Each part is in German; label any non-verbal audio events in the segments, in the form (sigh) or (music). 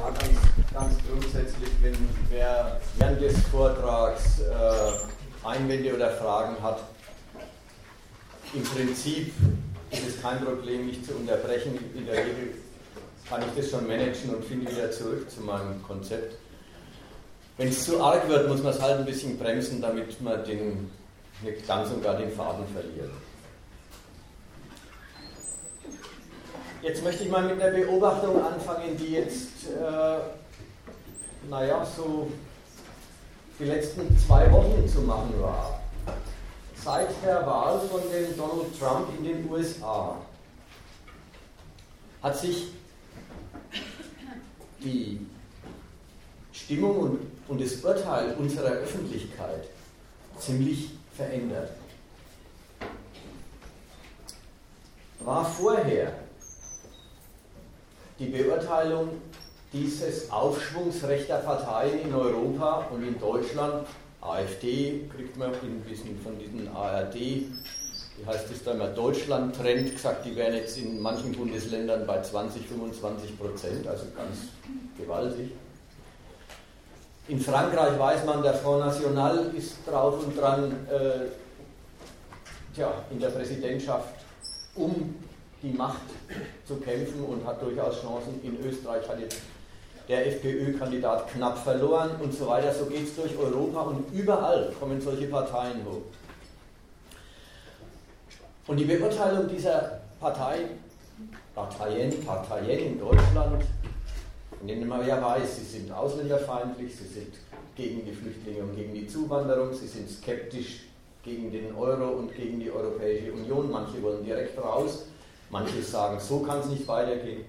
Ja, ganz, ganz grundsätzlich, wenn wer während des Vortrags äh, Einwände oder Fragen hat, im Prinzip ist es kein Problem, mich zu unterbrechen. In der Regel kann ich das schon managen und finde wieder zurück zu meinem Konzept. Wenn es zu arg wird, muss man es halt ein bisschen bremsen, damit man den, nicht ganz und gar den Faden verliert. Jetzt möchte ich mal mit einer Beobachtung anfangen, die jetzt, äh, naja, so die letzten zwei Wochen zu machen war. Seit der Wahl von dem Donald Trump in den USA hat sich die Stimmung und, und das Urteil unserer Öffentlichkeit ziemlich verändert. War vorher die Beurteilung dieses Aufschwungs rechter Parteien in Europa und in Deutschland, AfD kriegt man ein bisschen von diesen ARD, wie heißt es da immer, Deutschland-Trend gesagt, die wären jetzt in manchen Bundesländern bei 20, 25 Prozent, also ganz gewaltig. In Frankreich weiß man, der Front National ist drauf und dran, äh, tja, in der Präsidentschaft um die Macht zu kämpfen und hat durchaus Chancen. In Österreich hat jetzt der FPÖ-Kandidat knapp verloren und so weiter. So geht es durch Europa und überall kommen solche Parteien hoch. Und die Beurteilung dieser Partei, Parteien, Parteien in Deutschland, von denen man ja weiß, sie sind ausländerfeindlich, sie sind gegen die Flüchtlinge und gegen die Zuwanderung, sie sind skeptisch gegen den Euro und gegen die Europäische Union, manche wollen direkt raus, Manche sagen, so kann es nicht weitergehen.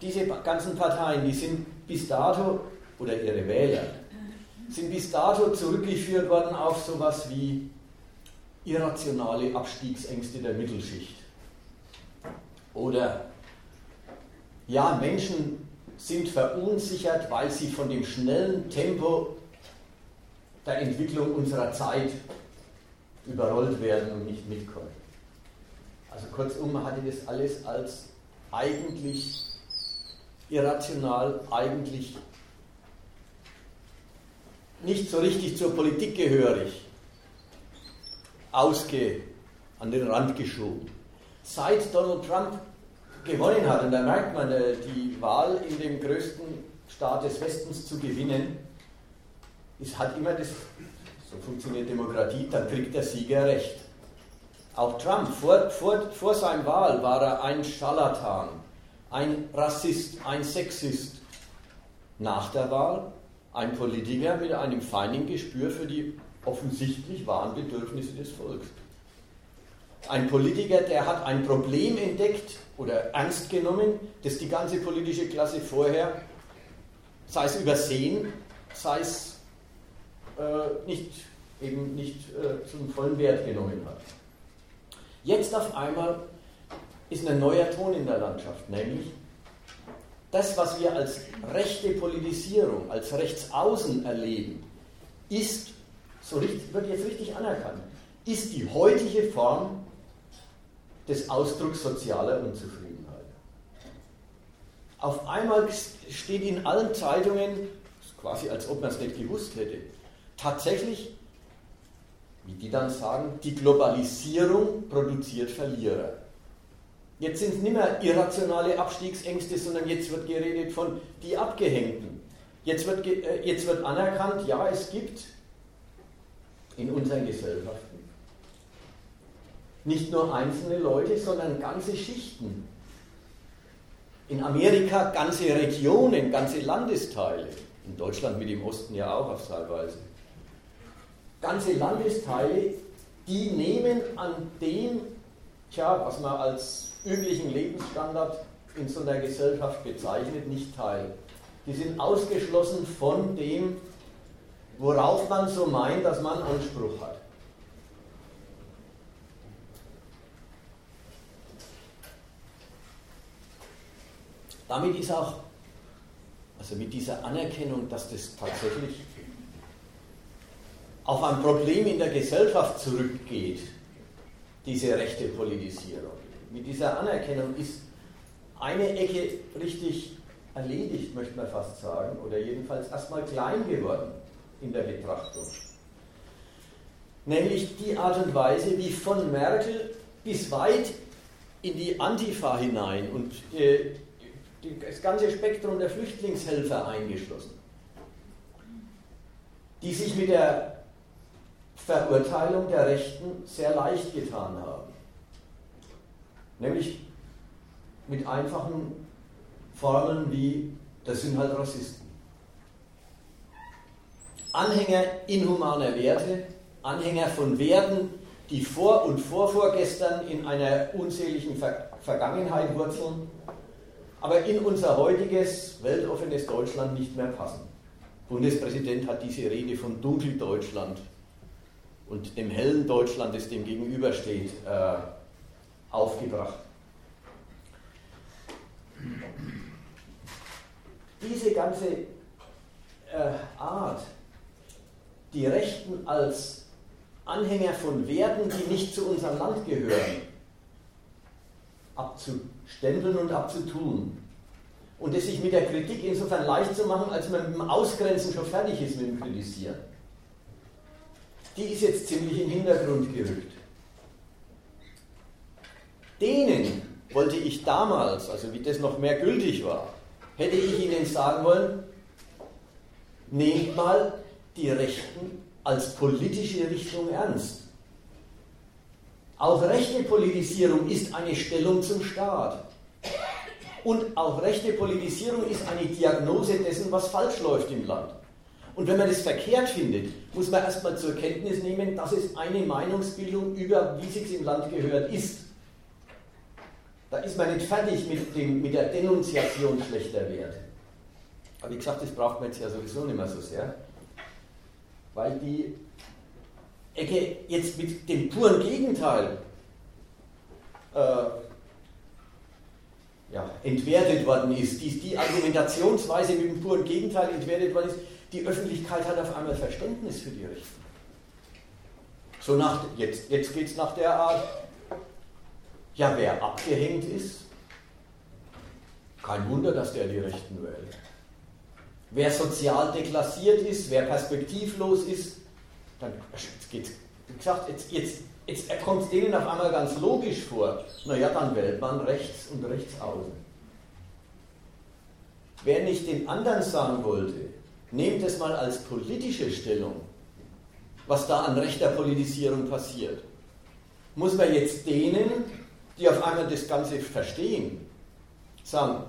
Diese ganzen Parteien, die sind bis dato, oder ihre Wähler, sind bis dato zurückgeführt worden auf sowas wie irrationale Abstiegsängste der Mittelschicht. Oder ja, Menschen sind verunsichert, weil sie von dem schnellen Tempo der Entwicklung unserer Zeit überrollt werden und nicht mitkommen. Also kurzum, man hatte das alles als eigentlich irrational, eigentlich nicht so richtig zur Politik gehörig, ausge, an den Rand geschoben. Seit Donald Trump gewonnen hat, und da merkt man, äh, die Wahl in dem größten Staat des Westens zu gewinnen, ist, hat immer das, so funktioniert Demokratie, dann kriegt der Sieger recht. Auch Trump, vor, vor, vor seiner Wahl war er ein Scharlatan, ein Rassist, ein Sexist. Nach der Wahl ein Politiker mit einem feinen Gespür für die offensichtlich wahren Bedürfnisse des Volkes. Ein Politiker, der hat ein Problem entdeckt oder ernst genommen, das die ganze politische Klasse vorher, sei es übersehen, sei es äh, nicht, eben nicht äh, zum vollen Wert genommen hat. Jetzt auf einmal ist ein neuer Ton in der Landschaft, nämlich das, was wir als rechte Politisierung, als Rechtsaußen erleben, ist, so richtig, wird jetzt richtig anerkannt, ist die heutige Form des Ausdrucks sozialer Unzufriedenheit. Auf einmal steht in allen Zeitungen, quasi als ob man es nicht gewusst hätte, tatsächlich wie die dann sagen, die Globalisierung produziert Verlierer. Jetzt sind es nicht mehr irrationale Abstiegsängste, sondern jetzt wird geredet von die Abgehängten. Jetzt wird, äh, jetzt wird anerkannt, ja, es gibt in unseren Gesellschaften nicht nur einzelne Leute, sondern ganze Schichten. In Amerika ganze Regionen, ganze Landesteile. In Deutschland mit dem Osten ja auch auf Teilweise ganze Landesteile, die nehmen an dem, tja, was man als üblichen Lebensstandard in so einer Gesellschaft bezeichnet, nicht teil. Die sind ausgeschlossen von dem, worauf man so meint, dass man Anspruch hat. Damit ist auch, also mit dieser Anerkennung, dass das tatsächlich auf ein Problem in der Gesellschaft zurückgeht, diese rechte Politisierung. Mit dieser Anerkennung ist eine Ecke richtig erledigt, möchte man fast sagen, oder jedenfalls erstmal klein geworden in der Betrachtung. Nämlich die Art und Weise, wie von Merkel bis weit in die Antifa hinein und äh, das ganze Spektrum der Flüchtlingshelfer eingeschlossen, die sich mit der Verurteilung der Rechten sehr leicht getan haben. Nämlich mit einfachen Formeln wie, das sind halt Rassisten. Anhänger inhumaner Werte, Anhänger von Werten, die vor und vorvorgestern in einer unseligen Ver Vergangenheit wurzeln, aber in unser heutiges weltoffenes Deutschland nicht mehr passen. Bundespräsident hat diese Rede von Dunkeldeutschland und dem hellen Deutschland, das dem gegenübersteht, äh, aufgebracht. Diese ganze äh, Art, die Rechten als Anhänger von Werten, die nicht zu unserem Land gehören, abzustempeln und abzutun. Und es sich mit der Kritik insofern leicht zu machen, als man mit dem Ausgrenzen schon fertig ist mit dem Kritisieren. Die ist jetzt ziemlich in den Hintergrund gerückt. Denen wollte ich damals, also wie das noch mehr gültig war, hätte ich Ihnen sagen wollen, nehmt mal die Rechten als politische Richtung ernst. Auch rechte Politisierung ist eine Stellung zum Staat. Und auch rechte Politisierung ist eine Diagnose dessen, was falsch läuft im Land. Und wenn man das verkehrt findet, muss man erstmal zur Kenntnis nehmen, dass es eine Meinungsbildung über, wie es im Land gehört, ist. Da ist man nicht fertig mit, dem, mit der Denunziation schlechter Werte. Aber wie gesagt, das braucht man jetzt ja sowieso nicht mehr so sehr. Weil die Ecke jetzt mit dem puren Gegenteil äh, ja, entwertet worden ist, die, die Argumentationsweise mit dem puren Gegenteil entwertet worden ist, die Öffentlichkeit hat auf einmal Verständnis für die Rechten. So nach, jetzt, jetzt geht es nach der Art, ja, wer abgehängt ist, kein Wunder, dass der die Rechten wählt. Wer sozial deklassiert ist, wer perspektivlos ist, dann geht's, wie gesagt, jetzt, jetzt, jetzt kommt es denen auf einmal ganz logisch vor. Naja, dann wählt man rechts und rechts außen. Wer nicht den anderen sagen wollte, nehmt es mal als politische Stellung, was da an rechter Politisierung passiert. Muss man jetzt denen, die auf einmal das Ganze verstehen, sagen,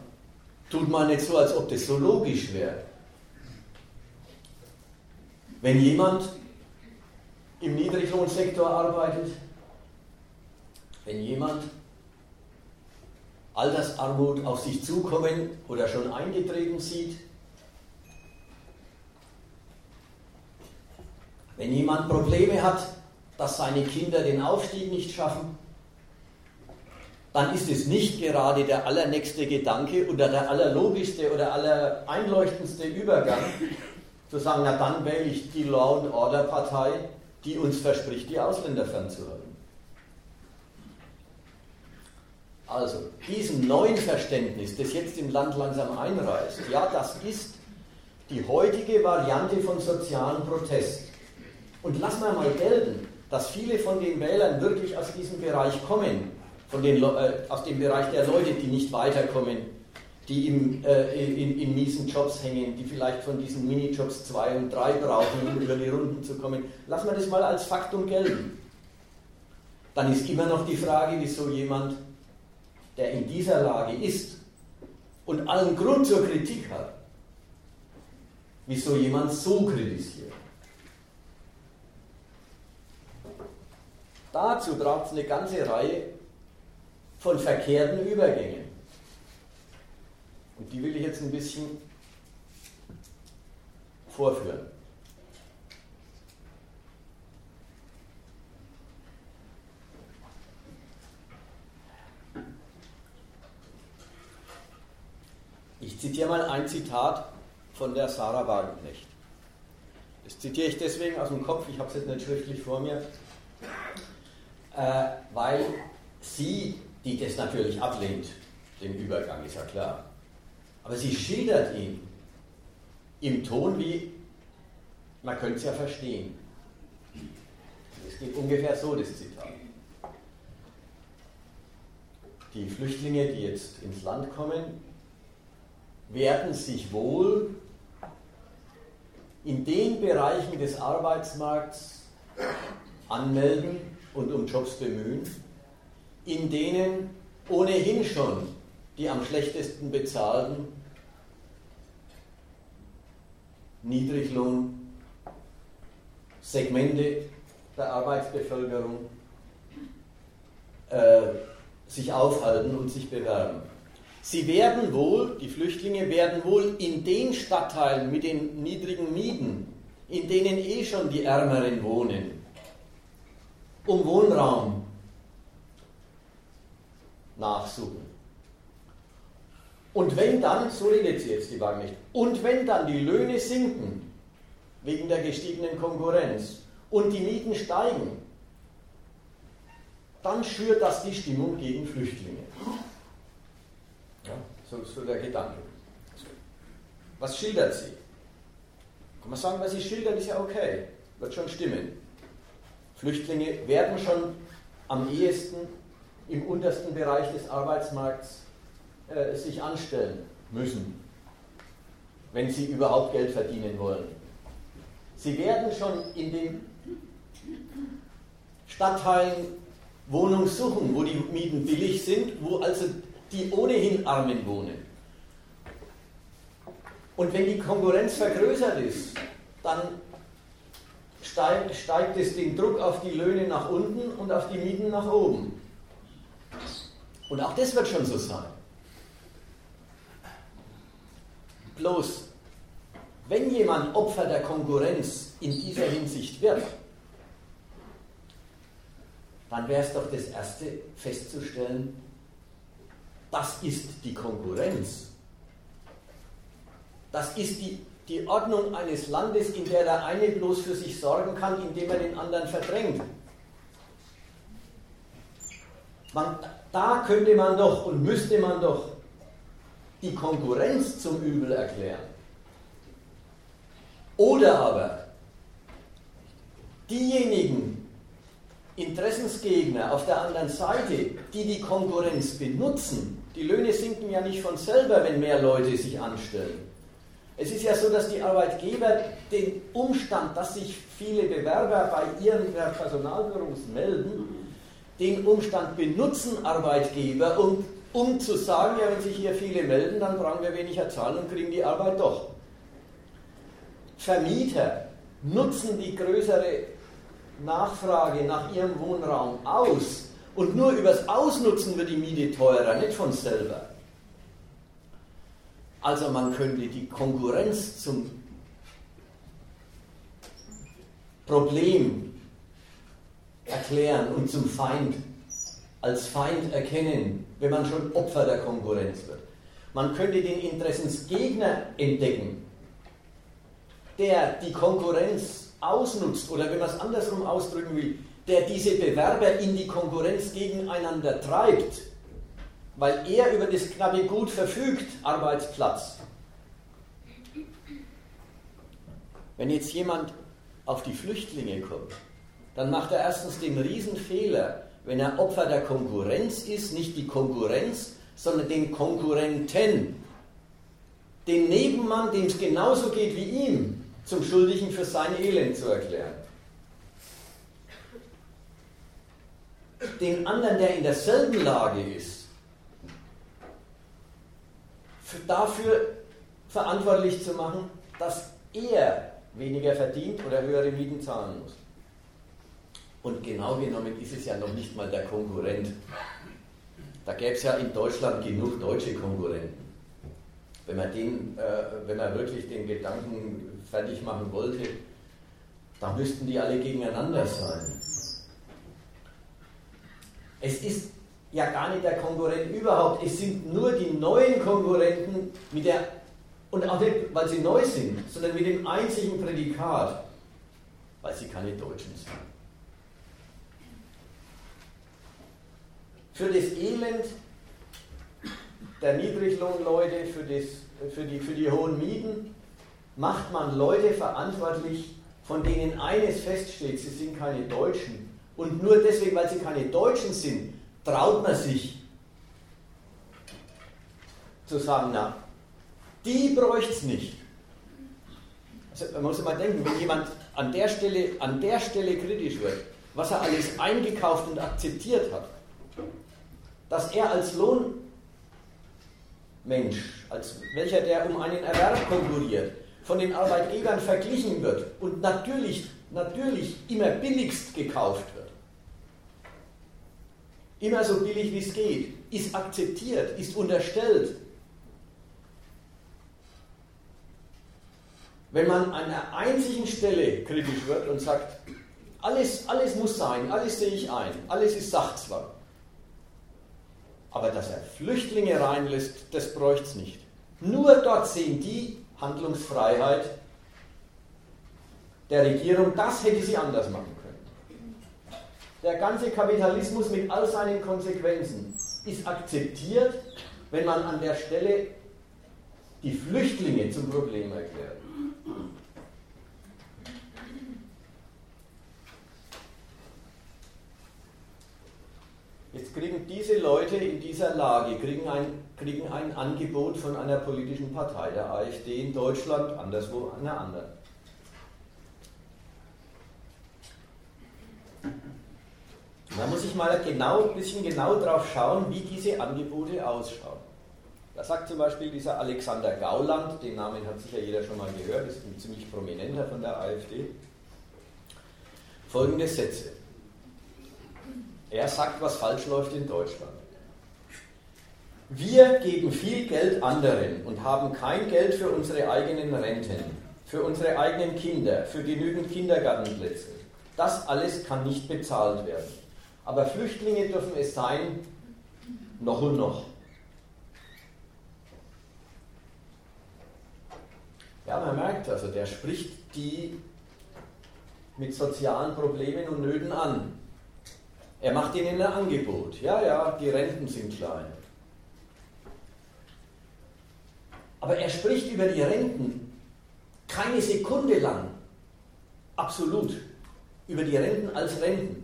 tut man nicht so, als ob das so logisch wäre. Wenn jemand im Niedriglohnsektor arbeitet, wenn jemand Altersarmut auf sich zukommen oder schon eingetreten sieht, wenn jemand Probleme hat, dass seine Kinder den Aufstieg nicht schaffen, dann ist es nicht gerade der allernächste Gedanke oder der allerlogischste oder allereinleuchtendste Übergang, zu sagen, na dann wähle ich die Law and Order Partei, die uns verspricht, die Ausländer fernzuhalten. Also, diesem neuen Verständnis, das jetzt im Land langsam einreißt, ja, das ist die heutige Variante von sozialem Protest. Und lassen wir mal gelten, dass viele von den Wählern wirklich aus diesem Bereich kommen, von den, äh, aus dem Bereich der Leute, die nicht weiterkommen, die im, äh, in, in, miesen Jobs hängen, die vielleicht von diesen Minijobs zwei und drei brauchen, um über die Runden zu kommen. Lassen wir das mal als Faktum gelten. Dann ist immer noch die Frage, wieso jemand, der in dieser Lage ist und allen Grund zur Kritik hat, wieso jemand so kritisiert. Dazu braucht es eine ganze Reihe von verkehrten Übergängen. Und die will ich jetzt ein bisschen vorführen. Ich zitiere mal ein Zitat von der Sarah Wagenknecht. Das zitiere ich deswegen aus dem Kopf, ich habe es jetzt nicht schriftlich vor mir, weil sie die das natürlich ablehnt, den Übergang, ist ja klar. Aber sie schildert ihn im Ton wie, man könnte es ja verstehen. Es geht ungefähr so, das Zitat. Die Flüchtlinge, die jetzt ins Land kommen, werden sich wohl in den Bereichen des Arbeitsmarkts anmelden und um Jobs bemühen, in denen ohnehin schon die am schlechtesten bezahlten Niedriglohn Segmente der Arbeitsbevölkerung äh, sich aufhalten und sich bewerben. Sie werden wohl, die Flüchtlinge werden wohl in den Stadtteilen mit den niedrigen Mieten, in denen eh schon die Ärmeren wohnen, um Wohnraum nachsuchen. Und wenn dann, so redet sie jetzt die Wagen nicht, und wenn dann die Löhne sinken, wegen der gestiegenen Konkurrenz, und die Mieten steigen, dann schürt das die Stimmung gegen Flüchtlinge. Ja, so, so der Gedanke. Was schildert sie? Kann man sagen, was sie schildert, ist ja okay, wird schon stimmen. Flüchtlinge werden schon am ehesten im untersten Bereich des Arbeitsmarkts äh, sich anstellen müssen, wenn sie überhaupt Geld verdienen wollen. Sie werden schon in den Stadtteilen Wohnung suchen, wo die Mieten billig sind, wo also die ohnehin Armen wohnen. Und wenn die Konkurrenz vergrößert ist, dann steigt, steigt es den Druck auf die Löhne nach unten und auf die Mieten nach oben. Und auch das wird schon so sein. Bloß, wenn jemand Opfer der Konkurrenz in dieser Hinsicht wird, dann wäre es doch das Erste festzustellen, das ist die Konkurrenz. Das ist die, die Ordnung eines Landes, in der der eine bloß für sich sorgen kann, indem er den anderen verdrängt. Man, da könnte man doch und müsste man doch die Konkurrenz zum Übel erklären. Oder aber diejenigen Interessensgegner auf der anderen Seite, die die Konkurrenz benutzen, die Löhne sinken ja nicht von selber, wenn mehr Leute sich anstellen. Es ist ja so, dass die Arbeitgeber den Umstand, dass sich viele Bewerber bei ihren Personalbüros melden, den Umstand benutzen Arbeitgeber, um, um zu sagen, ja, wenn sich hier viele melden, dann brauchen wir weniger zahlen und kriegen die Arbeit doch. Vermieter nutzen die größere Nachfrage nach ihrem Wohnraum aus und nur übers Ausnutzen wird die Miete teurer, nicht von selber. Also man könnte die Konkurrenz zum Problem erklären und zum Feind, als Feind erkennen, wenn man schon Opfer der Konkurrenz wird. Man könnte den Interessensgegner entdecken, der die Konkurrenz ausnutzt oder wenn man es andersrum ausdrücken will, der diese Bewerber in die Konkurrenz gegeneinander treibt, weil er über das knappe Gut verfügt, Arbeitsplatz. Wenn jetzt jemand auf die Flüchtlinge kommt, dann macht er erstens den Riesenfehler, wenn er Opfer der Konkurrenz ist, nicht die Konkurrenz, sondern den Konkurrenten, den Nebenmann, dem es genauso geht wie ihm, zum Schuldigen für sein Elend zu erklären. Den anderen, der in derselben Lage ist, dafür verantwortlich zu machen, dass er weniger verdient oder höhere Mieten zahlen muss. Und genau genommen ist es ja noch nicht mal der Konkurrent. Da gäbe es ja in Deutschland genug deutsche Konkurrenten. Wenn man, den, äh, wenn man wirklich den Gedanken fertig machen wollte, dann müssten die alle gegeneinander sein. Es ist ja gar nicht der Konkurrent überhaupt, es sind nur die neuen Konkurrenten mit der, und auch nicht, weil sie neu sind, sondern mit dem einzigen Prädikat, weil sie keine Deutschen sind. Für das Elend der Niedriglohnleute, für, das, für, die, für die hohen Mieten, macht man Leute verantwortlich, von denen eines feststeht, sie sind keine Deutschen. Und nur deswegen, weil sie keine Deutschen sind, traut man sich zu sagen, na, die bräuchte es nicht. Also man muss immer denken, wenn jemand an der, Stelle, an der Stelle kritisch wird, was er alles eingekauft und akzeptiert hat, dass er als Lohnmensch, als welcher, der um einen Erwerb konkurriert, von den Arbeitgebern verglichen wird und natürlich, natürlich immer billigst gekauft wird. Immer so billig wie es geht, ist akzeptiert, ist unterstellt. Wenn man an einer einzigen Stelle kritisch wird und sagt, alles, alles muss sein, alles sehe ich ein, alles ist Sachzwang. Aber dass er Flüchtlinge reinlässt, das bräuchte es nicht. Nur dort sehen die Handlungsfreiheit der Regierung, das hätte sie anders machen. Der ganze Kapitalismus mit all seinen Konsequenzen ist akzeptiert, wenn man an der Stelle die Flüchtlinge zum Problem erklärt. Jetzt kriegen diese Leute in dieser Lage kriegen ein, kriegen ein Angebot von einer politischen Partei, der AfD in Deutschland, anderswo einer anderen. Da muss ich mal genau, ein bisschen genau drauf schauen, wie diese Angebote ausschauen. Da sagt zum Beispiel dieser Alexander Gauland, den Namen hat sicher jeder schon mal gehört, ist ein ziemlich prominenter von der AfD, folgende Sätze. Er sagt, was falsch läuft in Deutschland. Wir geben viel Geld anderen und haben kein Geld für unsere eigenen Renten, für unsere eigenen Kinder, für genügend Kindergartenplätze. Das alles kann nicht bezahlt werden. Aber Flüchtlinge dürfen es sein, noch und noch. Ja, man merkt also, der spricht die mit sozialen Problemen und Nöten an. Er macht ihnen ein Angebot. Ja, ja, die Renten sind klein. Aber er spricht über die Renten keine Sekunde lang absolut über die Renten als Renten,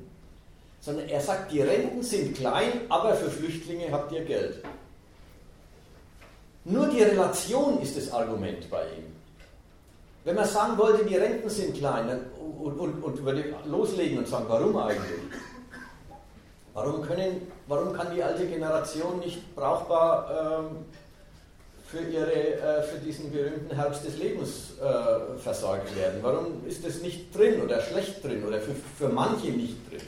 sondern er sagt, die Renten sind klein, aber für Flüchtlinge habt ihr Geld. Nur die Relation ist das Argument bei ihm. Wenn man sagen wollte, die Renten sind klein und, und, und würde loslegen und sagen, warum eigentlich? Warum, können, warum kann die alte Generation nicht brauchbar ähm, für, ihre, äh, für diesen berühmten Herbst des Lebens äh, versorgt werden? Warum ist das nicht drin oder schlecht drin oder für, für manche nicht drin?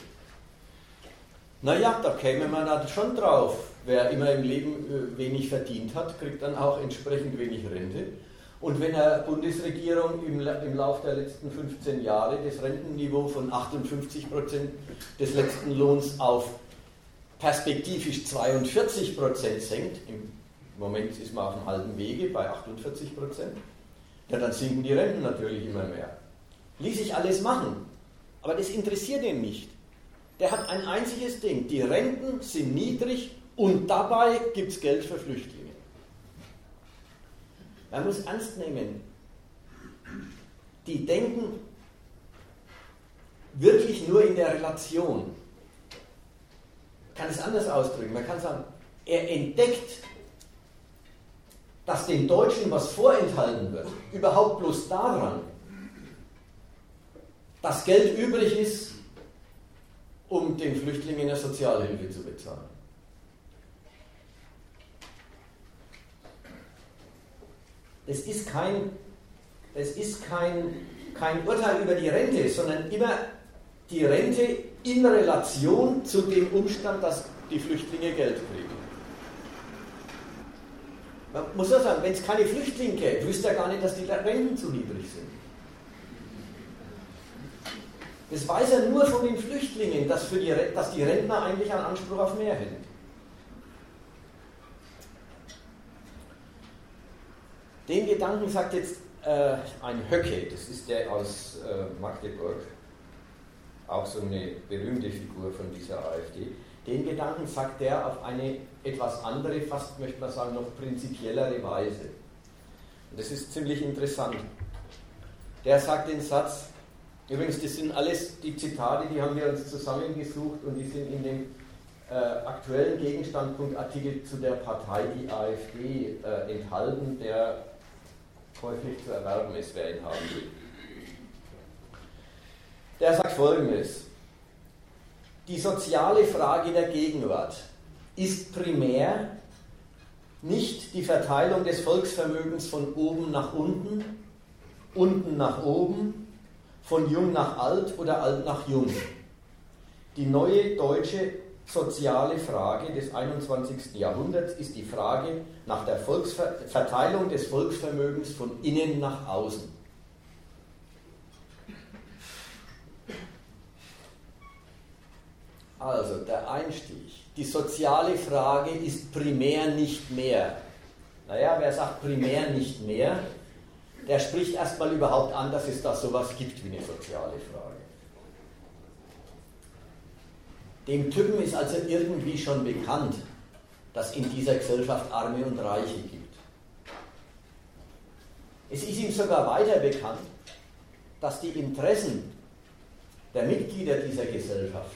Naja, da käme man da schon drauf. Wer immer im Leben äh, wenig verdient hat, kriegt dann auch entsprechend wenig Rente. Und wenn der Bundesregierung im, im Laufe der letzten 15 Jahre das Rentenniveau von 58 Prozent des letzten Lohns auf perspektivisch 42 Prozent senkt, im Moment ist man auf dem halben Wege bei 48 Prozent, ja, dann sinken die Renten natürlich immer mehr. Ließ sich alles machen, aber das interessiert ihn nicht. Der hat ein einziges Ding, die Renten sind niedrig und dabei gibt es Geld für Flüchtlinge. Man muss ernst nehmen, die denken wirklich nur in der Relation. Man kann es anders ausdrücken. Man kann sagen, er entdeckt, dass den Deutschen was vorenthalten wird, überhaupt bloß daran, dass Geld übrig ist, um den Flüchtlingen eine Sozialhilfe zu bezahlen. es ist kein, es ist kein, kein Urteil über die Rente, sondern immer die Rente in Relation zu dem Umstand, dass die Flüchtlinge Geld kriegen. Man muss auch sagen, wenn es keine Flüchtlinge gäbe, wüsste er gar nicht, dass die Renten zu niedrig sind. Das weiß er nur von den Flüchtlingen, dass, für die, dass die Rentner eigentlich einen Anspruch auf mehr hätten. Den Gedanken sagt jetzt äh, ein Höcke, das ist der aus äh, Magdeburg, auch so eine berühmte Figur von dieser AfD. Den Gedanken sagt er auf eine etwas andere, fast möchte man sagen, noch prinzipiellere Weise. Und das ist ziemlich interessant. Der sagt den Satz, übrigens, das sind alles die Zitate, die haben wir uns zusammengesucht und die sind in dem äh, aktuellen Gegenstandpunktartikel zu der Partei, die AfD, äh, enthalten, der käuflich zu erwerben ist, wer ihn haben will. Der sagt folgendes. Die soziale Frage der Gegenwart ist primär nicht die Verteilung des Volksvermögens von oben nach unten, unten nach oben, von jung nach alt oder alt nach jung. Die neue deutsche soziale Frage des 21. Jahrhunderts ist die Frage nach der Volksver Verteilung des Volksvermögens von innen nach außen. Also der Einstieg. Die soziale Frage ist primär nicht mehr. Naja, wer sagt primär nicht mehr, der spricht erstmal überhaupt an, dass es da sowas gibt wie eine soziale Frage. Dem Typen ist also irgendwie schon bekannt, dass in dieser Gesellschaft Arme und Reiche gibt. Es ist ihm sogar weiter bekannt, dass die Interessen der Mitglieder dieser Gesellschaft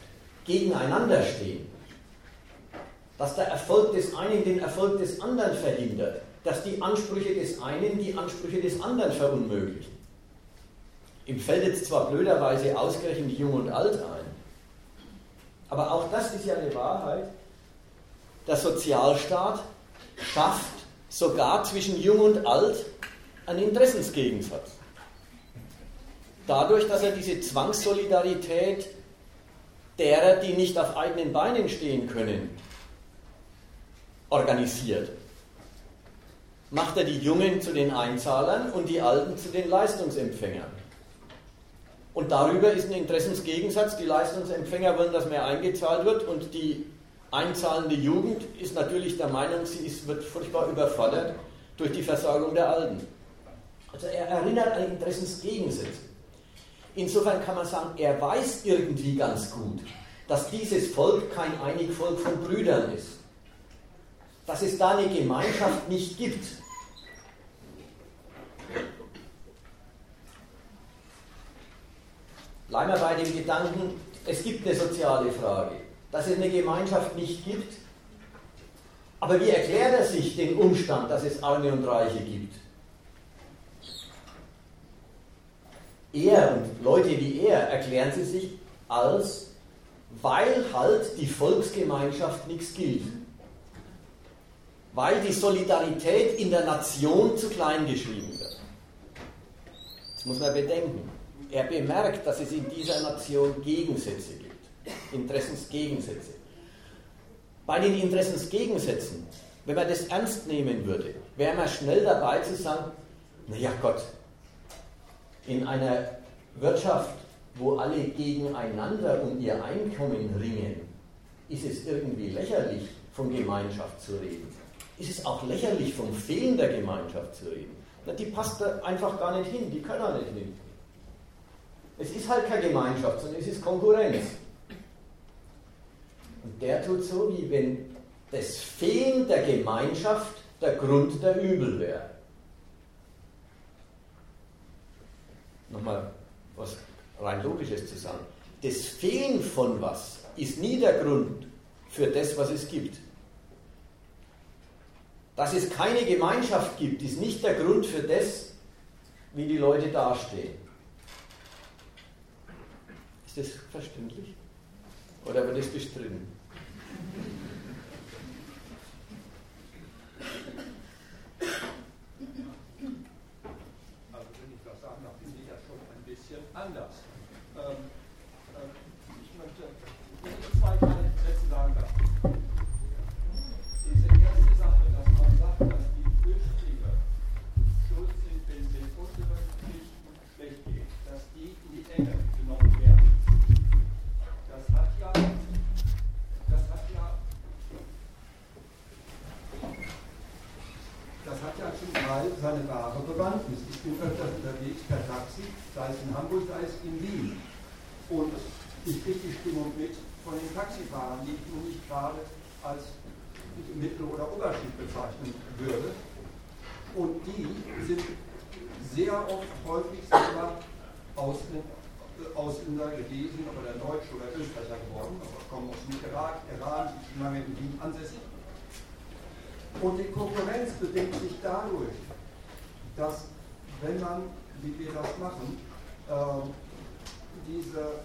gegeneinander stehen, dass der Erfolg des einen den Erfolg des anderen verhindert, dass die Ansprüche des einen die Ansprüche des anderen verunmöglichen. Ihm fällt jetzt zwar blöderweise ausgerechnet Jung und Alt ein, aber auch das ist ja eine Wahrheit. Der Sozialstaat schafft sogar zwischen Jung und Alt einen Interessensgegensatz. Dadurch, dass er diese Zwangssolidarität derer, die nicht auf eigenen Beinen stehen können, organisiert. Macht er die Jungen zu den Einzahlern und die Alten zu den Leistungsempfängern. Und darüber ist ein Interessensgegensatz. Die Leistungsempfänger wollen, dass mehr eingezahlt wird und die einzahlende Jugend ist natürlich der Meinung, sie ist, wird furchtbar überfordert durch die Versorgung der Alten. Also er erinnert an Interessensgegensätze. Insofern kann man sagen, er weiß irgendwie ganz gut, dass dieses Volk kein Einigvolk von Brüdern ist. Dass es da eine Gemeinschaft nicht gibt. Bleiben wir bei dem Gedanken, es gibt eine soziale Frage, dass es eine Gemeinschaft nicht gibt. Aber wie erklärt er sich den Umstand, dass es Arme und Reiche gibt? Er und Leute wie er erklären sie sich als, weil halt die Volksgemeinschaft nichts gilt. Weil die Solidarität in der Nation zu klein geschrieben wird. Das muss man bedenken. Er bemerkt, dass es in dieser Nation Gegensätze gibt, Interessensgegensätze. Bei den Interessensgegensätzen, wenn man das ernst nehmen würde, wäre man schnell dabei zu sagen, naja Gott, in einer Wirtschaft, wo alle gegeneinander um ihr Einkommen ringen, ist es irgendwie lächerlich, von Gemeinschaft zu reden. Ist es auch lächerlich, vom Fehlen der Gemeinschaft zu reden. Na, die passt da einfach gar nicht hin, die können auch nicht hin. Es ist halt keine Gemeinschaft, sondern es ist Konkurrenz. Und der tut so, wie wenn das Fehlen der Gemeinschaft der Grund der Übel wäre. Nochmal was rein Logisches zu sagen. Das Fehlen von was ist nie der Grund für das, was es gibt. Dass es keine Gemeinschaft gibt, ist nicht der Grund für das, wie die Leute dastehen. Ist das verständlich? Oder wird das bestritten? Ich kriege die Stimmung mit, von den Taxifahrern, die ich nun nicht gerade als Mittel- oder Oberschicht bezeichnen würde. Und die sind sehr oft häufig selber Ausländer gewesen, aber der Deutsche oder Österreicher geworden, aber kommen aus dem Irak, Iran, sind schon lange in Wien ansässig. Und die Konkurrenz bedingt sich dadurch, dass wenn man, wie wir das machen, äh, diese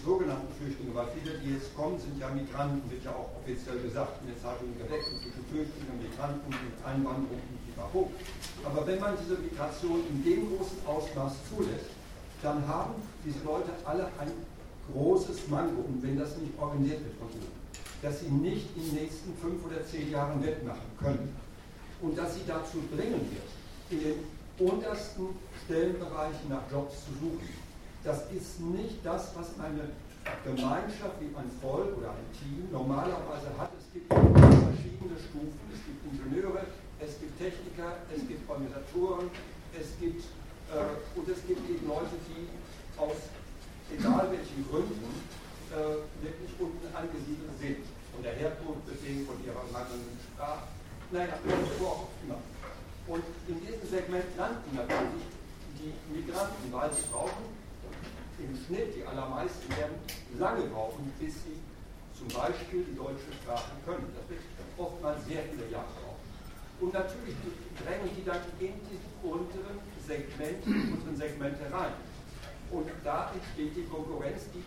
sogenannten Flüchtlinge, weil viele, die jetzt kommen, sind ja Migranten, wird ja auch offiziell gesagt, in den Zeitungen gedeckt zwischen Flüchtlingen, und Migranten, und Einwanderung und Pipapo. Aber wenn man diese Migration in dem großen Ausmaß zulässt, dann haben diese Leute alle ein großes Manko, und wenn das nicht organisiert wird von ihnen, dass sie nicht in den nächsten fünf oder zehn Jahren wettmachen können. Und dass sie dazu bringen wird, in den untersten Stellenbereichen nach Jobs zu suchen das ist nicht das, was eine Gemeinschaft wie ein Volk oder ein Team normalerweise hat. Es gibt verschiedene Stufen. Es gibt Ingenieure, es gibt Techniker, es gibt Organisatoren, es gibt äh, und es gibt eben Leute, die aus egal welchen Gründen äh, wirklich unten angesiedelt sind. Von der Herkunft bedingt, von ihrer mangelnden Sprache, naja, wo auch immer. Und in diesem Segment landen natürlich die Migranten, weil sie brauchen im Schnitt, die allermeisten werden lange brauchen, bis sie zum Beispiel die deutsche Sprache können. Das wird oftmals sehr viele Jahre brauchen. Und natürlich drängen die dann in diesen unteren Segment, unseren Segmente rein. Und da entsteht die Konkurrenz, die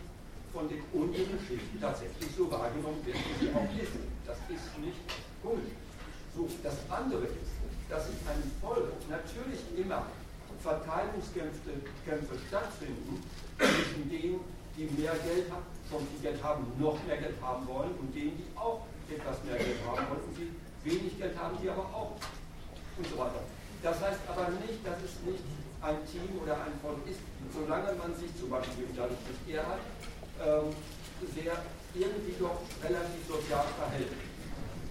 von den unteren Schichten tatsächlich so wahrgenommen wird, wie sie auch ist. Das ist nicht komisch. So, das andere ist, dass in einem Volk natürlich immer Verteilungskämpfe stattfinden, zwischen denen, die mehr Geld haben, schon viel Geld haben, noch mehr Geld haben wollen und denen, die auch etwas mehr Geld haben wollen und die wenig Geld haben, die aber auch und so weiter. Das heißt aber nicht, dass es nicht ein Team oder ein Volk ist, solange man sich zum Beispiel, dadurch, dass er hat, ähm, sehr irgendwie doch relativ sozial verhält.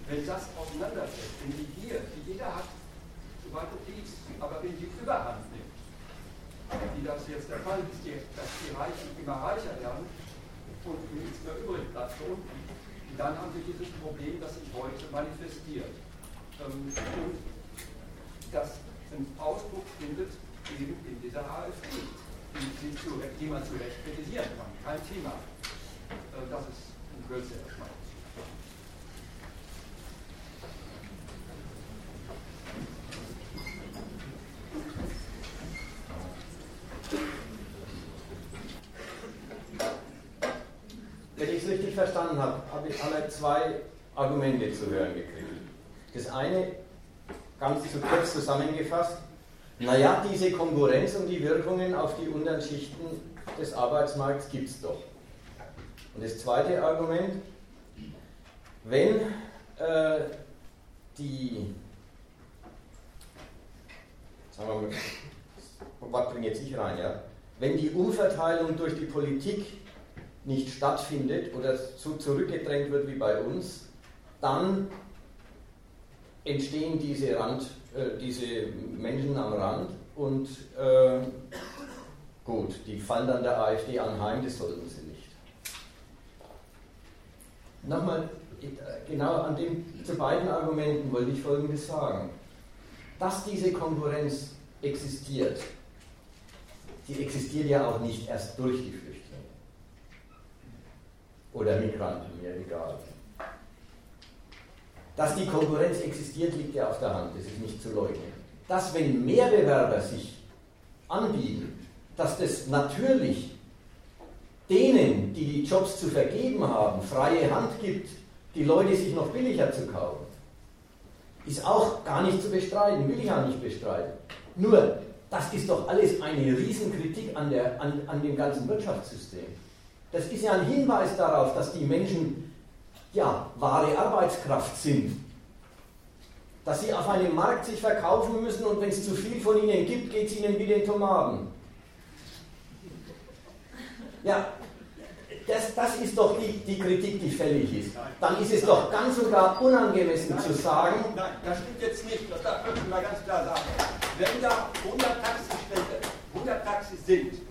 Wenn das auseinanderfällt, wenn die Gier, die jeder hat, soweit okay ist, aber wenn die Überhand wie das jetzt der Fall ist, dass die Reichen immer reicher werden und nichts mehr übrig bleibt für unten, dann haben wir dieses Problem, das sich heute manifestiert. Ähm, und das einen Ausdruck findet eben in dieser AfD, die, man zu Recht kritisieren kann. Kein Thema. Äh, das ist in Kürze erstmal. Wenn ich es richtig verstanden habe, habe ich alle zwei Argumente zu hören gekriegt. Das eine, ganz zu kurz zusammengefasst, naja, diese Konkurrenz und die Wirkungen auf die unteren Schichten des Arbeitsmarkts gibt es doch. Und das zweite Argument, wenn äh, die, sagen wir mal, (laughs) was bringe jetzt ich rein, ja? Wenn die Umverteilung durch die Politik nicht stattfindet oder so zurückgedrängt wird wie bei uns, dann entstehen diese, Rand, äh, diese Menschen am Rand und äh, gut, die fallen dann der AfD anheim, das sollten sie nicht. Nochmal, genau an dem, zu beiden Argumenten wollte ich Folgendes sagen. Dass diese Konkurrenz existiert, die existiert ja auch nicht erst durch die oder Migranten, mir egal. Dass die Konkurrenz existiert, liegt ja auf der Hand, das ist nicht zu leugnen. Dass, wenn mehr Bewerber sich anbieten, dass das natürlich denen, die die Jobs zu vergeben haben, freie Hand gibt, die Leute sich noch billiger zu kaufen, ist auch gar nicht zu bestreiten, will ich auch nicht bestreiten. Nur, das ist doch alles eine Riesenkritik an, der, an, an dem ganzen Wirtschaftssystem. Das ist ja ein Hinweis darauf, dass die Menschen ja wahre Arbeitskraft sind. Dass sie auf einem Markt sich verkaufen müssen und wenn es zu viel von ihnen gibt, geht es ihnen wie den Tomaten. Ja, das, das ist doch die, die Kritik, die fällig ist. Dann ist es doch ganz und gar unangemessen nein, zu sagen. Nein, das stimmt jetzt nicht. Das darf ich mal ganz klar sagen. Wenn da 100 Taxis, 100 Taxis sind,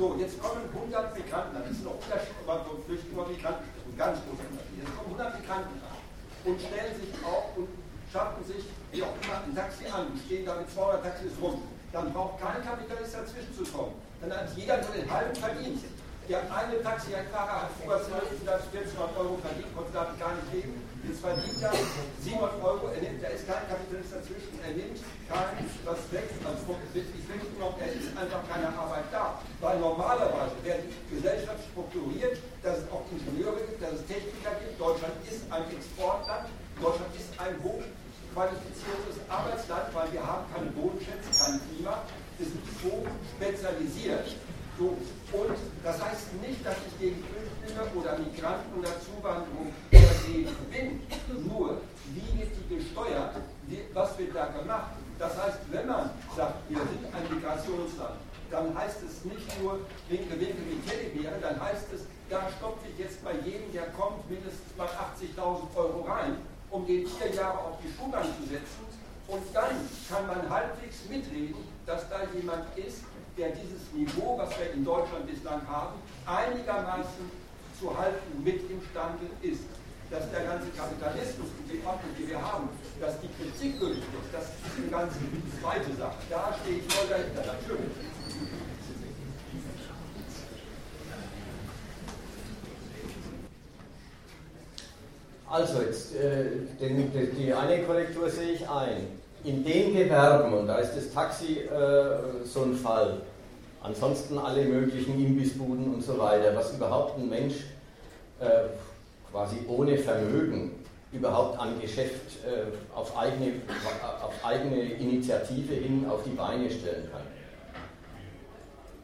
So, jetzt kommen 100 Migranten, das ist noch Unterschied, aber so Flüchtlinge und Migranten, ein ganz großer Unterschied. Jetzt kommen 100 Migranten an und stellen sich auf und schaffen sich, wie auch immer, ein Taxi an, stehen da mit 200 Taxis rum. Dann braucht kein Kapitalist dazwischen zu kommen. Dann hat jeder nur den halben Verdienst. Der eine Taxifahrer hat vorher 1400 Euro verdient, konnte damit gar nicht leben. Jetzt verdient er 700 Euro, er nimmt, da ist kein Kapitalist dazwischen, er nimmt kein, was weg, also ich will noch, er ist einfach keine Arbeit da. Weil normalerweise die Gesellschaft strukturiert, dass es auch Ingenieure gibt, dass es Techniker gibt. Deutschland ist ein Exportland, Deutschland ist ein hochqualifiziertes Arbeitsland, weil wir haben keine Bodenschätze, kein Klima, ist so spezialisiert. So, und das heißt nicht, dass ich gegen Flüchtlinge oder Migranten oder Zuwanderung per se bin. Nur, wie wird die gesteuert? Was wird da gemacht? Das heißt, wenn man sagt, wir sind ein Migrationsland, dann heißt es nicht nur Winke, Winke wie Teddybäre, dann heißt es, da stopfe ich jetzt bei jedem, der kommt, mindestens mal 80.000 Euro rein, um den vier Jahre auf die Schulbank zu setzen. Und dann kann man halbwegs mitreden, dass da jemand ist, der dieses Niveau, was wir in Deutschland bislang haben, einigermaßen zu halten mit imstande ist. Dass der ganze Kapitalismus und die Ordnung, die wir haben, dass die Kritik gültig ist, das ist eine ganz zweite Sache. Da stehe ich voll dahinter, natürlich. Also jetzt, äh, den, die eine Korrektur sehe ich ein. In den Gewerben, und da ist das Taxi äh, so ein Fall, Ansonsten alle möglichen Imbissbuden und so weiter, was überhaupt ein Mensch äh, quasi ohne Vermögen überhaupt an Geschäft äh, auf, eigene, auf eigene Initiative hin auf die Beine stellen kann.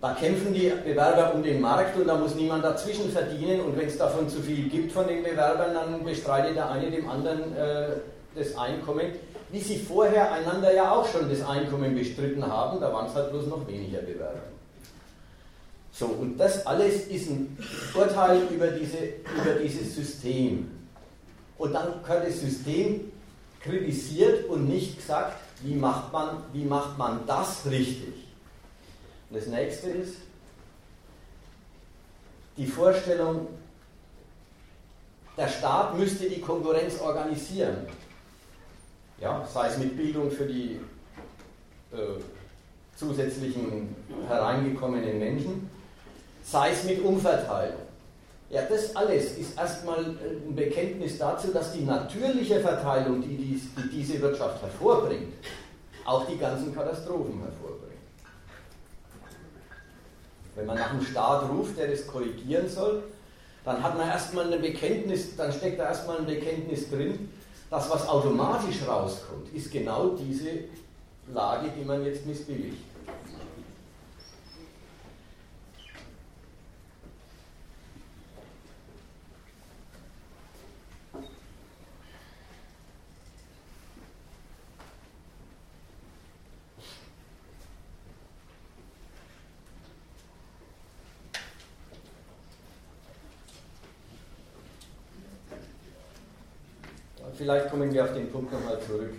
Da kämpfen die Bewerber um den Markt und da muss niemand dazwischen verdienen und wenn es davon zu viel gibt von den Bewerbern, dann bestreitet der eine dem anderen äh, das Einkommen, wie sie vorher einander ja auch schon das Einkommen bestritten haben, da waren es halt bloß noch weniger Bewerber. So, und das alles ist ein Urteil über, diese, über dieses System. Und dann wird das System kritisiert und nicht gesagt, wie macht man, wie macht man das richtig. Und das nächste ist die Vorstellung, der Staat müsste die Konkurrenz organisieren. Ja, sei es mit Bildung für die äh, zusätzlichen hereingekommenen Menschen sei es mit Umverteilung. Ja, das alles ist erstmal ein Bekenntnis dazu, dass die natürliche Verteilung, die, dies, die diese Wirtschaft hervorbringt, auch die ganzen Katastrophen hervorbringt. Wenn man nach einem Staat ruft, der das korrigieren soll, dann hat man erstmal ein Bekenntnis, dann steckt da erstmal ein Bekenntnis drin, dass was automatisch rauskommt, ist genau diese Lage, die man jetzt missbilligt. Vielleicht kommen wir auf den Punkt nochmal zurück.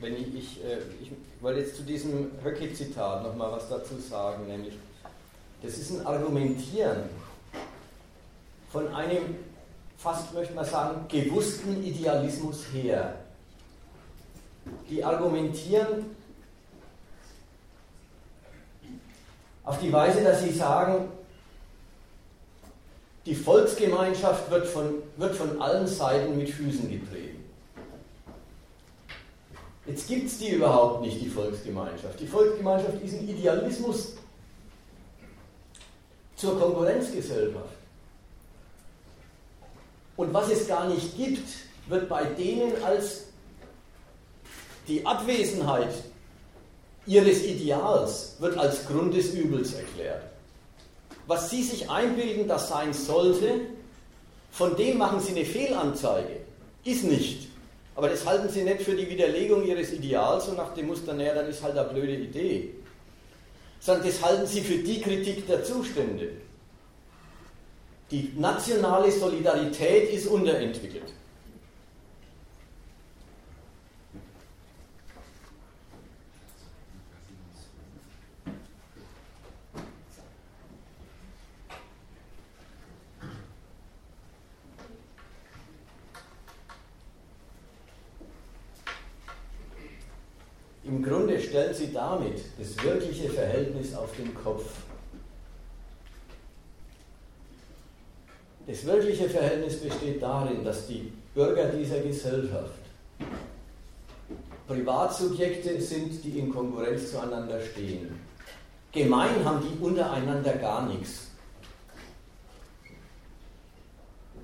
Wenn ich, ich, äh, ich wollte jetzt zu diesem Höcke-Zitat nochmal was dazu sagen, nämlich, das ist ein Argumentieren von einem, fast möchte man sagen, gewussten Idealismus her. Die argumentieren auf die Weise, dass sie sagen, die Volksgemeinschaft wird von, wird von allen Seiten mit Füßen getreten. Jetzt gibt es die überhaupt nicht, die Volksgemeinschaft. Die Volksgemeinschaft ist ein Idealismus zur Konkurrenzgesellschaft. Und was es gar nicht gibt, wird bei denen als die Abwesenheit ihres Ideals wird als Grund des Übels erklärt. Was sie sich einbilden, das sein sollte, von dem machen sie eine Fehlanzeige. Ist nicht. Aber das halten sie nicht für die Widerlegung ihres Ideals und nach dem Muster, naja, dann ist halt eine blöde Idee. Sondern das halten sie für die Kritik der Zustände. Die nationale Solidarität ist unterentwickelt. Im Grunde stellt sie damit das wirkliche Verhältnis auf den Kopf. Das wirkliche Verhältnis besteht darin, dass die Bürger dieser Gesellschaft Privatsubjekte sind, die in Konkurrenz zueinander stehen. Gemein haben die untereinander gar nichts.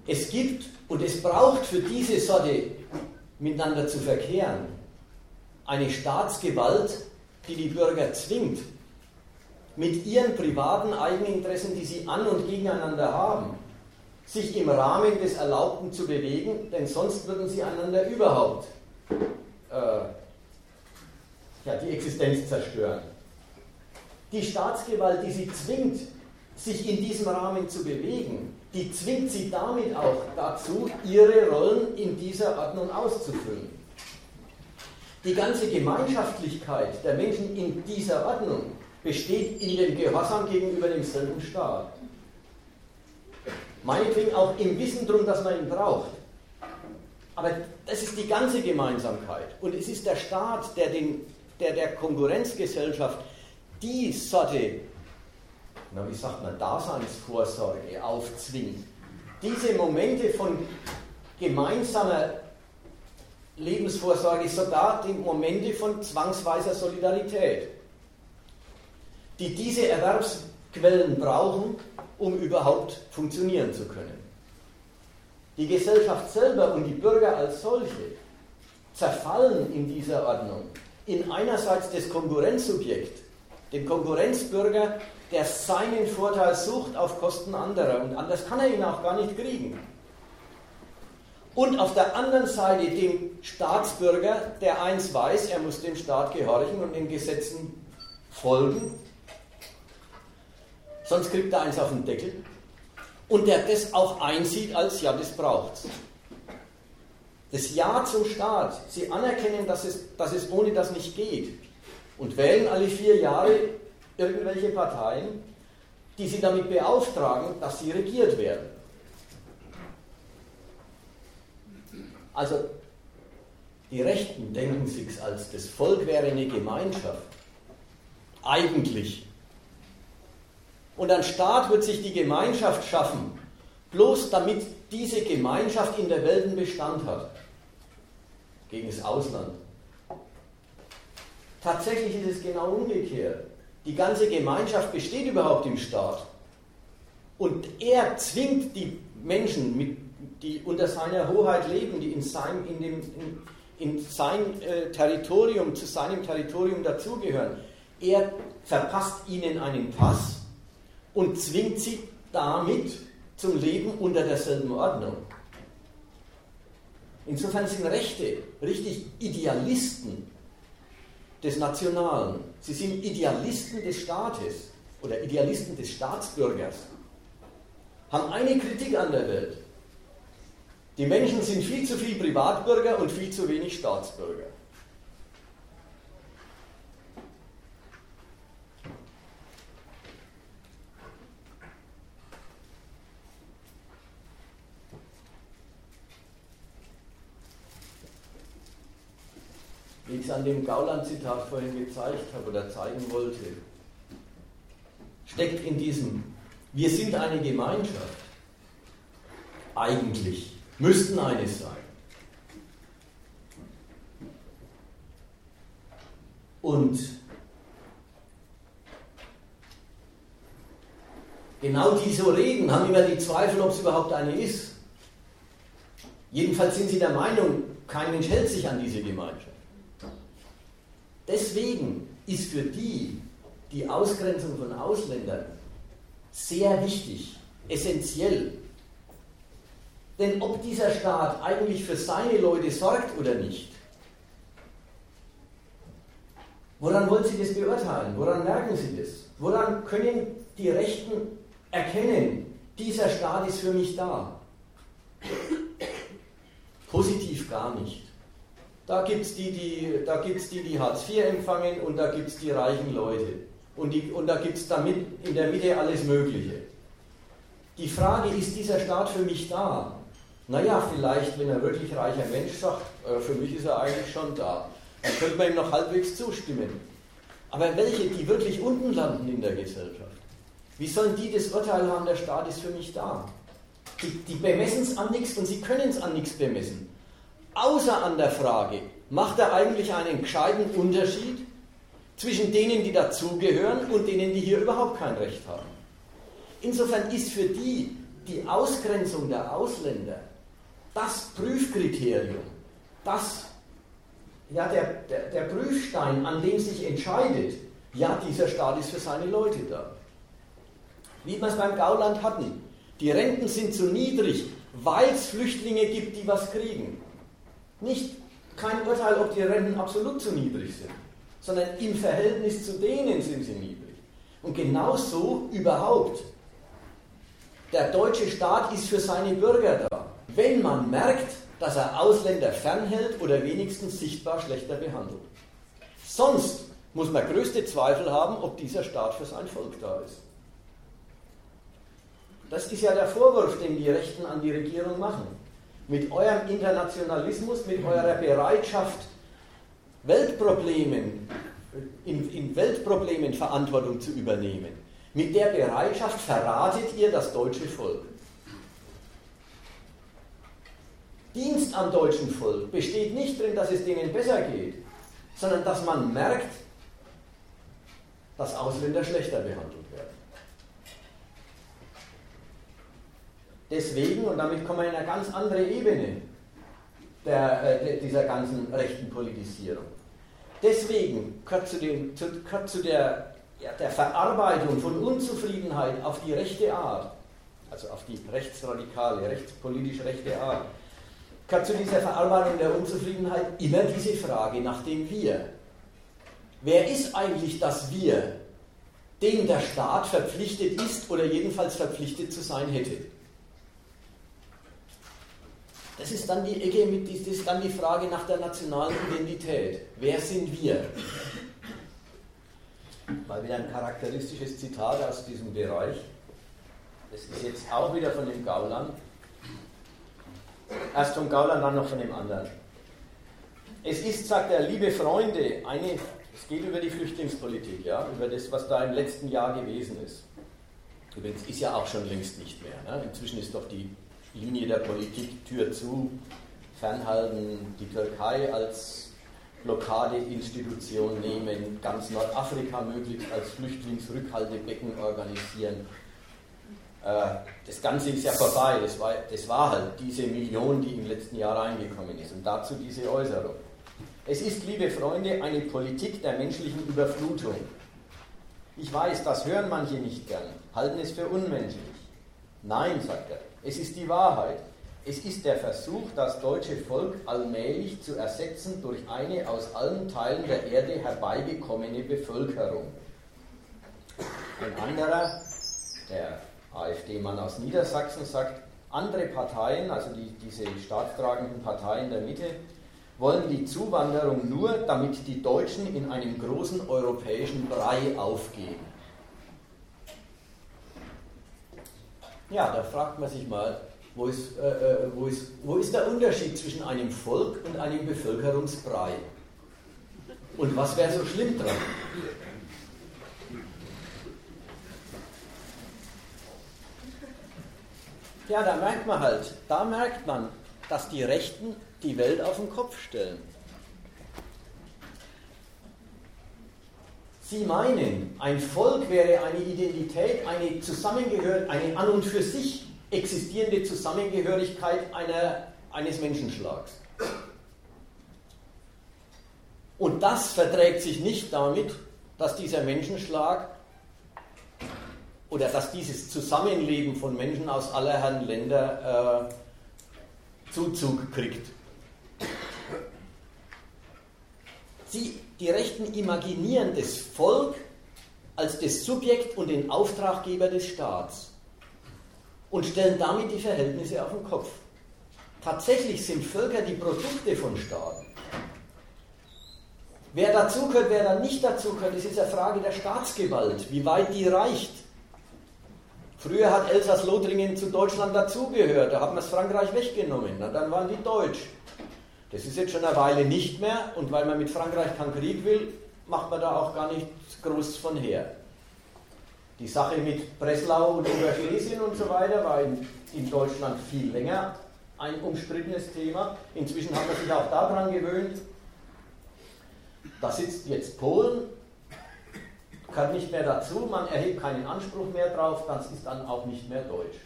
Es gibt und es braucht für diese Sorte miteinander zu verkehren eine Staatsgewalt, die die Bürger zwingt, mit ihren privaten Eigeninteressen, die sie an und gegeneinander haben, sich im Rahmen des Erlaubten zu bewegen, denn sonst würden sie einander überhaupt äh, ja, die Existenz zerstören. Die Staatsgewalt, die sie zwingt, sich in diesem Rahmen zu bewegen, die zwingt sie damit auch dazu, ihre Rollen in dieser Ordnung auszufüllen. Die ganze Gemeinschaftlichkeit der Menschen in dieser Ordnung besteht in dem Gehorsam gegenüber demselben Staat. Meinetwegen auch im Wissen darum, dass man ihn braucht. Aber das ist die ganze Gemeinsamkeit. Und es ist der Staat, der, den, der der Konkurrenzgesellschaft die Sorte, na, wie sagt man, Daseinsvorsorge aufzwingt. Diese Momente von gemeinsamer Lebensvorsorge, sogar die Momente von zwangsweiser Solidarität, die diese Erwerbsquellen brauchen, um überhaupt funktionieren zu können. Die Gesellschaft selber und die Bürger als solche zerfallen in dieser Ordnung in einerseits das Konkurrenzsubjekt, den Konkurrenzbürger, der seinen Vorteil sucht auf Kosten anderer und anders kann er ihn auch gar nicht kriegen. Und auf der anderen Seite den Staatsbürger, der eins weiß, er muss dem Staat gehorchen und den Gesetzen folgen sonst kriegt er eins auf den Deckel. Und der das auch einsieht als, ja, das braucht's. Das Ja zum Staat. Sie anerkennen, dass es, dass es ohne das nicht geht. Und wählen alle vier Jahre irgendwelche Parteien, die sie damit beauftragen, dass sie regiert werden. Also die Rechten denken sich als das Volk wäre eine Gemeinschaft. Eigentlich und ein Staat wird sich die Gemeinschaft schaffen, bloß damit diese Gemeinschaft in der Welt einen Bestand hat. Gegen das Ausland. Tatsächlich ist es genau umgekehrt. Die ganze Gemeinschaft besteht überhaupt im Staat. Und er zwingt die Menschen, mit, die unter seiner Hoheit leben, die in sein, in dem, in, in sein äh, Territorium, zu seinem Territorium dazugehören. Er verpasst ihnen einen Pass und zwingt sie damit zum Leben unter derselben Ordnung. Insofern sind Rechte richtig Idealisten des Nationalen. Sie sind Idealisten des Staates oder Idealisten des Staatsbürgers. Haben eine Kritik an der Welt. Die Menschen sind viel zu viel Privatbürger und viel zu wenig Staatsbürger. wie ich es an dem Gauland-Zitat vorhin gezeigt habe oder zeigen wollte, steckt in diesem, wir sind eine Gemeinschaft. Eigentlich müssten eine sein. Und genau die so reden, haben immer die Zweifel, ob es überhaupt eine ist. Jedenfalls sind sie der Meinung, kein Mensch hält sich an diese Gemeinschaft. Deswegen ist für die die Ausgrenzung von Ausländern sehr wichtig, essentiell. Denn ob dieser Staat eigentlich für seine Leute sorgt oder nicht, woran wollen Sie das beurteilen? Woran merken Sie das? Woran können die Rechten erkennen, dieser Staat ist für mich da? Positiv gar nicht. Da gibt es die, die, die, die Hartz IV empfangen und da gibt es die reichen Leute. Und, die, und da gibt es damit in der Mitte alles Mögliche. Die Frage, ist dieser Staat für mich da? Naja, vielleicht, wenn ein wirklich reicher Mensch sagt, äh, für mich ist er eigentlich schon da. Dann könnte man ihm noch halbwegs zustimmen. Aber welche, die wirklich unten landen in der Gesellschaft, wie sollen die das Urteil haben, der Staat ist für mich da? Die, die bemessen es an nichts und sie können es an nichts bemessen. Außer an der Frage, macht er eigentlich einen gescheiten Unterschied zwischen denen, die dazugehören und denen, die hier überhaupt kein Recht haben? Insofern ist für die die Ausgrenzung der Ausländer das Prüfkriterium, das, ja, der, der, der Prüfstein, an dem sich entscheidet, ja, dieser Staat ist für seine Leute da. Wie wir es beim Gauland hatten. Die Renten sind zu niedrig, weil es Flüchtlinge gibt, die was kriegen. Nicht kein Urteil, ob die Renten absolut zu niedrig sind, sondern im Verhältnis zu denen sind sie niedrig. Und genauso überhaupt. Der deutsche Staat ist für seine Bürger da. Wenn man merkt, dass er Ausländer fernhält oder wenigstens sichtbar schlechter behandelt. Sonst muss man größte Zweifel haben, ob dieser Staat für sein Volk da ist. Das ist ja der Vorwurf, den die Rechten an die Regierung machen. Mit eurem Internationalismus, mit eurer Bereitschaft, Weltproblemen, in, in Weltproblemen Verantwortung zu übernehmen, mit der Bereitschaft verratet ihr das deutsche Volk. Dienst am deutschen Volk besteht nicht darin, dass es denen besser geht, sondern dass man merkt, dass Ausländer schlechter behandelt werden. Deswegen, und damit kommen wir in eine ganz andere Ebene der, äh, dieser ganzen rechten Politisierung. Deswegen gehört zu, dem, zu, gehört zu der, ja, der Verarbeitung von Unzufriedenheit auf die rechte Art, also auf die rechtsradikale, rechtspolitisch rechte Art, gehört zu dieser Verarbeitung der Unzufriedenheit immer diese Frage nach dem Wir. Wer ist eigentlich das Wir, dem der Staat verpflichtet ist oder jedenfalls verpflichtet zu sein hätte? Das ist dann die Ecke, mit, das ist dann die Frage nach der nationalen Identität. Wer sind wir? Mal wieder ein charakteristisches Zitat aus diesem Bereich. Das ist jetzt auch wieder von dem Gauland. Erst vom Gauland, dann noch von dem anderen. Es ist, sagt er, liebe Freunde, eine, es geht über die Flüchtlingspolitik, ja, über das, was da im letzten Jahr gewesen ist. Übrigens ist ja auch schon längst nicht mehr. Ne? Inzwischen ist doch die Linie der Politik Tür zu, fernhalten, die Türkei als Blockadeinstitution nehmen, ganz Nordafrika möglichst als Flüchtlingsrückhaltebecken organisieren. Das Ganze ist ja vorbei, das war, das war halt diese Million, die im letzten Jahr reingekommen ist und dazu diese Äußerung. Es ist, liebe Freunde, eine Politik der menschlichen Überflutung. Ich weiß, das hören manche nicht gern, halten es für unmenschlich. Nein, sagt er, es ist die Wahrheit. Es ist der Versuch, das deutsche Volk allmählich zu ersetzen durch eine aus allen Teilen der Erde herbeigekommene Bevölkerung. Ein anderer, der AfD-Mann aus Niedersachsen, sagt, andere Parteien, also die, diese staatstragenden Parteien der Mitte, wollen die Zuwanderung nur, damit die Deutschen in einem großen europäischen Brei aufgehen. Ja, da fragt man sich mal, wo ist, äh, äh, wo, ist, wo ist der Unterschied zwischen einem Volk und einem Bevölkerungsbrei? Und was wäre so schlimm dran? Ja, da merkt man halt, da merkt man, dass die Rechten die Welt auf den Kopf stellen. Sie meinen, ein Volk wäre eine Identität, eine Zusammengehörigkeit, eine an und für sich existierende Zusammengehörigkeit einer, eines Menschenschlags. Und das verträgt sich nicht damit, dass dieser Menschenschlag oder dass dieses Zusammenleben von Menschen aus aller Herren Länder äh, Zuzug kriegt. Sie die Rechten imaginieren das Volk als das Subjekt und den Auftraggeber des Staats und stellen damit die Verhältnisse auf den Kopf. Tatsächlich sind Völker die Produkte von Staaten. Wer dazugehört, wer da nicht dazugehört, das ist eine Frage der Staatsgewalt, wie weit die reicht. Früher hat Elsass-Lothringen zu Deutschland dazugehört, da hat man es Frankreich weggenommen, na, dann waren die Deutsch. Das ist jetzt schon eine Weile nicht mehr und weil man mit Frankreich keinen Krieg will, macht man da auch gar nichts groß von her. Die Sache mit Breslau und Oberschlesien und so weiter war in, in Deutschland viel länger ein umstrittenes Thema. Inzwischen hat man sich auch daran gewöhnt. Da sitzt jetzt Polen, kann nicht mehr dazu, man erhebt keinen Anspruch mehr drauf, das ist dann auch nicht mehr Deutsch.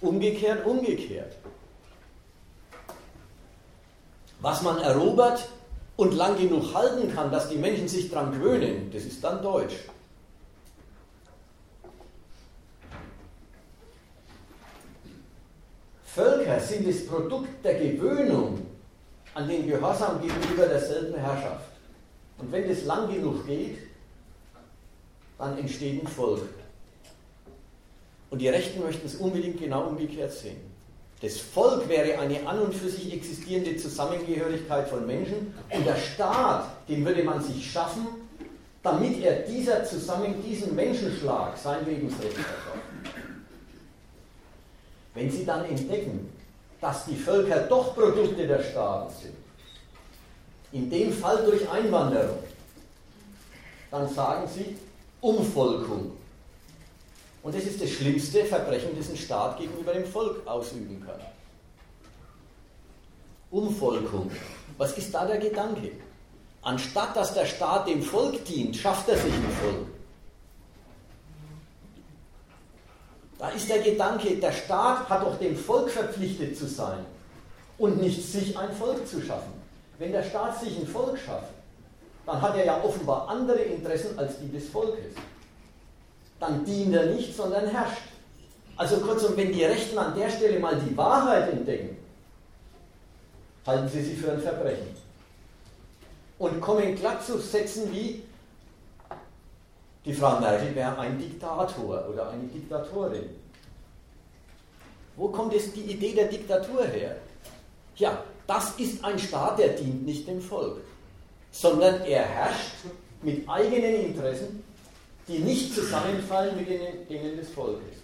Umgekehrt, umgekehrt. Was man erobert und lang genug halten kann, dass die Menschen sich daran gewöhnen, das ist dann Deutsch. Völker sind das Produkt der Gewöhnung an den Gehorsam gegenüber derselben Herrschaft. Und wenn das lang genug geht, dann entsteht ein Volk. Und die Rechten möchten es unbedingt genau umgekehrt sehen. Das Volk wäre eine an und für sich existierende Zusammengehörigkeit von Menschen und der Staat, den würde man sich schaffen, damit er dieser zusammen, diesen Menschenschlag sein Lebensrecht verschafft. Wenn Sie dann entdecken, dass die Völker doch Produkte der Staaten sind, in dem Fall durch Einwanderung, dann sagen Sie Umvolkung. Und das ist das schlimmste Verbrechen, das ein Staat gegenüber dem Volk ausüben kann. Umvolkung. Was ist da der Gedanke? Anstatt dass der Staat dem Volk dient, schafft er sich ein Volk. Da ist der Gedanke, der Staat hat doch dem Volk verpflichtet zu sein und nicht sich ein Volk zu schaffen. Wenn der Staat sich ein Volk schafft, dann hat er ja offenbar andere Interessen als die des Volkes. Dann dient er nicht, sondern herrscht. Also kurzum, wenn die Rechten an der Stelle mal die Wahrheit entdecken, halten sie sie für ein Verbrechen. Und kommen glatt zu Sätzen wie, die Frau Merkel wäre ein Diktator oder eine Diktatorin. Wo kommt jetzt die Idee der Diktatur her? Ja, das ist ein Staat, der dient nicht dem Volk, sondern er herrscht mit eigenen Interessen, die nicht zusammenfallen mit denen des Volkes.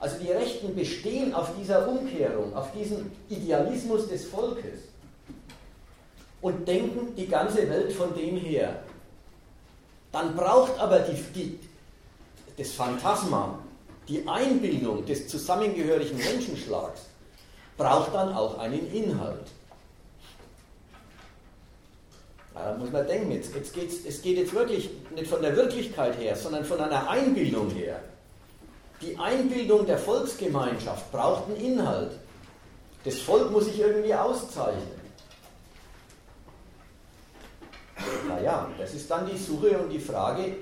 Also die Rechten bestehen auf dieser Umkehrung, auf diesem Idealismus des Volkes und denken die ganze Welt von dem her. Dann braucht aber die, die, das Phantasma, die Einbildung des zusammengehörigen Menschenschlags, braucht dann auch einen Inhalt. Da muss man denken, jetzt, jetzt geht's, es geht jetzt wirklich nicht von der Wirklichkeit her, sondern von einer Einbildung her. Die Einbildung der Volksgemeinschaft braucht einen Inhalt. Das Volk muss sich irgendwie auszeichnen. Naja, das ist dann die Suche und die Frage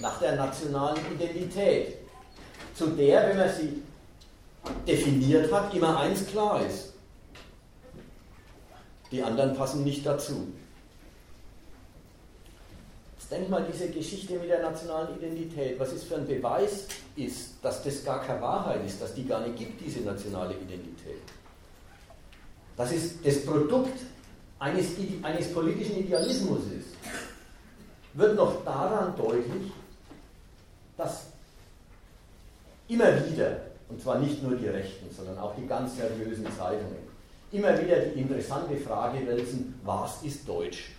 nach der nationalen Identität, zu der, wenn man sie definiert hat, immer eins klar ist. Die anderen passen nicht dazu. Denk mal diese Geschichte mit der nationalen Identität. Was ist für ein Beweis ist, dass das gar keine Wahrheit ist, dass die gar nicht gibt, diese nationale Identität. Das ist das Produkt eines, eines politischen Idealismus ist, wird noch daran deutlich, dass immer wieder, und zwar nicht nur die Rechten, sondern auch die ganz seriösen Zeitungen, immer wieder die interessante Frage wälzen, was ist Deutsch?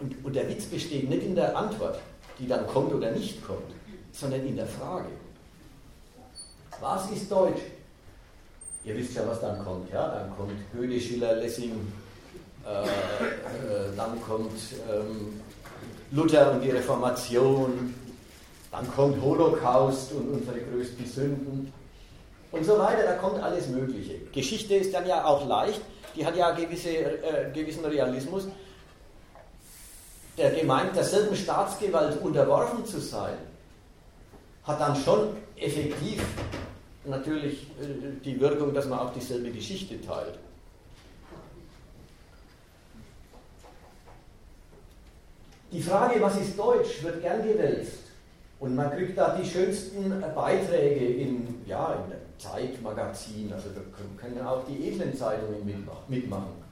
Und, und der Witz besteht nicht in der Antwort, die dann kommt oder nicht kommt, sondern in der Frage. Was ist Deutsch? Ihr wisst ja, was dann kommt. Ja? Dann kommt Goethe, Schiller, Lessing, äh, äh, dann kommt ähm, Luther und die Reformation, dann kommt Holocaust und unsere größten Sünden und so weiter. Da kommt alles Mögliche. Geschichte ist dann ja auch leicht, die hat ja gewisse, äh, gewissen Realismus. Der gemeint, derselben Staatsgewalt unterworfen zu sein, hat dann schon effektiv natürlich äh, die Wirkung, dass man auch dieselbe Geschichte teilt. Die Frage, was ist Deutsch, wird gern gewälzt. Und man kriegt da die schönsten Beiträge in, ja, in der Zeitmagazin, also da können auch die edlen Zeitungen mitmachen.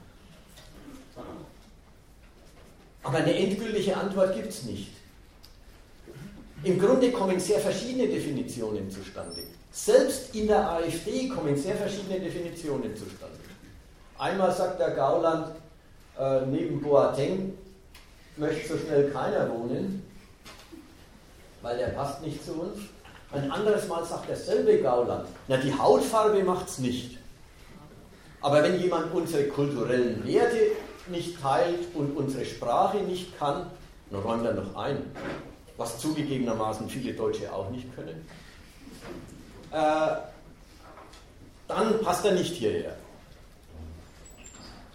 Aber eine endgültige Antwort gibt es nicht. Im Grunde kommen sehr verschiedene Definitionen zustande. Selbst in der AfD kommen sehr verschiedene Definitionen zustande. Einmal sagt der Gauland, äh, neben Boateng möchte so schnell keiner wohnen, weil der passt nicht zu uns. Ein anderes Mal sagt derselbe Gauland, na die Hautfarbe macht es nicht. Aber wenn jemand unsere kulturellen Werte nicht teilt und unsere Sprache nicht kann, dann räumt er noch ein. Was zugegebenermaßen viele Deutsche auch nicht können. Äh, dann passt er nicht hierher.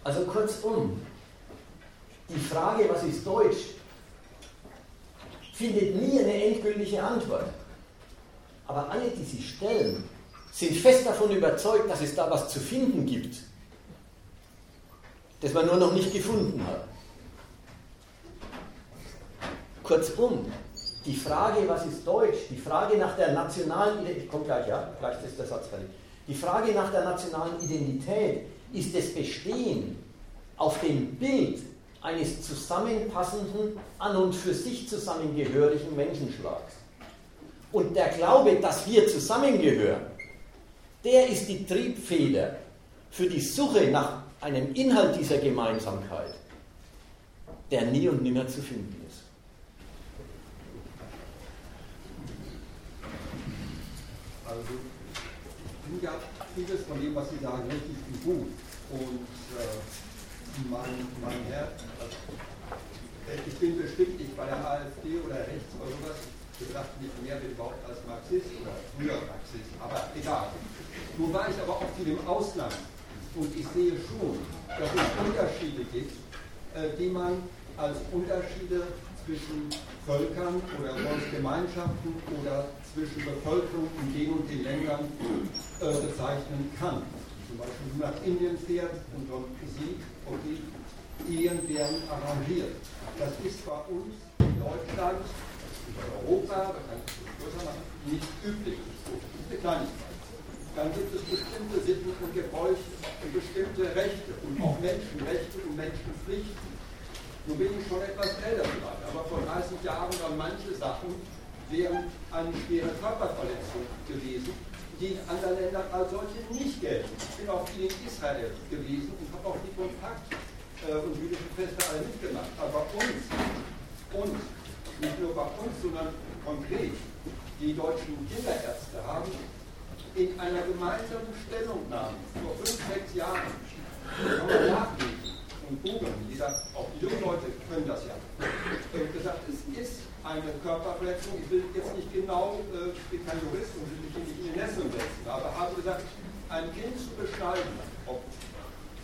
Also kurzum, die Frage, was ist Deutsch, findet nie eine endgültige Antwort. Aber alle, die sie stellen, sind fest davon überzeugt, dass es da was zu finden gibt, das man nur noch nicht gefunden hat. Kurzum, die Frage, was ist Deutsch, die Frage nach der nationalen Identität, ich komme gleich, ja, gleich ist der Satz fertig. Die Frage nach der nationalen Identität ist das Bestehen auf dem Bild eines zusammenpassenden, an und für sich zusammengehörigen Menschenschlags. Und der Glaube, dass wir zusammengehören, der ist die Triebfeder für die Suche nach einem Inhalt dieser Gemeinsamkeit, der nie und nimmer zu finden ist. Also, ich finde ja vieles von dem, was Sie sagen, richtig und gut. Und äh, mein, mein Herr, äh, ich bin bestimmt nicht bei der AfD oder rechts oder sowas, betrachte mich mehr überhaupt als Marxist oder früher Marxist, aber egal. Nun war ich aber auch viel im Ausland und ich sehe schon, dass es Unterschiede gibt, äh, die man als Unterschiede zwischen Völkern oder Volksgemeinschaften oder zwischen Bevölkerung in den und den Ländern äh, bezeichnen kann. Zum Beispiel, nach Indien fährt und dort sieht, okay, Ehen werden arrangiert. Das ist bei uns in Deutschland, in Europa, nicht üblich. Das ist eine Kleinigkeit. Dann gibt es bestimmte Sitten und Gebräuche und bestimmte Rechte und auch Menschenrechte und Menschenpflichten. Nun bin ich schon etwas älter vielleicht, aber vor 30 Jahren waren manche Sachen wären eine schwere Körperverletzung gewesen, die in anderen Ländern als solche nicht gelten. Ich bin auch viel in Israel gewesen und habe auch die Kontakt- äh, und jüdischen Feste alle mitgemacht. Aber uns, uns, nicht nur bei uns, sondern konkret, die deutschen Kinderärzte haben in einer gemeinsamen Stellungnahme vor fünf, sechs Jahren, man nachlesen und googeln, jeder, auch die jungen Leute können das ja, äh, gesagt, es ist eine Körperverletzung. Ich will jetzt nicht genau, äh, ich bin kein Jurist und will mich nicht in die Nesseln setzen, aber habe gesagt, ein Kind zu beschneiden, ob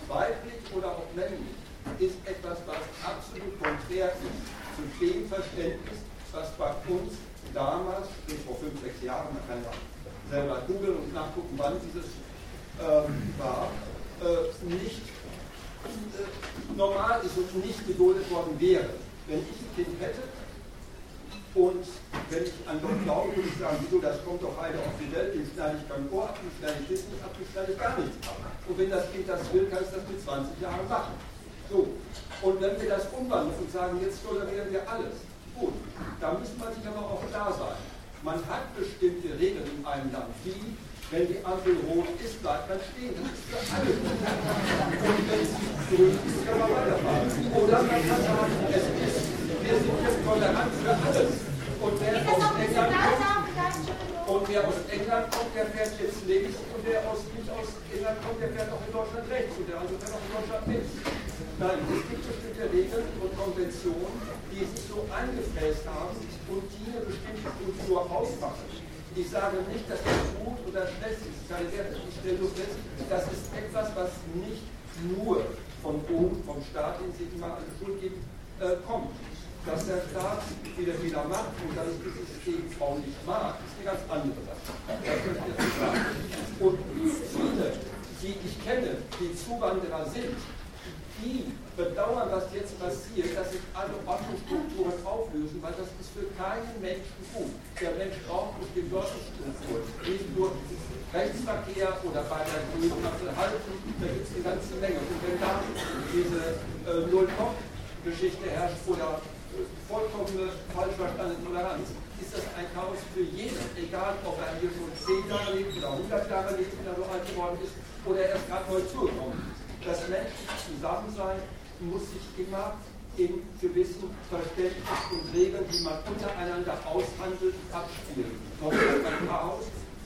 weiblich oder ob männlich, ist etwas, was absolut konträr ist zu dem Verständnis, was bei uns damals, vor fünf, sechs Jahren, man kann ja selber googeln und nachgucken, wann dieses ähm, war, äh, nicht äh, normal ist und nicht geduldet worden wäre. Wenn ich ein Kind hätte, und wenn ich an Gott glaube, würde ich sagen, wieso, das kommt doch heile auf die Welt, den schneide ich kein Ohr ab, den schneide ich nicht ab, den schneide ich gar nichts ab. Und wenn das Kind das will, kann es das mit 20 Jahren machen. So. Und wenn wir das umwandeln und sagen, jetzt tolerieren wir alles, gut, da muss man sich aber auch klar sein. Man hat bestimmte Regeln in einem Land, wie wenn die Ampel rot ist, bleibt man stehen. Das ist für alle. Und wenn es grün ist, kann man weiterfahren. Oder man kann sagen, es ist wir sind jetzt tolerant für alles. Und wer aus England kommt, und wer aus England kommt, der fährt jetzt links und der aus, nicht aus England kommt, der fährt auch in Deutschland rechts und der andere fährt auch in Deutschland links. Nein, es gibt bestimmte Regeln und Konventionen, die sich so eingefräst haben und die eine bestimmte Kultur ausmachen. Ich sage nicht, dass das gut oder schlecht ist. Ich stelle nur fest, das ist etwas, was nicht nur von oben, vom Staat, den Sie immer an Schuld geben, äh, kommt dass der Staat wieder wieder macht und dass ich dieses System Frau nicht mag, ist eine ganz andere Sache. Und viele, die ich kenne, die Zuwanderer sind, die bedauern, was jetzt passiert, dass sich alle Ordnungsstrukturen auflösen, weil das ist für keinen Menschen gut. Der Mensch braucht bestimmte Ordnungsstrukturen. Nicht nur Rechtsverkehr oder bei der Grünen halten, da gibt es eine ganze Menge. Und wenn da diese äh, Null-Kopf-Geschichte herrscht oder vollkommene falsch verstandene Toleranz, ist das ein Chaos für jeden, egal ob er hier schon 10 Jahre lebt oder 100 Jahre lebt, wenn er so alt geworden ist, oder erst gerade neu zugekommen ist. Das menschliche Zusammensein muss sich immer in gewissen Verständnis und Regeln, die man untereinander aushandelt, abspielen. Sonst hat man Chaos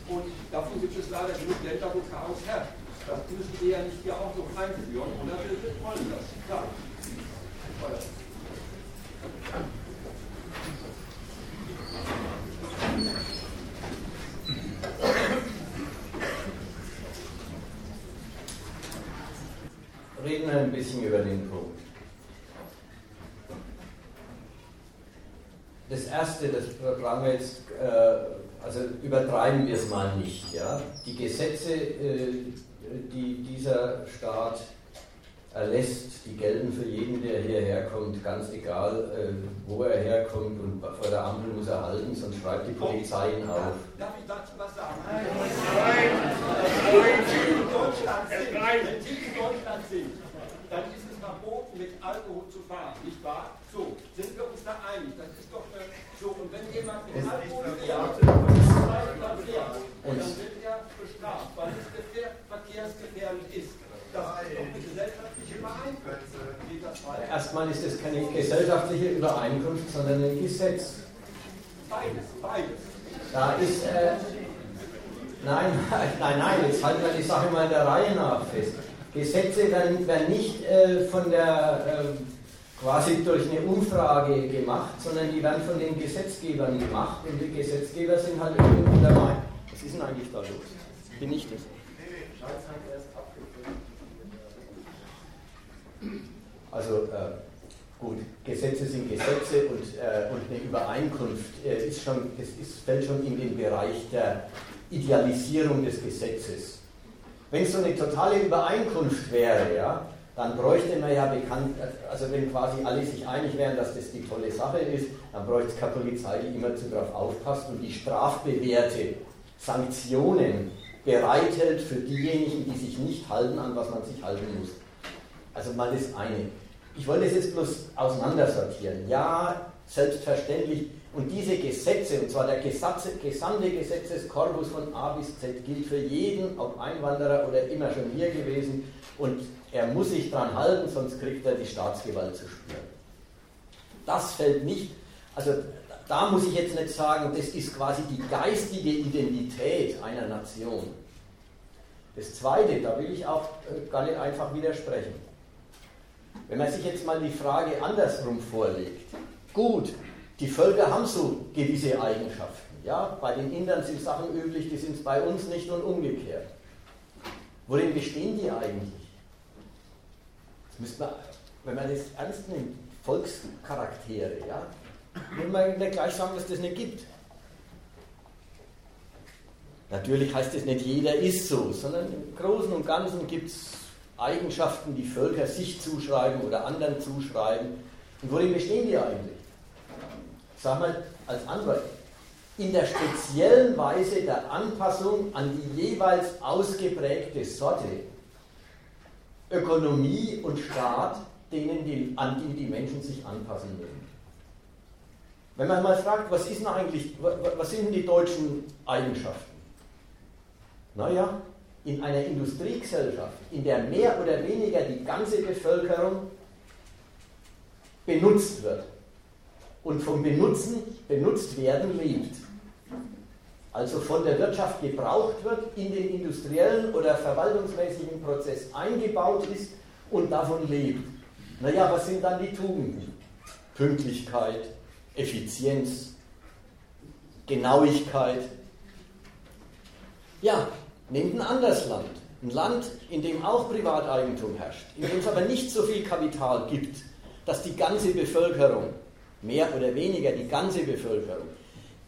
und davon gibt es leider genug Länder, wo Chaos herrscht. Das müssen wir ja nicht hier auch so einführen, oder wir wollen das. Klar. Reden ein bisschen über den Punkt. Das erste, das brauchen wir jetzt, äh, also übertreiben wir es mal nicht. Ja? Die Gesetze, äh, die dieser Staat erlässt, die gelten für jeden, der hierher kommt, ganz egal, äh, wo er herkommt und vor der Ampel muss er halten, sonst schreibt die Polizei ihn auf. Darf ich dazu was sagen? Nein, nein, nein. Wenn Sie in Deutschland sind, wenn Sie in Deutschland sind, dann ist es verboten, mit Alkohol zu fahren, nicht wahr? So, sind wir uns da einig? Das ist doch so. Und wenn jemand mit Alkohol fährt, dann wird er bestraft, weil es verkehrsgefährdend ist. Erstmal ist es keine gesellschaftliche Übereinkunft, sondern ein Gesetz. Beides, beides. Da ist, äh, nein, (laughs) nein, nein, jetzt halten wir die Sache mal in der Reihe nach fest. Gesetze werden, werden nicht äh, von der, äh, quasi durch eine Umfrage gemacht, sondern die werden von den Gesetzgebern gemacht und die Gesetzgeber sind halt irgendwo der Meinung. Was ist denn eigentlich da los? Bin ich das? Also äh, gut, Gesetze sind Gesetze und, äh, und eine Übereinkunft äh, ist schon, das ist, fällt schon in den Bereich der Idealisierung des Gesetzes. Wenn es so eine totale Übereinkunft wäre, ja, dann bräuchte man ja bekannt, also wenn quasi alle sich einig wären, dass das die tolle Sache ist, dann bräuchte es keine Polizei, die immer zu darauf aufpasst und die strafbewährte Sanktionen bereithält für diejenigen, die sich nicht halten, an was man sich halten muss. Also mal das eine. Ich wollte es jetzt bloß auseinandersortieren. Ja, selbstverständlich. Und diese Gesetze, und zwar der gesamte Gesetzeskorpus von A bis Z, gilt für jeden, ob Einwanderer oder immer schon hier gewesen. Und er muss sich daran halten, sonst kriegt er die Staatsgewalt zu spüren. Das fällt nicht, also da muss ich jetzt nicht sagen, das ist quasi die geistige Identität einer Nation. Das Zweite, da will ich auch äh, gar nicht einfach widersprechen. Wenn man sich jetzt mal die Frage andersrum vorlegt, gut, die Völker haben so gewisse Eigenschaften. Ja? Bei den Indern sind Sachen üblich, die sind es bei uns nicht und umgekehrt. Worin bestehen die eigentlich? Das müsste man, wenn man das ernst nimmt, Volkscharaktere, ja, will man nicht gleich sagen, dass das nicht gibt. Natürlich heißt es nicht, jeder ist so, sondern im Großen und Ganzen gibt es Eigenschaften, die Völker sich zuschreiben oder anderen zuschreiben. Und worin bestehen die eigentlich? Sag mal als Antwort, in der speziellen Weise der Anpassung an die jeweils ausgeprägte Sorte Ökonomie und Staat, denen die, an die die Menschen sich anpassen müssen. Wenn man mal fragt, was, ist eigentlich, was sind denn die deutschen Eigenschaften? Naja, in einer Industriegesellschaft, in der mehr oder weniger die ganze Bevölkerung benutzt wird und vom Benutzen, benutzt werden lebt, also von der Wirtschaft gebraucht wird, in den industriellen oder verwaltungsmäßigen Prozess eingebaut ist und davon lebt. Naja, was sind dann die Tugenden? Pünktlichkeit, Effizienz, Genauigkeit. Ja, Nehmt ein anderes Land. Ein Land, in dem auch Privateigentum herrscht, in dem es aber nicht so viel Kapital gibt, dass die ganze Bevölkerung, mehr oder weniger die ganze Bevölkerung,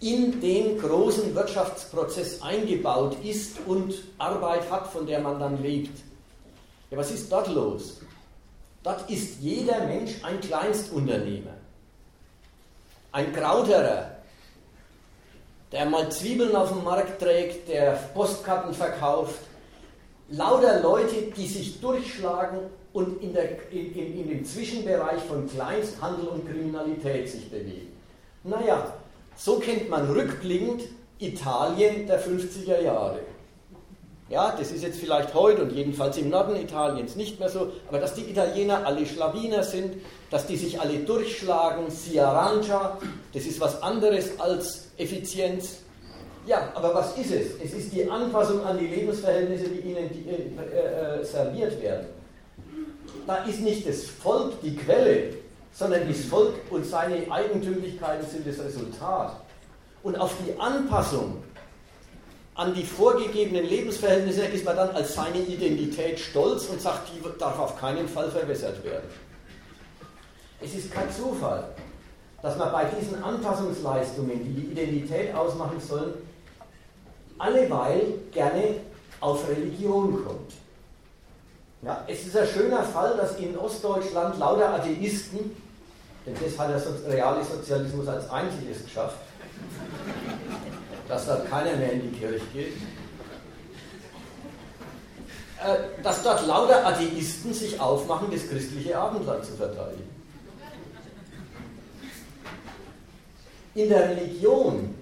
in den großen Wirtschaftsprozess eingebaut ist und Arbeit hat, von der man dann lebt. Ja, was ist dort los? Dort ist jeder Mensch ein Kleinstunternehmer, ein Krauterer, der mal Zwiebeln auf den Markt trägt, der Postkarten verkauft. Lauter Leute, die sich durchschlagen und in, der, in, in, in dem Zwischenbereich von Kleinsthandel und Kriminalität sich bewegen. Naja, so kennt man rückblickend Italien der 50er Jahre. Ja, das ist jetzt vielleicht heute und jedenfalls im Norden Italiens nicht mehr so, aber dass die Italiener alle Schlawiner sind, dass die sich alle durchschlagen, si arrangia, das ist was anderes als Effizienz. Ja, aber was ist es? Es ist die Anpassung an die Lebensverhältnisse, die ihnen die, äh, äh, serviert werden. Da ist nicht das Volk die Quelle, sondern das Volk und seine Eigentümlichkeiten sind das Resultat. Und auf die Anpassung an die vorgegebenen Lebensverhältnisse ist man dann als seine Identität stolz und sagt, die darf auf keinen Fall verwässert werden. Es ist kein Zufall, dass man bei diesen Anpassungsleistungen, die die Identität ausmachen sollen, alleweil gerne auf Religion kommt. Ja, es ist ein schöner Fall, dass in Ostdeutschland lauter Atheisten, denn das hat der reale Sozialismus als einziges geschafft, dass dort keiner mehr in die Kirche geht, äh, dass dort lauter Atheisten sich aufmachen, das christliche Abendland zu verteidigen. In der Religion,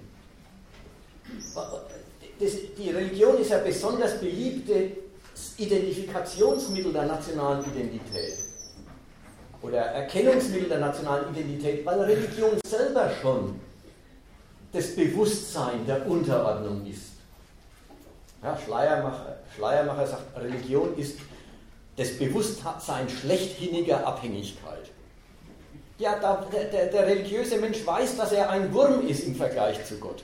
das, die Religion ist ein besonders beliebtes Identifikationsmittel der nationalen Identität oder Erkennungsmittel der nationalen Identität, weil Religion selber schon das Bewusstsein der Unterordnung ist. Ja, Schleiermacher, Schleiermacher sagt, Religion ist das Bewusstsein schlechthinniger Abhängigkeit. Ja, da, der, der religiöse Mensch weiß, dass er ein Wurm ist im Vergleich zu Gott.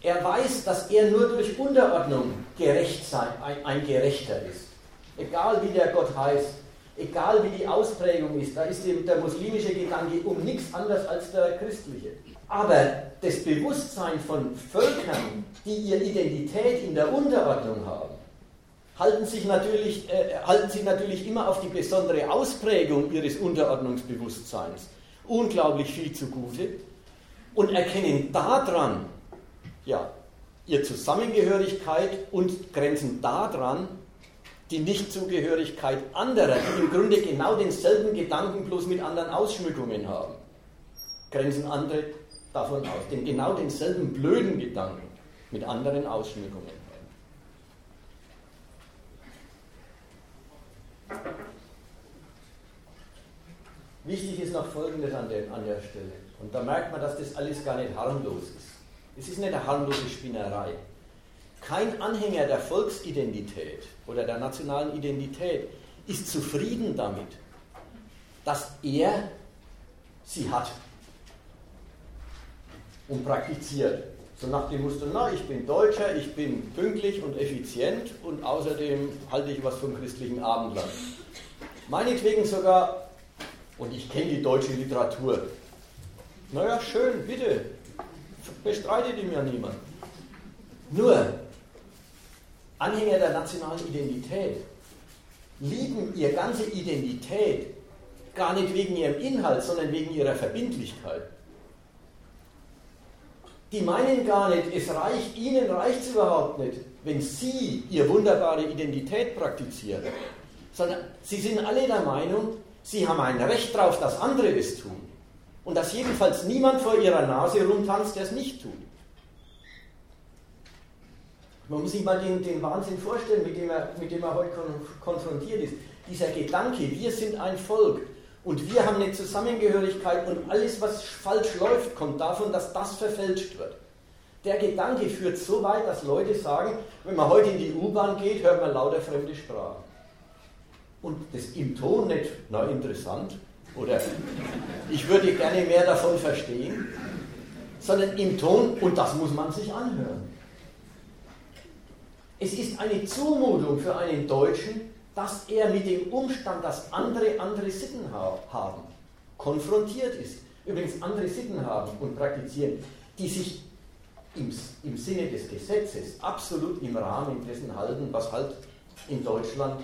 Er weiß, dass er nur durch Unterordnung gerecht sein, ein, ein Gerechter ist. Egal wie der Gott heißt, egal wie die Ausprägung ist, da ist der muslimische Gedanke um nichts anders als der christliche. Aber das Bewusstsein von Völkern, die ihre Identität in der Unterordnung haben, halten sich, natürlich, äh, halten sich natürlich immer auf die besondere Ausprägung ihres Unterordnungsbewusstseins unglaublich viel zugute und erkennen daran ja, ihre Zusammengehörigkeit und grenzen daran die Nichtzugehörigkeit anderer, die im Grunde genau denselben Gedanken bloß mit anderen Ausschmückungen haben. Grenzen andere davon aus, denn genau denselben blöden Gedanken mit anderen Ausschmückungen haben. Wichtig ist noch Folgendes an der, an der Stelle. Und da merkt man, dass das alles gar nicht harmlos ist. Es ist nicht eine harmlose Spinnerei. Kein Anhänger der Volksidentität oder der nationalen Identität ist zufrieden damit, dass er sie hat und praktiziert. So nach dem Muster, na, ich bin Deutscher, ich bin pünktlich und effizient und außerdem halte ich was vom christlichen Abendland. Meinetwegen sogar, und ich kenne die deutsche Literatur. Naja, schön, bitte, bestreitet ihm ja niemand. Nur, Anhänger der nationalen Identität lieben ihre ganze Identität gar nicht wegen ihrem Inhalt, sondern wegen ihrer Verbindlichkeit. Die meinen gar nicht, es reicht, ihnen reicht es überhaupt nicht, wenn sie ihre wunderbare Identität praktizieren, sondern sie sind alle der Meinung, sie haben ein Recht darauf, dass andere es tun. Und dass jedenfalls niemand vor ihrer Nase rumtanzt, der es nicht tut. Man muss sich mal den, den Wahnsinn vorstellen, mit dem, er, mit dem er heute konfrontiert ist. Dieser Gedanke, wir sind ein Volk und wir haben eine Zusammengehörigkeit und alles, was falsch läuft, kommt davon, dass das verfälscht wird. Der Gedanke führt so weit, dass Leute sagen, wenn man heute in die U-Bahn geht, hört man lauter fremde Sprachen. Und das im Ton nicht, na interessant, oder ich würde gerne mehr davon verstehen, sondern im Ton, und das muss man sich anhören. Es ist eine Zumutung für einen Deutschen, dass er mit dem Umstand, dass andere andere Sitten haben, konfrontiert ist. Übrigens andere Sitten haben und praktizieren, die sich im, im Sinne des Gesetzes absolut im Rahmen dessen halten, was halt in Deutschland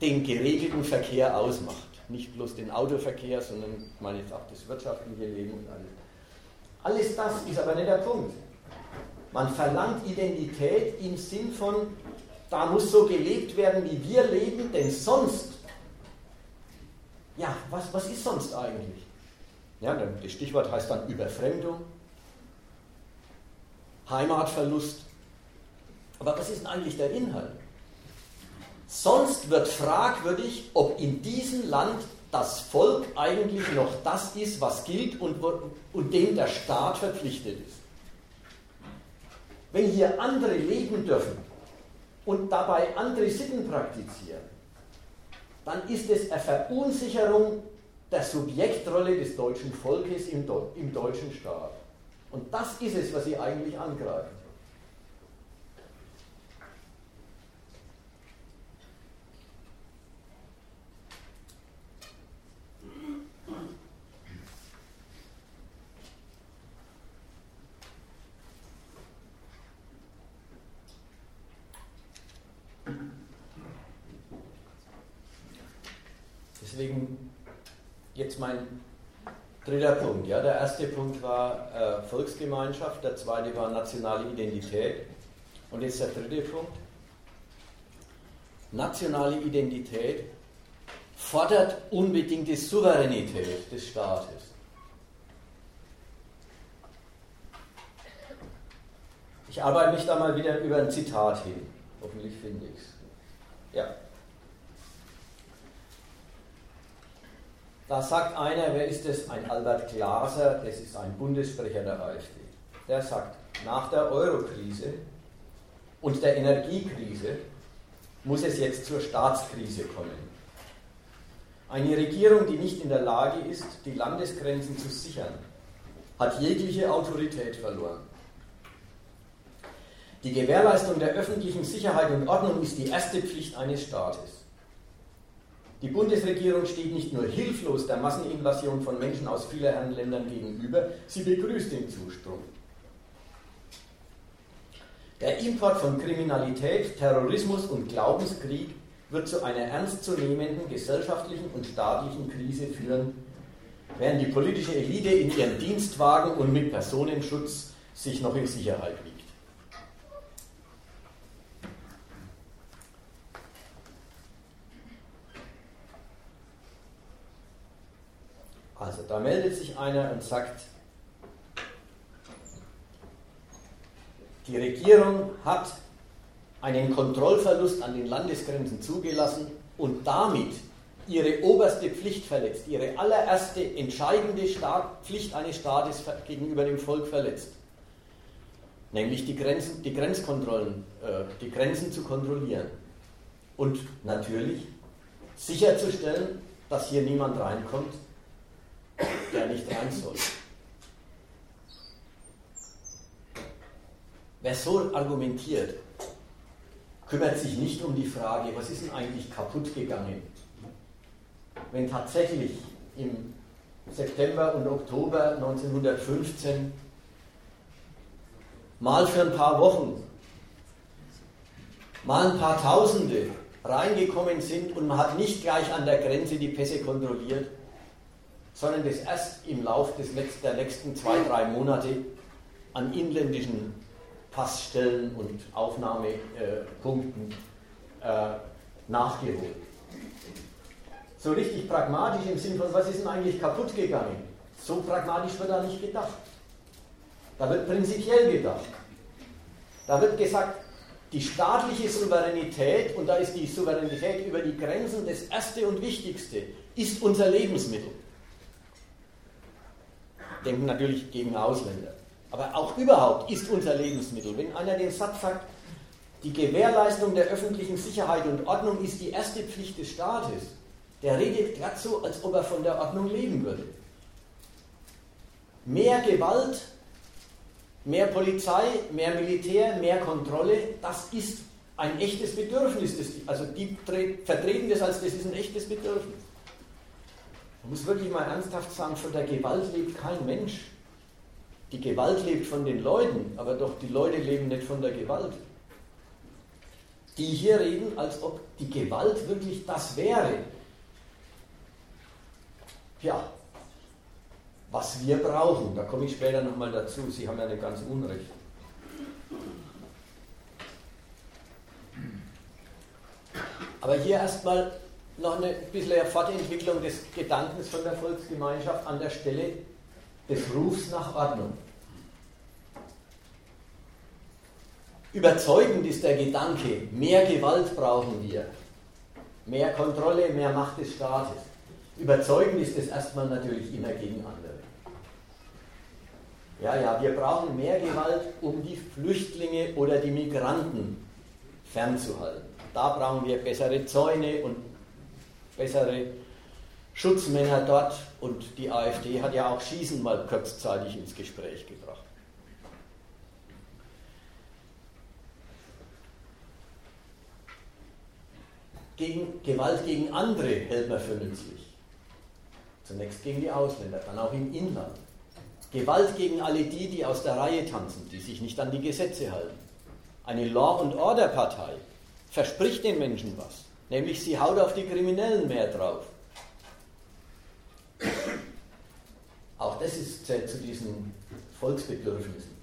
den geregelten Verkehr ausmacht. Nicht bloß den Autoverkehr, sondern ich meine jetzt auch das wirtschaftliche Leben und alles. Alles das ist aber nicht der Punkt. Man verlangt Identität im Sinn von, da muss so gelebt werden, wie wir leben, denn sonst, ja, was, was ist sonst eigentlich? Ja, das Stichwort heißt dann Überfremdung, Heimatverlust, Aber was ist denn eigentlich der Inhalt? Sonst wird fragwürdig, ob in diesem Land das Volk eigentlich noch das ist, was gilt und, und dem der Staat verpflichtet ist. Wenn hier andere leben dürfen und dabei andere Sitten praktizieren, dann ist es eine Verunsicherung der Subjektrolle des deutschen Volkes im, im deutschen Staat. Und das ist es, was sie eigentlich angreifen. Deswegen jetzt mein dritter Punkt. Ja, der erste Punkt war äh, Volksgemeinschaft, der zweite war nationale Identität. Und jetzt der dritte Punkt. Nationale Identität fordert unbedingte Souveränität des Staates. Ich arbeite mich da mal wieder über ein Zitat hin. Hoffentlich finde ich es. Ja. Da sagt einer, wer ist das? Ein Albert Glaser, das ist ein Bundessprecher der AfD. Der sagt, nach der Eurokrise und der Energiekrise muss es jetzt zur Staatskrise kommen. Eine Regierung, die nicht in der Lage ist, die Landesgrenzen zu sichern, hat jegliche Autorität verloren. Die Gewährleistung der öffentlichen Sicherheit und Ordnung ist die erste Pflicht eines Staates. Die Bundesregierung steht nicht nur hilflos der Masseninvasion von Menschen aus vielerlei Ländern gegenüber, sie begrüßt den Zustrom. Der Import von Kriminalität, Terrorismus und Glaubenskrieg wird zu einer ernstzunehmenden gesellschaftlichen und staatlichen Krise führen, während die politische Elite in ihren Dienstwagen und mit Personenschutz sich noch in Sicherheit wiegt. Also da meldet sich einer und sagt, die Regierung hat einen Kontrollverlust an den Landesgrenzen zugelassen und damit ihre oberste Pflicht verletzt, ihre allererste entscheidende Staat, Pflicht eines Staates gegenüber dem Volk verletzt. Nämlich die, Grenzen, die Grenzkontrollen, äh, die Grenzen zu kontrollieren. Und natürlich sicherzustellen, dass hier niemand reinkommt, der nicht rein soll. Wer so argumentiert, kümmert sich nicht um die Frage, was ist denn eigentlich kaputt gegangen, wenn tatsächlich im September und Oktober 1915 mal für ein paar Wochen, mal ein paar Tausende reingekommen sind und man hat nicht gleich an der Grenze die Pässe kontrolliert, sondern das erst im Laufe der nächsten zwei, drei Monate an inländischen Passstellen und Aufnahmepunkten äh, nachgeholt. So richtig pragmatisch im Sinne von, was ist denn eigentlich kaputt gegangen? So pragmatisch wird da nicht gedacht. Da wird prinzipiell gedacht. Da wird gesagt, die staatliche Souveränität, und da ist die Souveränität über die Grenzen das Erste und Wichtigste, ist unser Lebensmittel denken natürlich gegen Ausländer. Aber auch überhaupt ist unser Lebensmittel. Wenn einer den Satz sagt, die Gewährleistung der öffentlichen Sicherheit und Ordnung ist die erste Pflicht des Staates, der redet glatt so, als ob er von der Ordnung leben würde. Mehr Gewalt, mehr Polizei, mehr Militär, mehr Kontrolle, das ist ein echtes Bedürfnis. Also die vertreten das als das ist ein echtes Bedürfnis. Man muss wirklich mal ernsthaft sagen, von der Gewalt lebt kein Mensch. Die Gewalt lebt von den Leuten, aber doch die Leute leben nicht von der Gewalt. Die hier reden, als ob die Gewalt wirklich das wäre. Ja, was wir brauchen, da komme ich später nochmal dazu, Sie haben ja nicht ganz Unrecht. Aber hier erstmal noch eine bisschen Fortentwicklung des Gedankens von der Volksgemeinschaft an der Stelle des Rufs nach Ordnung. Überzeugend ist der Gedanke, mehr Gewalt brauchen wir, mehr Kontrolle, mehr Macht des Staates. Überzeugend ist es erstmal natürlich immer gegen andere. Ja, ja, wir brauchen mehr Gewalt, um die Flüchtlinge oder die Migranten fernzuhalten. Da brauchen wir bessere Zäune und bessere Schutzmänner dort. Und die AfD hat ja auch Schießen mal kurzzeitig ins Gespräch gebracht. Gegen, Gewalt gegen andere hält man für nützlich. Zunächst gegen die Ausländer, dann auch im Inland. Gewalt gegen alle die, die aus der Reihe tanzen, die sich nicht an die Gesetze halten. Eine Law- and Order-Partei verspricht den Menschen was, nämlich sie haut auf die Kriminellen mehr drauf. Auch das ist zählt zu diesen Volksbedürfnissen.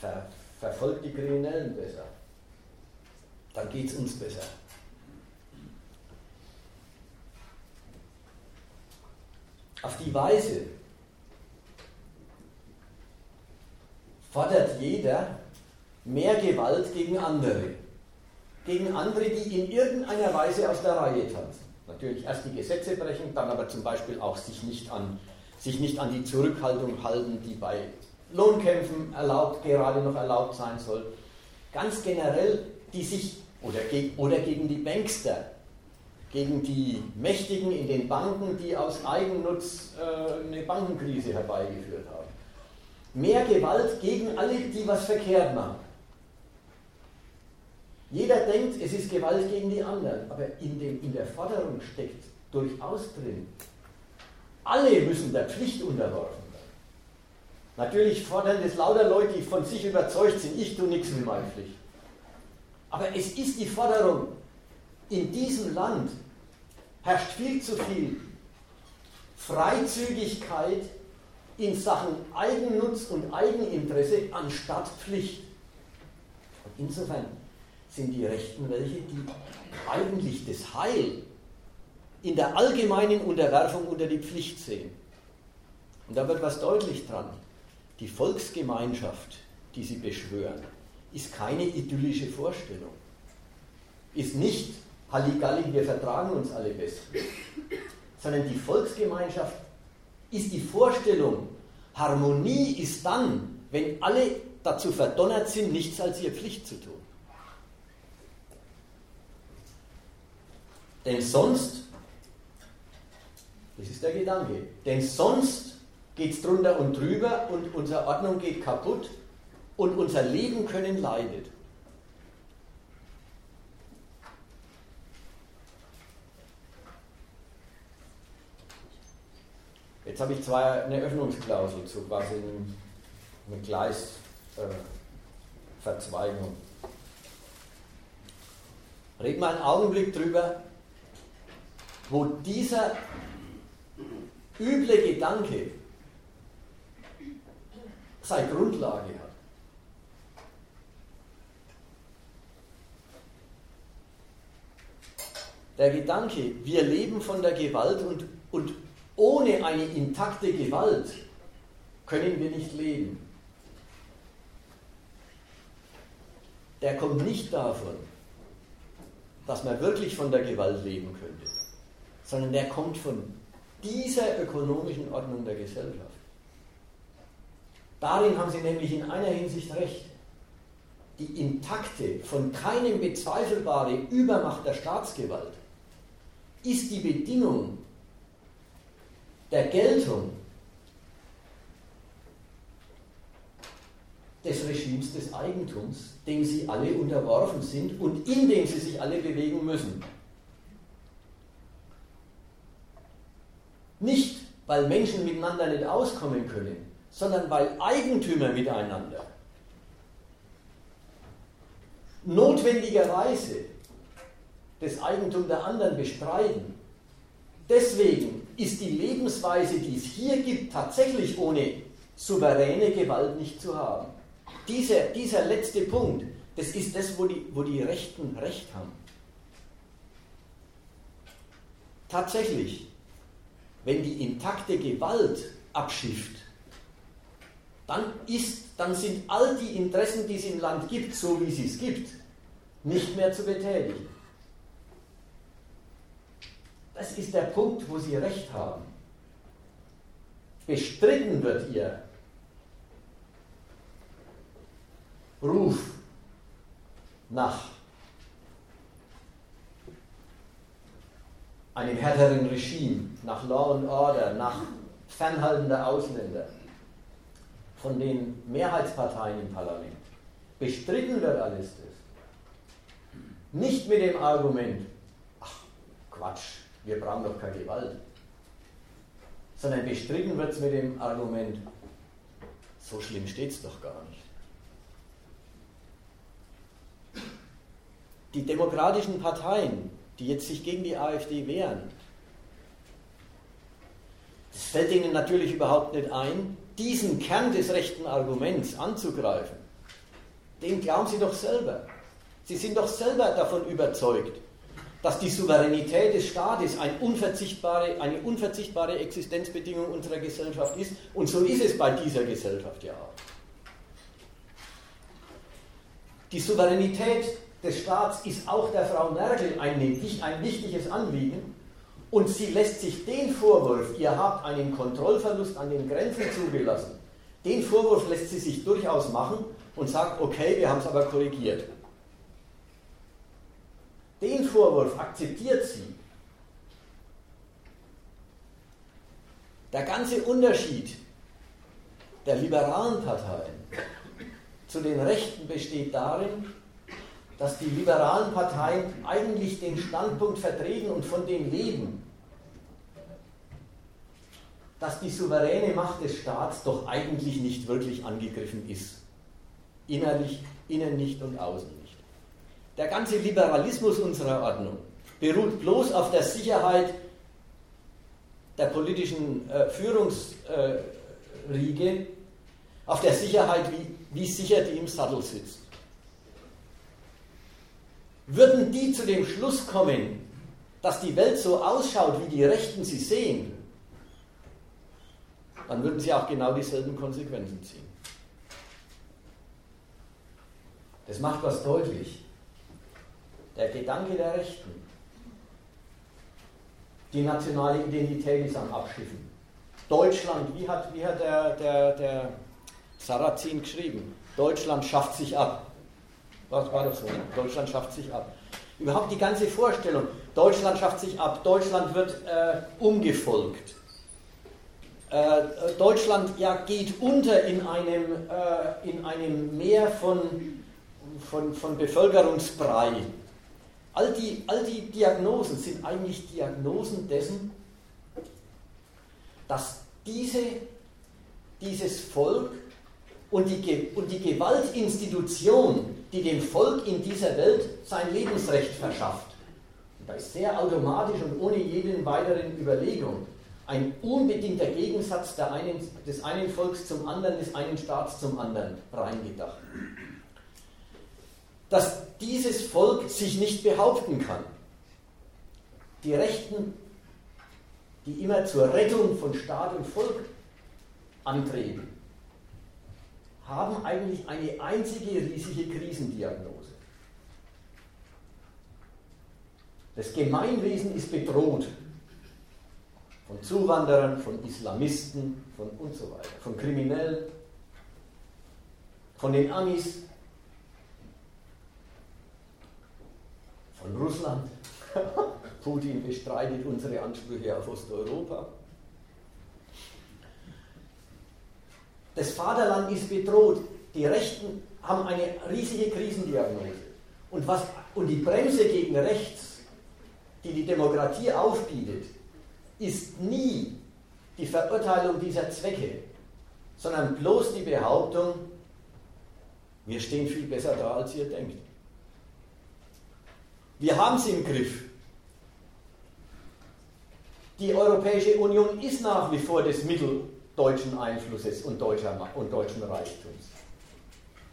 Ver, verfolgt die Kriminellen besser. Dann geht es uns besser. Auf die Weise fordert jeder mehr Gewalt gegen andere. Gegen andere, die in irgendeiner Weise aus der Reihe tanzen. Natürlich erst die Gesetze brechen, dann aber zum Beispiel auch sich nicht an, sich nicht an die Zurückhaltung halten, die bei Lohnkämpfen erlaubt, gerade noch erlaubt sein soll. Ganz generell, die sich, oder, oder gegen die Bankster, gegen die Mächtigen in den Banken, die aus Eigennutz äh, eine Bankenkrise herbeigeführt haben. Mehr Gewalt gegen alle, die was verkehrt machen. Jeder denkt, es ist Gewalt gegen die anderen, aber in, dem, in der Forderung steckt durchaus drin, alle müssen der Pflicht unterworfen werden. Natürlich fordern es lauter Leute, die von sich überzeugt sind, ich tue nichts mit meiner Pflicht. Aber es ist die Forderung, in diesem Land herrscht viel zu viel Freizügigkeit in Sachen Eigennutz und Eigeninteresse anstatt Pflicht. Und insofern sind die Rechten welche, die eigentlich das Heil in der allgemeinen Unterwerfung unter die Pflicht sehen. Und da wird was deutlich dran. Die Volksgemeinschaft, die sie beschwören, ist keine idyllische Vorstellung. Ist nicht Halligalli, wir vertragen uns alle bestens. Sondern die Volksgemeinschaft ist die Vorstellung, Harmonie ist dann, wenn alle dazu verdonnert sind, nichts als ihre Pflicht zu tun. Denn sonst, das ist der Gedanke, denn sonst geht es drunter und drüber und unsere Ordnung geht kaputt und unser Leben können leidet. Jetzt habe ich zwar eine Öffnungsklausel zu quasi eine Gleisverzweigung. Äh, Reden wir einen Augenblick drüber, wo dieser üble Gedanke seine Grundlage hat. Der Gedanke, wir leben von der Gewalt und, und ohne eine intakte Gewalt können wir nicht leben. Der kommt nicht davon, dass man wirklich von der Gewalt leben könnte, sondern der kommt von dieser ökonomischen Ordnung der Gesellschaft. Darin haben Sie nämlich in einer Hinsicht recht. Die intakte, von keinem bezweifelbare Übermacht der Staatsgewalt ist die Bedingung der Geltung des Regimes des Eigentums, dem sie alle unterworfen sind und in dem sie sich alle bewegen müssen. Nicht, weil Menschen miteinander nicht auskommen können, sondern weil Eigentümer miteinander notwendigerweise das Eigentum der anderen bestreiten. Deswegen ist die Lebensweise, die es hier gibt, tatsächlich ohne souveräne Gewalt nicht zu haben. Dieser, dieser letzte Punkt, das ist das, wo die, wo die Rechten Recht haben. Tatsächlich, wenn die intakte Gewalt abschifft, dann ist dann sind all die Interessen, die es im Land gibt, so wie es es gibt, nicht mehr zu betätigen. Das ist der Punkt, wo Sie recht haben. Bestritten wird Ihr Ruf nach einem härteren Regime, nach Law and Order, nach Fernhalten der Ausländer von den Mehrheitsparteien im Parlament. Bestritten wird alles das. Nicht mit dem Argument, ach Quatsch, wir brauchen doch keine Gewalt, sondern bestritten wird es mit dem Argument, so schlimm steht es doch gar nicht. Die demokratischen Parteien, die jetzt sich gegen die AfD wehren, es fällt ihnen natürlich überhaupt nicht ein, diesen Kern des rechten Arguments anzugreifen. Den glauben sie doch selber. Sie sind doch selber davon überzeugt, dass die Souveränität des Staates ein unverzichtbare, eine unverzichtbare Existenzbedingung unserer Gesellschaft ist. Und so ist es bei dieser Gesellschaft ja auch. Die Souveränität des Staats ist auch der Frau Merkel ein, ein wichtiges Anliegen. Und sie lässt sich den Vorwurf, ihr habt einen Kontrollverlust an den Grenzen zugelassen, den Vorwurf lässt sie sich durchaus machen und sagt, okay, wir haben es aber korrigiert. Den Vorwurf akzeptiert sie. Der ganze Unterschied der liberalen Parteien zu den Rechten besteht darin, dass die liberalen Parteien eigentlich den Standpunkt vertreten und von dem leben, dass die souveräne Macht des Staats doch eigentlich nicht wirklich angegriffen ist. Innerlich, innen nicht und außen nicht. Der ganze Liberalismus unserer Ordnung beruht bloß auf der Sicherheit der politischen äh, Führungsriege, äh, auf der Sicherheit, wie, wie sicher die im Sattel sitzt. Würden die zu dem Schluss kommen, dass die Welt so ausschaut, wie die Rechten sie sehen, dann würden sie auch genau dieselben Konsequenzen ziehen. Das macht was deutlich. Der Gedanke der Rechten. Die nationale Identität ist am Abschiffen. Deutschland, wie hat, wie hat der, der, der Sarrazin geschrieben? Deutschland schafft sich ab. Was war das so? Deutschland schafft sich ab. Überhaupt die ganze Vorstellung, Deutschland schafft sich ab, Deutschland wird äh, umgefolgt. Äh, Deutschland ja, geht unter in einem, äh, in einem Meer von, von, von Bevölkerungsbrei. All die, all die Diagnosen sind eigentlich Diagnosen dessen, dass diese, dieses Volk und die, und die Gewaltinstitution, die dem Volk in dieser Welt sein Lebensrecht verschafft, und da ist sehr automatisch und ohne jede weiteren Überlegung ein unbedingter Gegensatz einen, des einen Volks zum anderen, des einen Staats zum anderen reingedacht. Dass dieses Volk sich nicht behaupten kann. Die Rechten, die immer zur Rettung von Staat und Volk antreten, haben eigentlich eine einzige riesige Krisendiagnose. Das Gemeinwesen ist bedroht von Zuwanderern, von Islamisten, von und so weiter, von Kriminellen, von den Amis, von Russland. (laughs) Putin bestreitet unsere Ansprüche auf Osteuropa. Das Vaterland ist bedroht. Die Rechten haben eine riesige Krisendiagnose. Und, was, und die Bremse gegen rechts, die die Demokratie aufbietet, ist nie die Verurteilung dieser Zwecke, sondern bloß die Behauptung, wir stehen viel besser da, als ihr denkt. Wir haben es im Griff. Die Europäische Union ist nach wie vor das Mittel deutschen Einflusses und, deutscher, und deutschen Reichtums.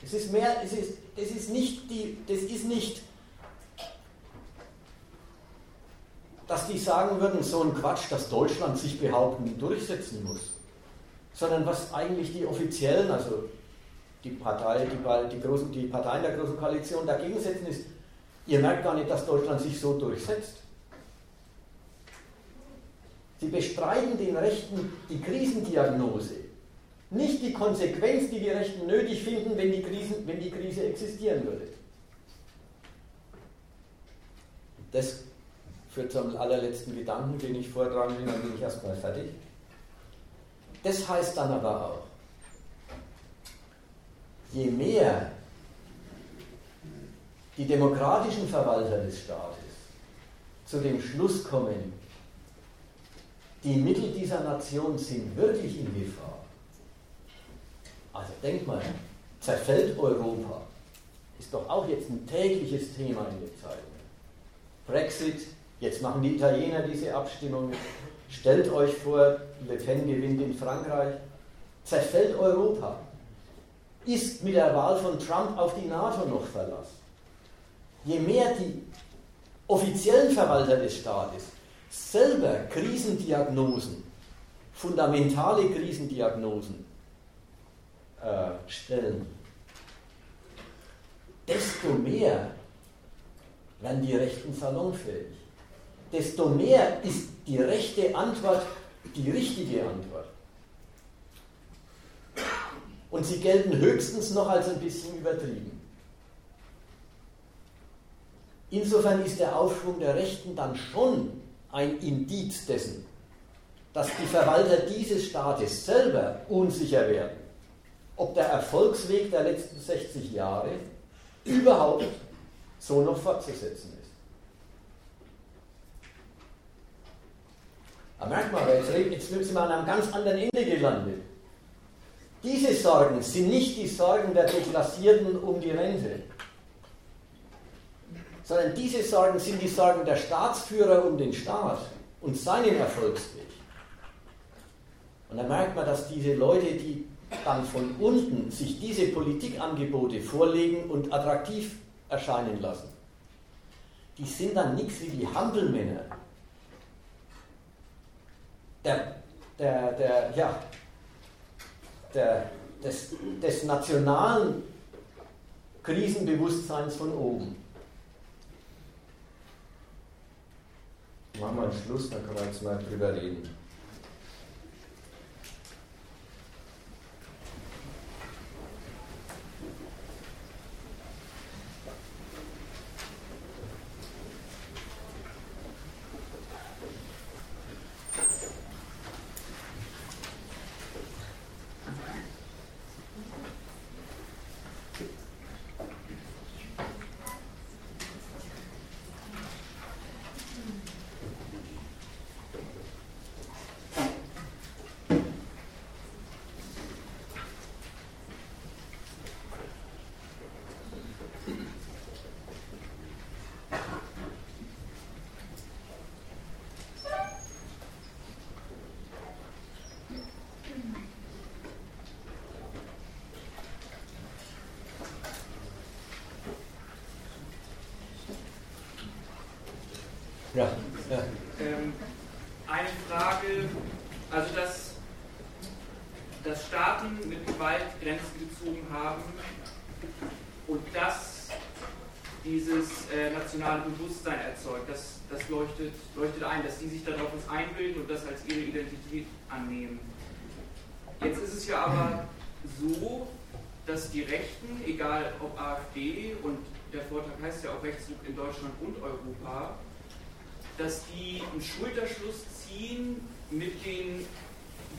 Es ist mehr, es ist, es ist nicht die, das ist nicht dass die sagen würden, so ein Quatsch, dass Deutschland sich behaupten durchsetzen muss, sondern was eigentlich die Offiziellen, also die, Partei, die, die, großen, die Parteien der Großen Koalition dagegen setzen, ist, ihr merkt gar nicht, dass Deutschland sich so durchsetzt. Sie bestreiten den Rechten die Krisendiagnose, nicht die Konsequenz, die die Rechten nötig finden, wenn die, Krisen, wenn die Krise existieren würde. Das führt zum allerletzten Gedanken, den ich vortragen will, dann bin ich erstmal fertig. Das heißt dann aber auch, je mehr die demokratischen Verwalter des Staates zu dem Schluss kommen, die Mittel dieser Nation sind wirklich in Gefahr. Also denk mal, zerfällt Europa, ist doch auch jetzt ein tägliches Thema in den Zeiten. Brexit, jetzt machen die Italiener diese Abstimmung. Stellt euch vor, Le Pen gewinnt in Frankreich. Zerfällt Europa. Ist mit der Wahl von Trump auf die NATO noch Verlass. Je mehr die offiziellen Verwalter des Staates selber Krisendiagnosen, fundamentale Krisendiagnosen äh, stellen, desto mehr werden die Rechten salonfähig. Desto mehr ist die rechte Antwort die richtige Antwort. Und sie gelten höchstens noch als ein bisschen übertrieben. Insofern ist der Aufschwung der Rechten dann schon ein Indiz dessen, dass die Verwalter dieses Staates selber unsicher werden, ob der Erfolgsweg der letzten 60 Jahre überhaupt so noch fortzusetzen ist. Aber merkt mal, jetzt, jetzt sind wir an einem ganz anderen Ende gelandet. Diese Sorgen sind nicht die Sorgen der Deklassierten um die Rente sondern diese Sorgen sind die Sorgen der Staatsführer um den Staat und seinen Erfolgsweg. Und da merkt man, dass diese Leute, die dann von unten sich diese Politikangebote vorlegen und attraktiv erscheinen lassen, die sind dann nichts wie die Hampelmänner der, der, der, ja, der, des, des nationalen Krisenbewusstseins von oben. Machen wir einen Schluss, dann können wir jetzt mal drüber reden. Ja. ja. Ähm, eine Frage, also dass, dass Staaten mit Gewalt Grenzen gezogen haben und das dieses äh, nationale Bewusstsein erzeugt, das, das leuchtet, leuchtet ein, dass die sich darauf was einbilden und das als ihre Identität annehmen. Jetzt ist es ja aber so, dass die Rechten, egal ob AfD und der Vortrag heißt ja auch Rechtsruck in Deutschland und Europa, dass die einen Schulterschluss ziehen mit den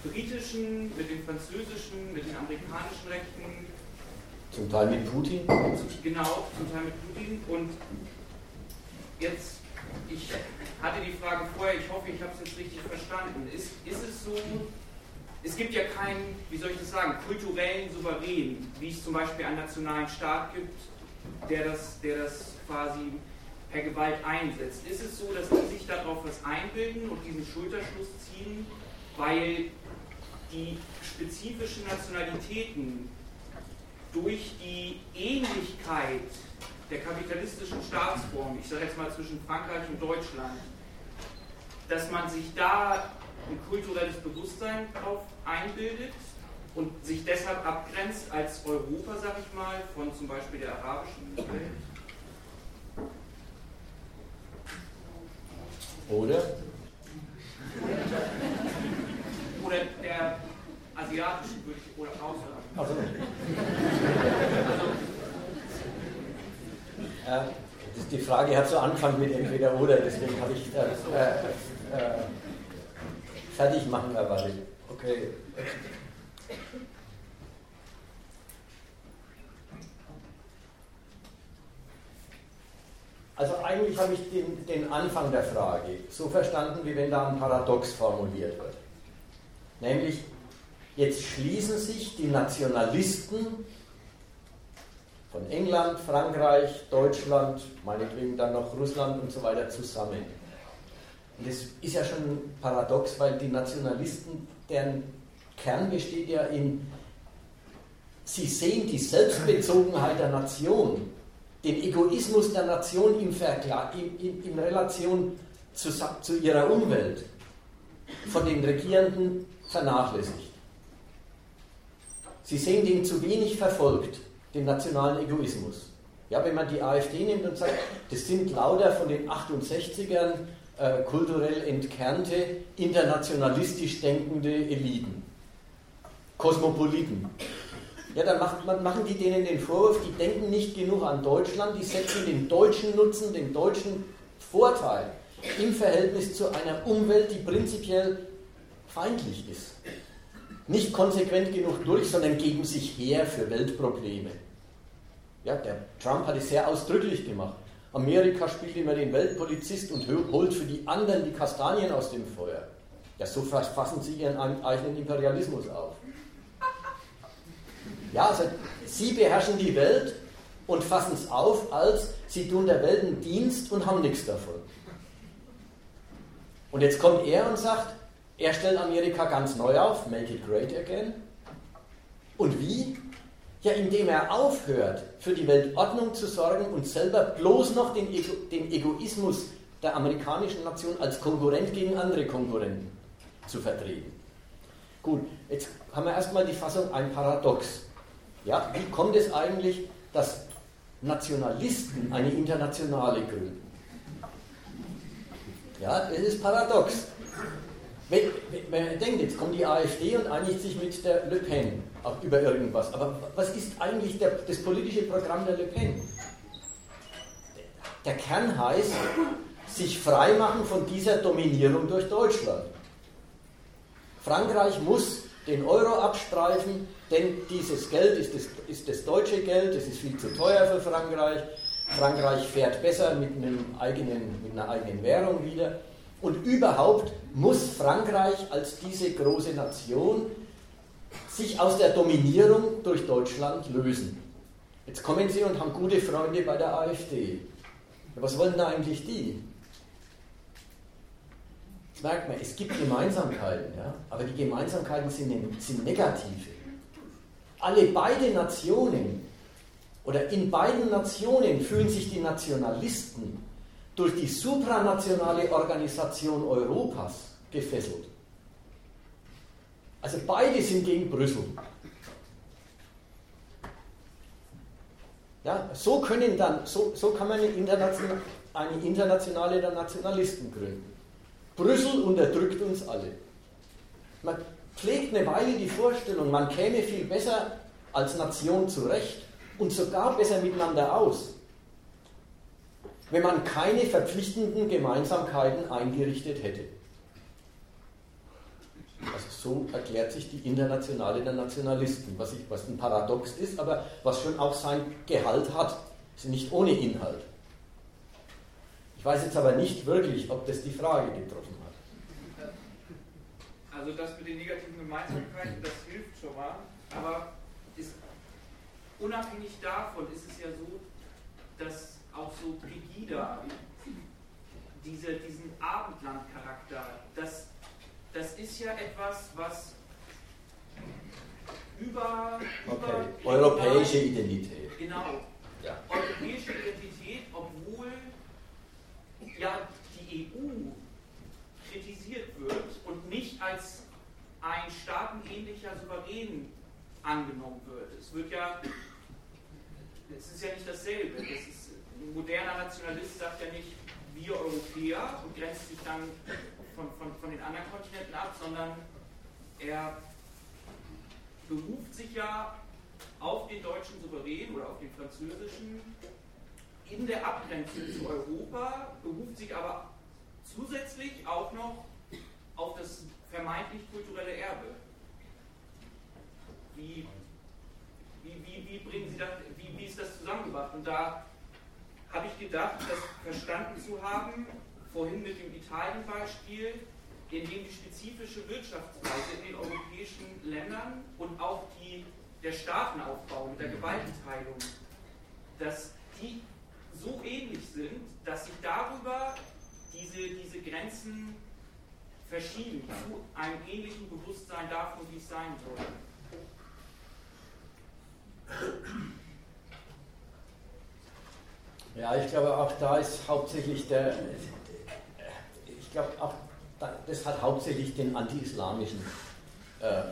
britischen, mit den französischen, mit den amerikanischen Rechten. Zum Teil mit Putin? Genau, zum Teil mit Putin. Und jetzt, hatte die Frage vorher, ich hoffe, ich habe es jetzt richtig verstanden. Ist, ist es so, es gibt ja keinen, wie soll ich das sagen, kulturellen Souverän, wie es zum Beispiel einen nationalen Staat gibt, der das, der das quasi per Gewalt einsetzt. Ist es so, dass die sich darauf was einbilden und diesen Schulterschluss ziehen, weil die spezifischen Nationalitäten durch die Ähnlichkeit der kapitalistischen Staatsform, ich sage jetzt mal zwischen Frankreich und Deutschland, dass man sich da ein kulturelles Bewusstsein darauf einbildet und sich deshalb abgrenzt als Europa, sag ich mal, von zum Beispiel der arabischen Welt? Oder? Oder der asiatischen, würde ich oder auch sagen. Also, äh, das, die Frage hat so Anfang mit entweder oder, deswegen habe ich äh, äh, äh, fertig machen erwartet. Okay. Also eigentlich habe ich den, den Anfang der Frage so verstanden, wie wenn da ein Paradox formuliert wird. Nämlich, jetzt schließen sich die Nationalisten von England, Frankreich, Deutschland, meinetwegen dann noch Russland und so weiter zusammen. Und das ist ja schon paradox, weil die Nationalisten, deren Kern besteht ja in, sie sehen die Selbstbezogenheit der Nation, den Egoismus der Nation im Vergleich, in, in, in Relation zu, zu ihrer Umwelt von den Regierenden vernachlässigt. Sie sehen den zu wenig verfolgt den nationalen Egoismus. Ja, wenn man die AfD nimmt und sagt, das sind lauter von den 68ern äh, kulturell entkernte, internationalistisch denkende Eliten, Kosmopoliten. Ja, dann macht, man, machen die denen den Vorwurf, die denken nicht genug an Deutschland, die setzen den deutschen Nutzen, den deutschen Vorteil im Verhältnis zu einer Umwelt, die prinzipiell feindlich ist. Nicht konsequent genug durch, sondern geben sich her für Weltprobleme. Ja, der Trump hat es sehr ausdrücklich gemacht. Amerika spielt immer den Weltpolizist und holt für die anderen die Kastanien aus dem Feuer. Ja, so fassen sie ihren eigenen Imperialismus auf. Ja, also sie beherrschen die Welt und fassen es auf, als sie tun der Welt einen Dienst und haben nichts davon. Und jetzt kommt er und sagt, er stellt Amerika ganz neu auf, make it great again. Und wie? Ja, indem er aufhört, für die Weltordnung zu sorgen und selber bloß noch den, Ego, den Egoismus der amerikanischen Nation als Konkurrent gegen andere Konkurrenten zu vertreten. Gut, jetzt haben wir erstmal die Fassung ein Paradox. Ja, wie kommt es eigentlich, dass Nationalisten eine Internationale gründen? Ja, das ist paradox. Wenn, wenn man denkt, jetzt kommt die AfD und einigt sich mit der Le Pen über irgendwas. Aber was ist eigentlich der, das politische Programm der Le Pen? Der Kern heißt, sich freimachen von dieser Dominierung durch Deutschland. Frankreich muss den Euro abstreifen, denn dieses Geld ist das, ist das deutsche Geld, es ist viel zu teuer für Frankreich. Frankreich fährt besser mit, eigenen, mit einer eigenen Währung wieder. Und überhaupt muss Frankreich als diese große Nation sich aus der Dominierung durch Deutschland lösen. Jetzt kommen Sie und haben gute Freunde bei der AfD. Was wollen da eigentlich die? Jetzt merkt man, es gibt Gemeinsamkeiten, ja? aber die Gemeinsamkeiten sind, sind negative. Alle beide Nationen oder in beiden Nationen fühlen sich die Nationalisten durch die supranationale Organisation Europas gefesselt. Also beide sind gegen Brüssel. Ja, so, können dann, so, so kann man eine, international, eine internationale der Nationalisten gründen. Brüssel unterdrückt uns alle. Man pflegt eine Weile die Vorstellung, man käme viel besser als Nation zurecht und sogar besser miteinander aus wenn man keine verpflichtenden Gemeinsamkeiten eingerichtet hätte. Also so erklärt sich die Internationale der Nationalisten, was, ich, was ein Paradox ist, aber was schon auch sein Gehalt hat. Ist nicht ohne Inhalt. Ich weiß jetzt aber nicht wirklich, ob das die Frage getroffen hat. Also das mit den negativen Gemeinsamkeiten, das hilft schon mal, aber ist, unabhängig davon ist es ja so, dass auch so Pegida, diese, diesen Abendlandcharakter, das, das ist ja etwas, was über, okay. über europäische Identität. Genau. Ja. Europäische Identität, obwohl ja die EU kritisiert wird und nicht als ein staatenähnlicher Souverän angenommen wird. Es wird ja, es ist ja nicht dasselbe. Das ist, ein moderner Nationalist sagt ja nicht, wir Europäer und grenzt sich dann von, von, von den anderen Kontinenten ab, sondern er beruft sich ja auf den deutschen Souverän oder auf den französischen in der Abgrenzung zu Europa, beruft sich aber zusätzlich auch noch auf das vermeintlich kulturelle Erbe. Wie, wie, wie, wie bringen Sie das, wie, wie ist das zusammengebracht? Und da habe ich gedacht, das verstanden zu haben, vorhin mit dem Italien-Beispiel, in dem die spezifische Wirtschaftsweise in den europäischen Ländern und auch die, der Staatenaufbau mit der Gewaltenteilung, dass die so ähnlich sind, dass sich darüber diese, diese Grenzen verschieben zu einem ähnlichen Bewusstsein davon, wie es sein soll. Ja, ich glaube, auch da ist hauptsächlich der, ich glaube, auch das hat hauptsächlich den anti-islamischen äh, äh,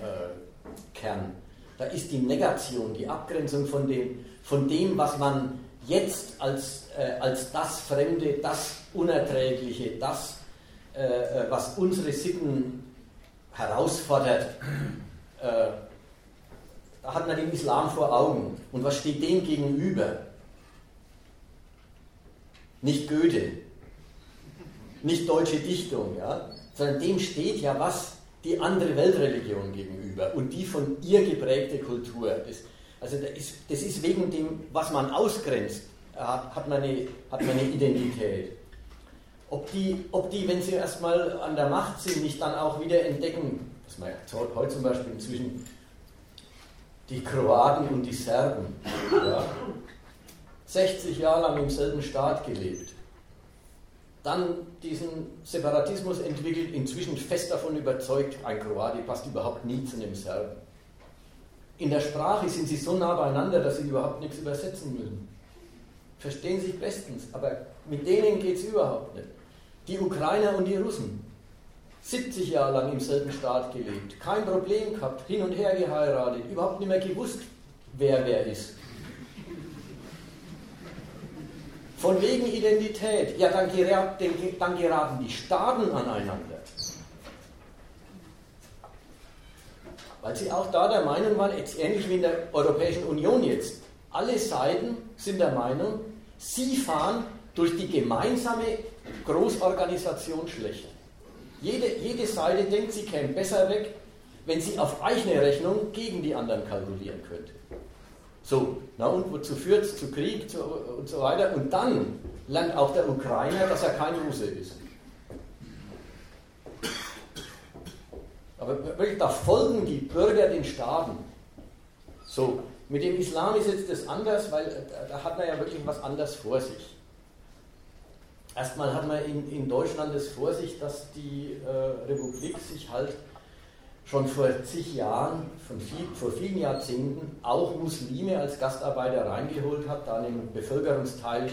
Kern. Da ist die Negation, die Abgrenzung von dem, von dem was man jetzt als, äh, als das Fremde, das Unerträgliche, das, äh, äh was unsere Sitten herausfordert, äh, da hat man den Islam vor Augen. Und was steht dem gegenüber? Nicht Goethe, nicht deutsche Dichtung, ja, sondern dem steht ja was die andere Weltreligion gegenüber und die von ihr geprägte Kultur. Das, also das ist, das ist wegen dem, was man ausgrenzt, hat man eine, hat man eine Identität. Ob die, ob die, wenn sie erstmal an der Macht sind, nicht dann auch wieder entdecken, dass man heute zum Beispiel inzwischen die Kroaten und die Serben, ja, 60 Jahre lang im selben Staat gelebt, dann diesen Separatismus entwickelt, inzwischen fest davon überzeugt, ein Kroate passt überhaupt nie zu einem Serben. In der Sprache sind sie so nah beieinander, dass sie überhaupt nichts übersetzen müssen. Verstehen sich bestens, aber mit denen geht es überhaupt nicht. Die Ukrainer und die Russen, 70 Jahre lang im selben Staat gelebt, kein Problem gehabt, hin und her geheiratet, überhaupt nicht mehr gewusst, wer wer ist. Von wegen Identität, ja, dann, dann geraten die Staaten aneinander. Weil sie auch da der Meinung waren, ähnlich wie in der Europäischen Union jetzt, alle Seiten sind der Meinung, sie fahren durch die gemeinsame Großorganisation schlecht. Jede, jede Seite denkt, sie käme besser weg, wenn sie auf eigene Rechnung gegen die anderen kalkulieren könnte. So, na und wozu führt es? Zu Krieg zu, und so weiter. Und dann lernt auch der Ukrainer, dass er kein Russe ist. Aber wirklich, da folgen die Bürger den Staaten. So, mit dem Islam ist jetzt das anders, weil äh, da hat man ja wirklich was anderes vor sich. Erstmal hat man in, in Deutschland das vor sich, dass die äh, Republik sich halt schon vor zig Jahren, viel, vor vielen Jahrzehnten auch Muslime als Gastarbeiter reingeholt hat, da einen Bevölkerungsteil,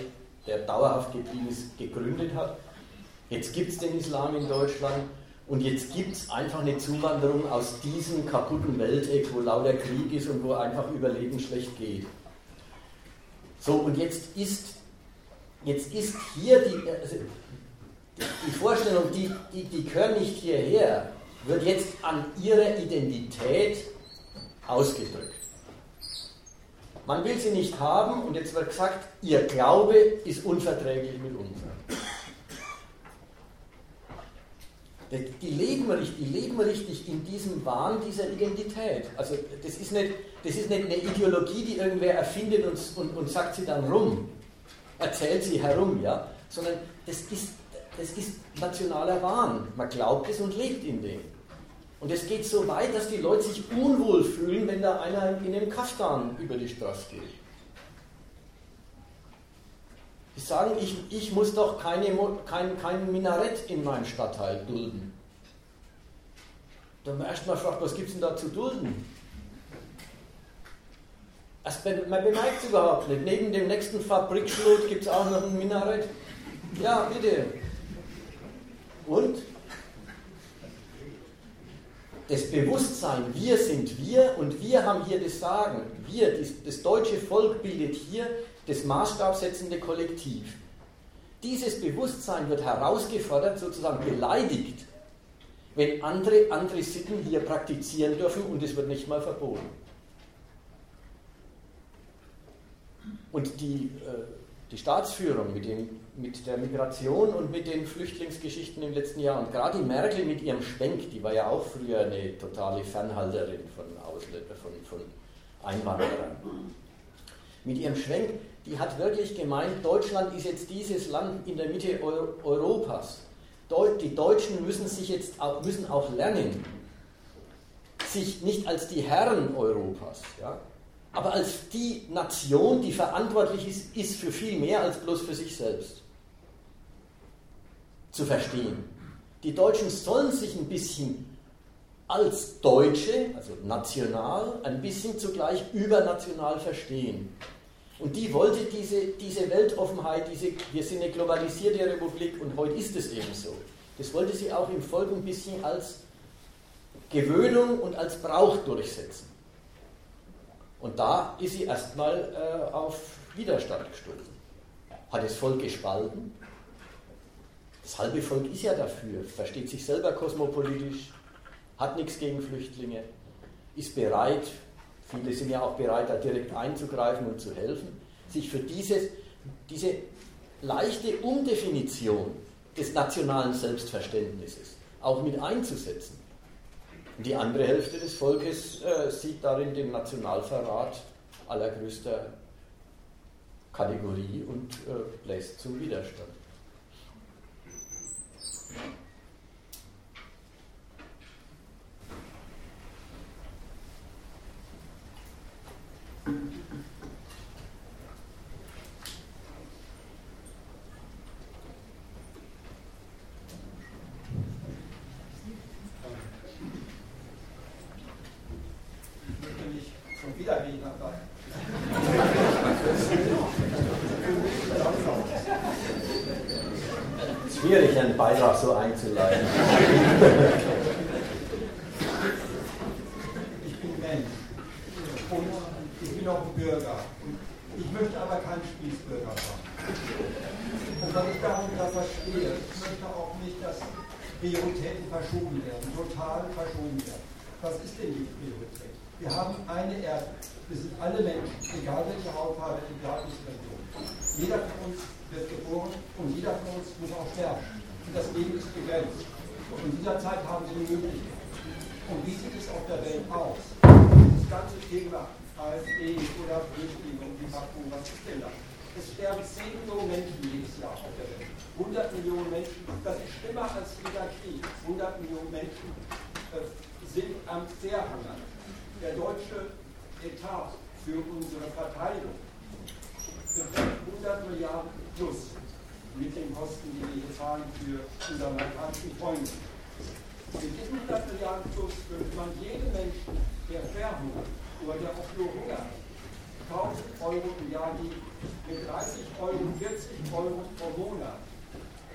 der dauerhaft geblieben ist, gegründet hat. Jetzt gibt es den Islam in Deutschland und jetzt gibt es einfach eine Zuwanderung aus diesem kaputten Welteck, wo lauter Krieg ist und wo einfach Überleben schlecht geht. So, und jetzt ist, jetzt ist hier die, also die Vorstellung, die, die, die gehören nicht hierher, wird jetzt an ihrer Identität ausgedrückt. Man will sie nicht haben und jetzt wird gesagt, ihr Glaube ist unverträglich mit unserem. Die leben, richtig, die leben richtig in diesem Wahn dieser Identität. Also das ist nicht, das ist nicht eine Ideologie, die irgendwer erfindet und, und, und sagt sie dann rum, erzählt sie herum, ja, sondern das ist, das ist nationaler Wahn. Man glaubt es und lebt in dem. Und es geht so weit, dass die Leute sich unwohl fühlen, wenn da einer in einem Kaftan über die Straße geht. Die sagen, ich, ich muss doch keine, kein, kein Minarett in meinem Stadtteil dulden. Dann man erstmal fragt, was gibt es denn da zu dulden? Also man bemerkt es überhaupt nicht. Neben dem nächsten Fabrikschlot gibt es auch noch ein Minarett. Ja, bitte. Und? Das Bewusstsein, wir sind wir und wir haben hier das Sagen. Wir, das deutsche Volk bildet hier das maßstabsetzende Kollektiv. Dieses Bewusstsein wird herausgefordert, sozusagen beleidigt, wenn andere andere Sitten hier praktizieren dürfen und es wird nicht mal verboten. Und die, äh, die Staatsführung mit, dem, mit der Migration und mit den Flüchtlingsgeschichten im letzten Jahr. Und gerade die Merkel mit ihrem Schwenk, die war ja auch früher eine totale Fernhalterin von, Ausländer, von, von Einwanderern, mit ihrem Schwenk, die hat wirklich gemeint, Deutschland ist jetzt dieses Land in der Mitte Europas. Die Deutschen müssen sich jetzt auch, müssen auch lernen, sich nicht als die Herren Europas, ja, aber als die Nation, die verantwortlich ist, ist für viel mehr als bloß für sich selbst zu verstehen. Die Deutschen sollen sich ein bisschen als Deutsche, also national, ein bisschen zugleich übernational verstehen. Und die wollte diese, diese Weltoffenheit, diese, wir sind eine globalisierte Republik und heute ist es eben so. Das wollte sie auch im Volk ein bisschen als Gewöhnung und als Brauch durchsetzen. Und da ist sie erstmal äh, auf Widerstand gestoßen. Hat das Volk gespalten? Das halbe Volk ist ja dafür, versteht sich selber kosmopolitisch, hat nichts gegen Flüchtlinge, ist bereit, viele sind ja auch bereit, da direkt einzugreifen und zu helfen, sich für dieses, diese leichte Umdefinition des nationalen Selbstverständnisses auch mit einzusetzen. Und die andere Hälfte des Volkes äh, sieht darin den Nationalverrat allergrößter Kategorie und äh, lässt zum Widerstand. Yeah. Beitrag so einzuleiten. Ich bin Mensch und ich bin auch ein Bürger. Ich möchte aber kein Spießbürger sein. Und wenn ich darunter verstehe, ich möchte auch nicht, dass Prioritäten verschoben werden, total verschoben werden. Was ist denn die Priorität? Wir haben eine Erde. Wir sind alle Menschen, egal welche Hautfarbe, egal welche Religion. Jeder von uns wird geboren und jeder von uns muss auch sterben. Und das Leben ist begrenzt. Und in dieser Möglichkeit. Und wie sieht es auf der Welt aus? Das ganze Thema AfD oder Flüchtlinge und die Waffen, was ist denn da? Es sterben 10 Millionen Menschen jedes Jahr auf der Welt. 100 Millionen Menschen, das ist schlimmer als jeder Krieg. 100 Millionen Menschen äh, sind am Verhungern der deutsche Etat für unsere Verteidigung beträgt 100 Milliarden plus mit den Kosten, die wir hier zahlen für unsere amerikanischen Freunde. Mit diesen 100 Milliarden plus könnte man jedem Menschen, der verhungert oder der auch nur hungert, 1000 Euro im Jahr geben. Mit 30 Euro, 40 Euro pro Monat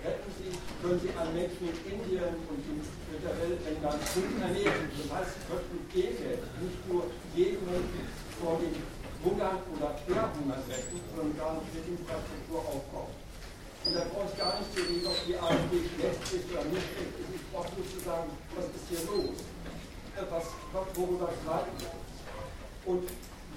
retten Sie, können Sie an Menschen in Indien und in der Weltländern gut ernähren. Das heißt, Sie könnten Geld nicht nur jeden Menschen vor dem Hungern oder Querhungern retten, sondern gar nicht mit Infrastruktur aufbauen. Und da brauche ich gar nicht zu reden, ob die AfD schlecht ist oder nicht schlecht ist. Ich brauche nur zu sagen, was ist hier los? Äh, was, worüber streiten wir? Und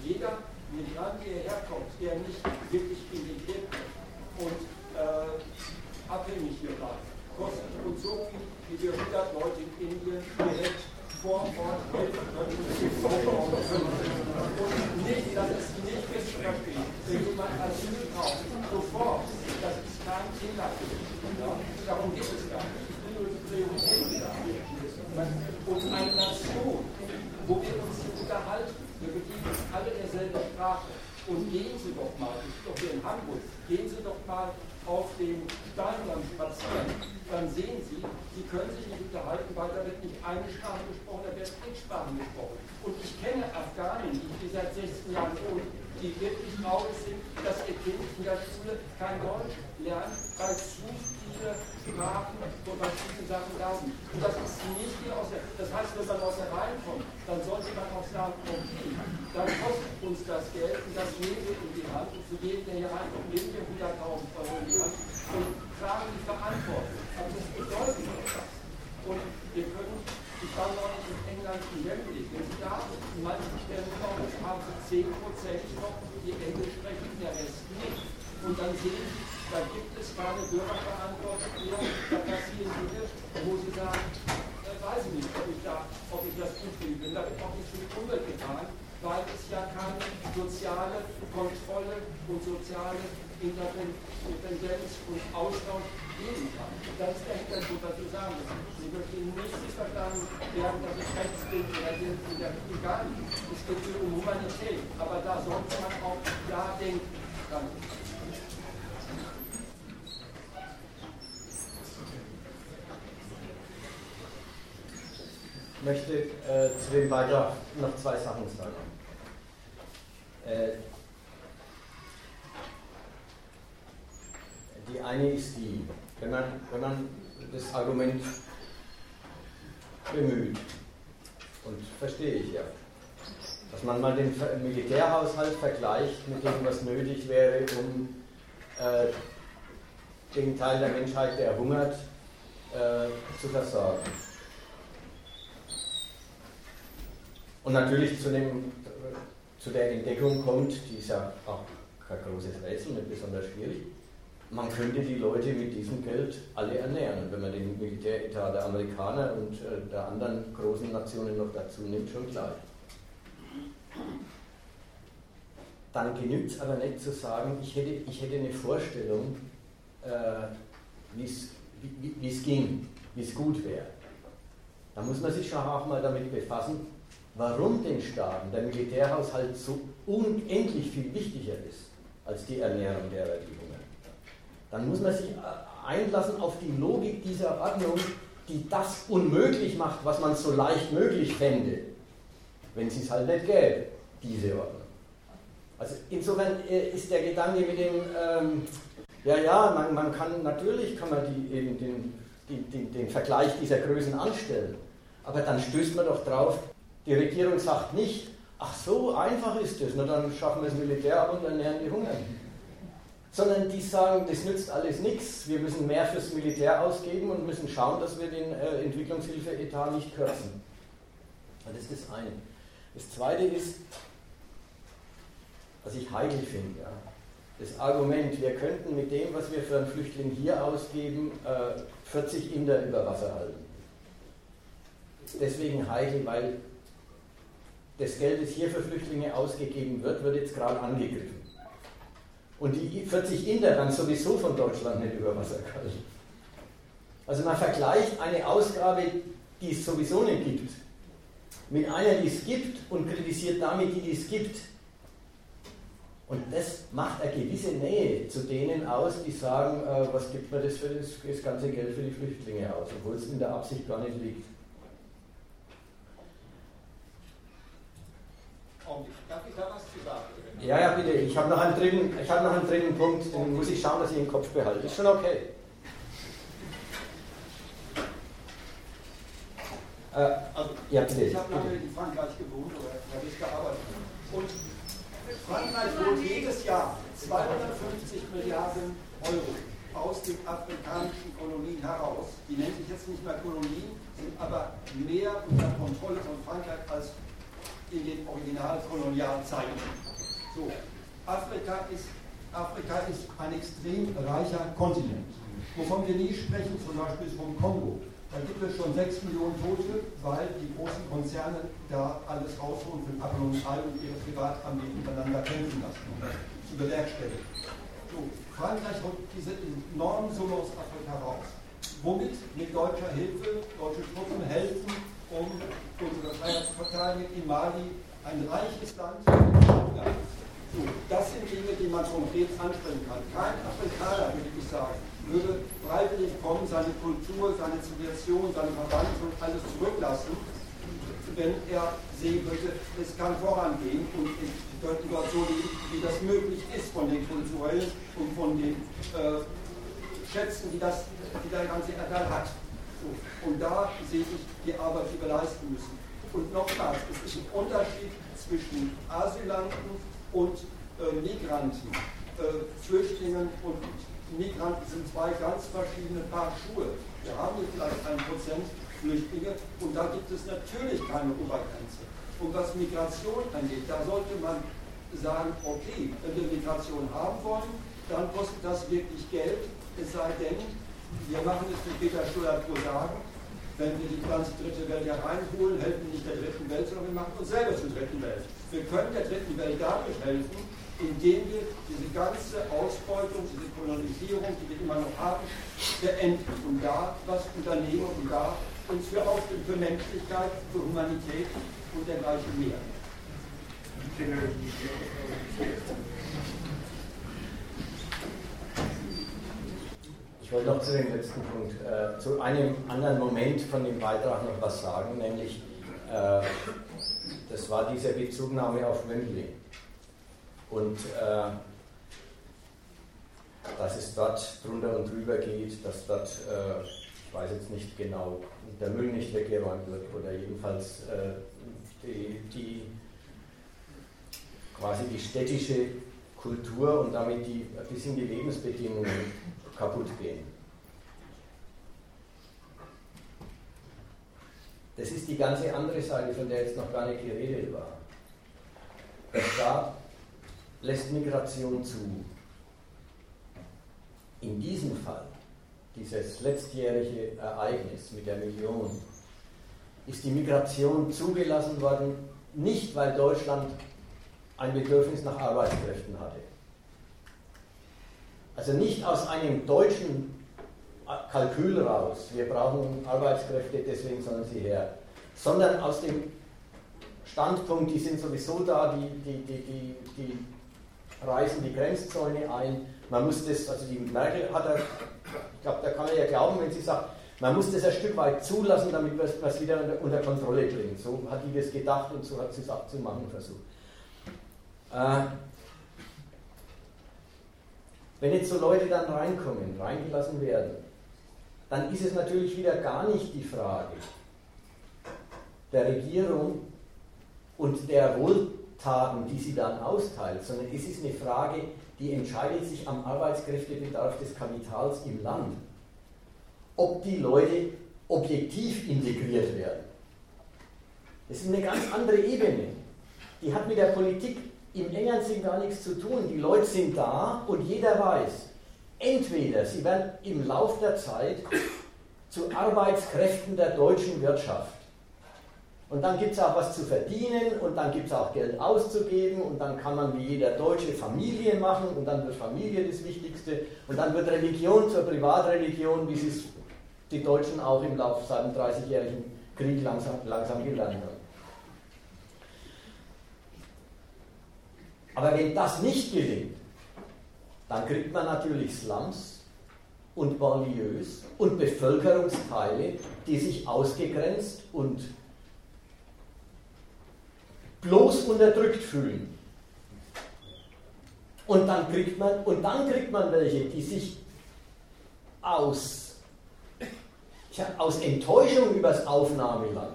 jeder Migrant, der herkommt, der nicht wirklich integriert wird und äh, abhängig hier bleiben. Kostet uns so viel, wie wir 100 Leute in Indien direkt vor Ort helfen können. Und nicht, das ist nicht missverstehen. Wenn jemand Asyl braucht, sofort, das ist kein Thema. Ja, darum geht es gar nicht. Und eine Nation, wo wir uns unterhalten, wir bedienen uns alle derselben Sprache. Und gehen Sie doch mal, ich bin doch hier in Hamburg, gehen Sie doch mal auf dem Steinland spazieren, dann sehen Sie, Sie können sich nicht unterhalten, weil da wird nicht eine Sprache gesprochen, da wird Kriegssprachen gesprochen. Und ich kenne Afghanen, die seit 16 Jahren wohnen, die wirklich traurig sind, dass ihr Kind in der Schule kein Deutsch lernt, weil zu viele Sprachen und verschiedene Sachen da sind. Und das ist nicht die Aussage. Das heißt, wenn man aus der Reihe kommt, dann sollte man auch sagen, okay, dann kostet uns das Geld und das nehmen wir in die Hand und für jeden, der hier reinkommt, nehmen wir 100.000 Euro in die Hand und tragen die Verantwortung. Aber das bedeutet etwas. Und wir können, ich war neulich in England in Wembley, wenn Sie da in 10 Prozent noch, die Englisch sprechen, der Rest nicht. Und dann sehen Sie, da gibt es keine Bürgerverantwortung mehr, da passieren Dinge, wo Sie sagen, äh, weiß ich nicht, ob ich, da, ob ich das gut finde. bin, wird auch nicht viel die Umwelt getan, weil es ja keine soziale Kontrolle und soziale Interdependenz und Austausch geben kann. Das ist der Hintergrund, was wir sagen müssen. Sie möchten nicht verstanden werden, dass es rechts bin oder in der egal Es geht um Humanität. Aber da sollte man auch klar denken. Danke. Ich möchte äh, zu dem Beitrag noch zwei Sachen sagen. Äh, die eine ist die, wenn man, wenn man das Argument bemüht, und verstehe ich ja, dass man mal den Militärhaushalt vergleicht mit dem, was nötig wäre, um äh, den Teil der Menschheit, der hungert, äh, zu versorgen. Und natürlich zu, dem, zu der Entdeckung kommt, die ist ja auch kein großes Rätsel, nicht besonders schwierig, man könnte die Leute mit diesem Geld alle ernähren. Und wenn man den Militäretat der Amerikaner und äh, der anderen großen Nationen noch dazu nimmt, schon gleich. Dann genügt es aber nicht zu sagen, ich hätte, ich hätte eine Vorstellung, äh, wie es ging, wie es gut wäre. Da muss man sich schon auch mal damit befassen, warum den Staaten der Militärhaushalt so unendlich viel wichtiger ist als die Ernährung derer, die dann muss man sich einlassen auf die Logik dieser Ordnung, die das unmöglich macht, was man so leicht möglich fände, wenn es es halt nicht gäbe, diese Ordnung. Also insofern äh, ist der Gedanke mit dem, ähm, ja, ja, man, man, kann natürlich kann man die, eben den, den, den, den Vergleich dieser Größen anstellen, aber dann stößt man doch drauf, die Regierung sagt nicht, ach so einfach ist es, na dann schaffen wir das Militär ab und ernähren die Hunger sondern die sagen, das nützt alles nichts, wir müssen mehr fürs Militär ausgeben und müssen schauen, dass wir den äh, Entwicklungshilfeetat nicht kürzen. Das ist das eine. Das zweite ist, was ich heikel finde, ja, das Argument, wir könnten mit dem, was wir für einen Flüchtling hier ausgeben, äh, 40 Inder über Wasser halten. Deswegen heikel, weil das Geld, das hier für Flüchtlinge ausgegeben wird, wird jetzt gerade angegriffen und die 40 Inder dann sowieso von Deutschland nicht über Wasser gehalten. Also man vergleicht eine Ausgabe, die es sowieso nicht gibt, mit einer, die es gibt und kritisiert damit die, die es gibt. Und das macht eine gewisse Nähe zu denen aus, die sagen, äh, was gibt man das für das, das ganze Geld für die Flüchtlinge aus, obwohl es in der Absicht gar nicht liegt. Darf ich da was zu sagen? Ja, ja, bitte. Ich habe noch, einen dritten, hab noch einen dritten Punkt, den muss ich schauen, dass ich im Kopf behalte. Ist schon okay. Äh, also, ja, bitte. Ich habe lange in Frankreich gewohnt oder habe ich gearbeitet. Und Frankreich holt jedes Jahr 250 Milliarden Euro aus den afrikanischen Kolonien heraus. Die nennen sich jetzt nicht mehr Kolonien, sind aber mehr unter Kontrolle von Frankreich als in den Originalkolonialzeiten. So, Afrika ist, Afrika ist ein extrem reicher Kontinent. Wovon wir nie sprechen, zum Beispiel ist vom Kongo. Da gibt es schon 6 Millionen Tote, weil die großen Konzerne da alles rausholen für Apfel und Ei und ihre Privatarmee untereinander kämpfen lassen, um das zu bewerkstelligen. So, Frankreich holt diese enormen Summe aus Afrika raus. Womit? Mit deutscher Hilfe, deutsche Truppen helfen, um unsere Freiheit zu verteidigen in Mali, ein reiches Land. So, das sind Dinge, die man konkret ansprechen kann. Kein Afrikaner, würde ich sagen, würde freiwillig kommen, seine Kultur, seine Zivilisation, seine Verwandten und alles zurücklassen, wenn er sehen würde, es kann vorangehen und in dort so leben, wie das möglich ist von den kulturellen und von den äh, Schätzen, die, das, die der ganze Erdteil hat. Und da sehe ich die Arbeit, die wir leisten müssen. Und nochmals, es ist ein Unterschied zwischen Asylanten und äh, Migranten. Äh, Flüchtlingen und Migranten sind zwei ganz verschiedene Paar Schuhe. Wir haben hier vielleicht ein Prozent Flüchtlinge und da gibt es natürlich keine Obergrenze. Und was Migration angeht, da sollte man sagen, okay, wenn wir Migration haben wollen, dann kostet das wirklich Geld, es sei denn, wir machen es, wie Peter wohl sagen, wenn wir die ganze dritte Welt hier reinholen, helfen wir nicht der dritten Welt, sondern wir machen uns selber zur dritten Welt. Wir können der dritten Welt dadurch helfen, indem wir diese ganze Ausbeutung, diese Kolonisierung, die wir immer noch haben, beenden und da was unternehmen und da uns für aufstehen, für Menschlichkeit, für Humanität und dergleichen mehr. Ich wollte noch zu dem letzten Punkt, äh, zu einem anderen Moment von dem Beitrag noch was sagen, nämlich äh, das war diese Bezugnahme auf Wembley. Und äh, dass es dort drunter und drüber geht, dass dort, äh, ich weiß jetzt nicht genau, der Müll nicht weggeräumt wird oder jedenfalls äh, die, die, quasi die städtische Kultur und damit die, ein bisschen die Lebensbedingungen kaputt gehen. Das ist die ganze andere Seite, von der jetzt noch gar nicht geredet war. Der Staat lässt Migration zu. In diesem Fall, dieses letztjährige Ereignis mit der Million, ist die Migration zugelassen worden, nicht weil Deutschland ein Bedürfnis nach Arbeitskräften hatte. Also nicht aus einem deutschen Kalkül raus, wir brauchen Arbeitskräfte, deswegen sollen sie her, sondern aus dem Standpunkt, die sind sowieso da, die, die, die, die, reißen die Grenzzäune ein. Man muss das, also die Merkel hat er, ich glaube, da kann er ja glauben, wenn sie sagt, man muss das ein Stück weit zulassen, damit man es wieder unter, Kontrolle bringt. So hat die das gedacht und so hat sie es auch zu machen versucht. Wenn jetzt so Leute dann reinkommen, reingelassen werden, dann ist es natürlich wieder gar nicht die Frage der Regierung und der Wohl Tagen, die sie dann austeilt, sondern es ist eine Frage, die entscheidet sich am Arbeitskräftebedarf des Kapitals im Land. Ob die Leute objektiv integriert werden. Das ist eine ganz andere Ebene. Die hat mit der Politik im engeren Sinn gar nichts zu tun. Die Leute sind da und jeder weiß, entweder sie werden im Laufe der Zeit zu Arbeitskräften der deutschen Wirtschaft und dann gibt es auch was zu verdienen und dann gibt es auch Geld auszugeben und dann kann man wie jeder Deutsche Familie machen und dann wird Familie das Wichtigste und dann wird Religion zur Privatreligion, wie es die Deutschen auch im Laufe dem 30-jährigen Krieg langsam, langsam gelernt haben. Aber wenn das nicht gelingt, dann kriegt man natürlich Slums und Banlieues und Bevölkerungsteile, die sich ausgegrenzt und bloß unterdrückt fühlen. Und dann kriegt man, und dann kriegt man welche, die sich aus, aus Enttäuschung übers Aufnahmeland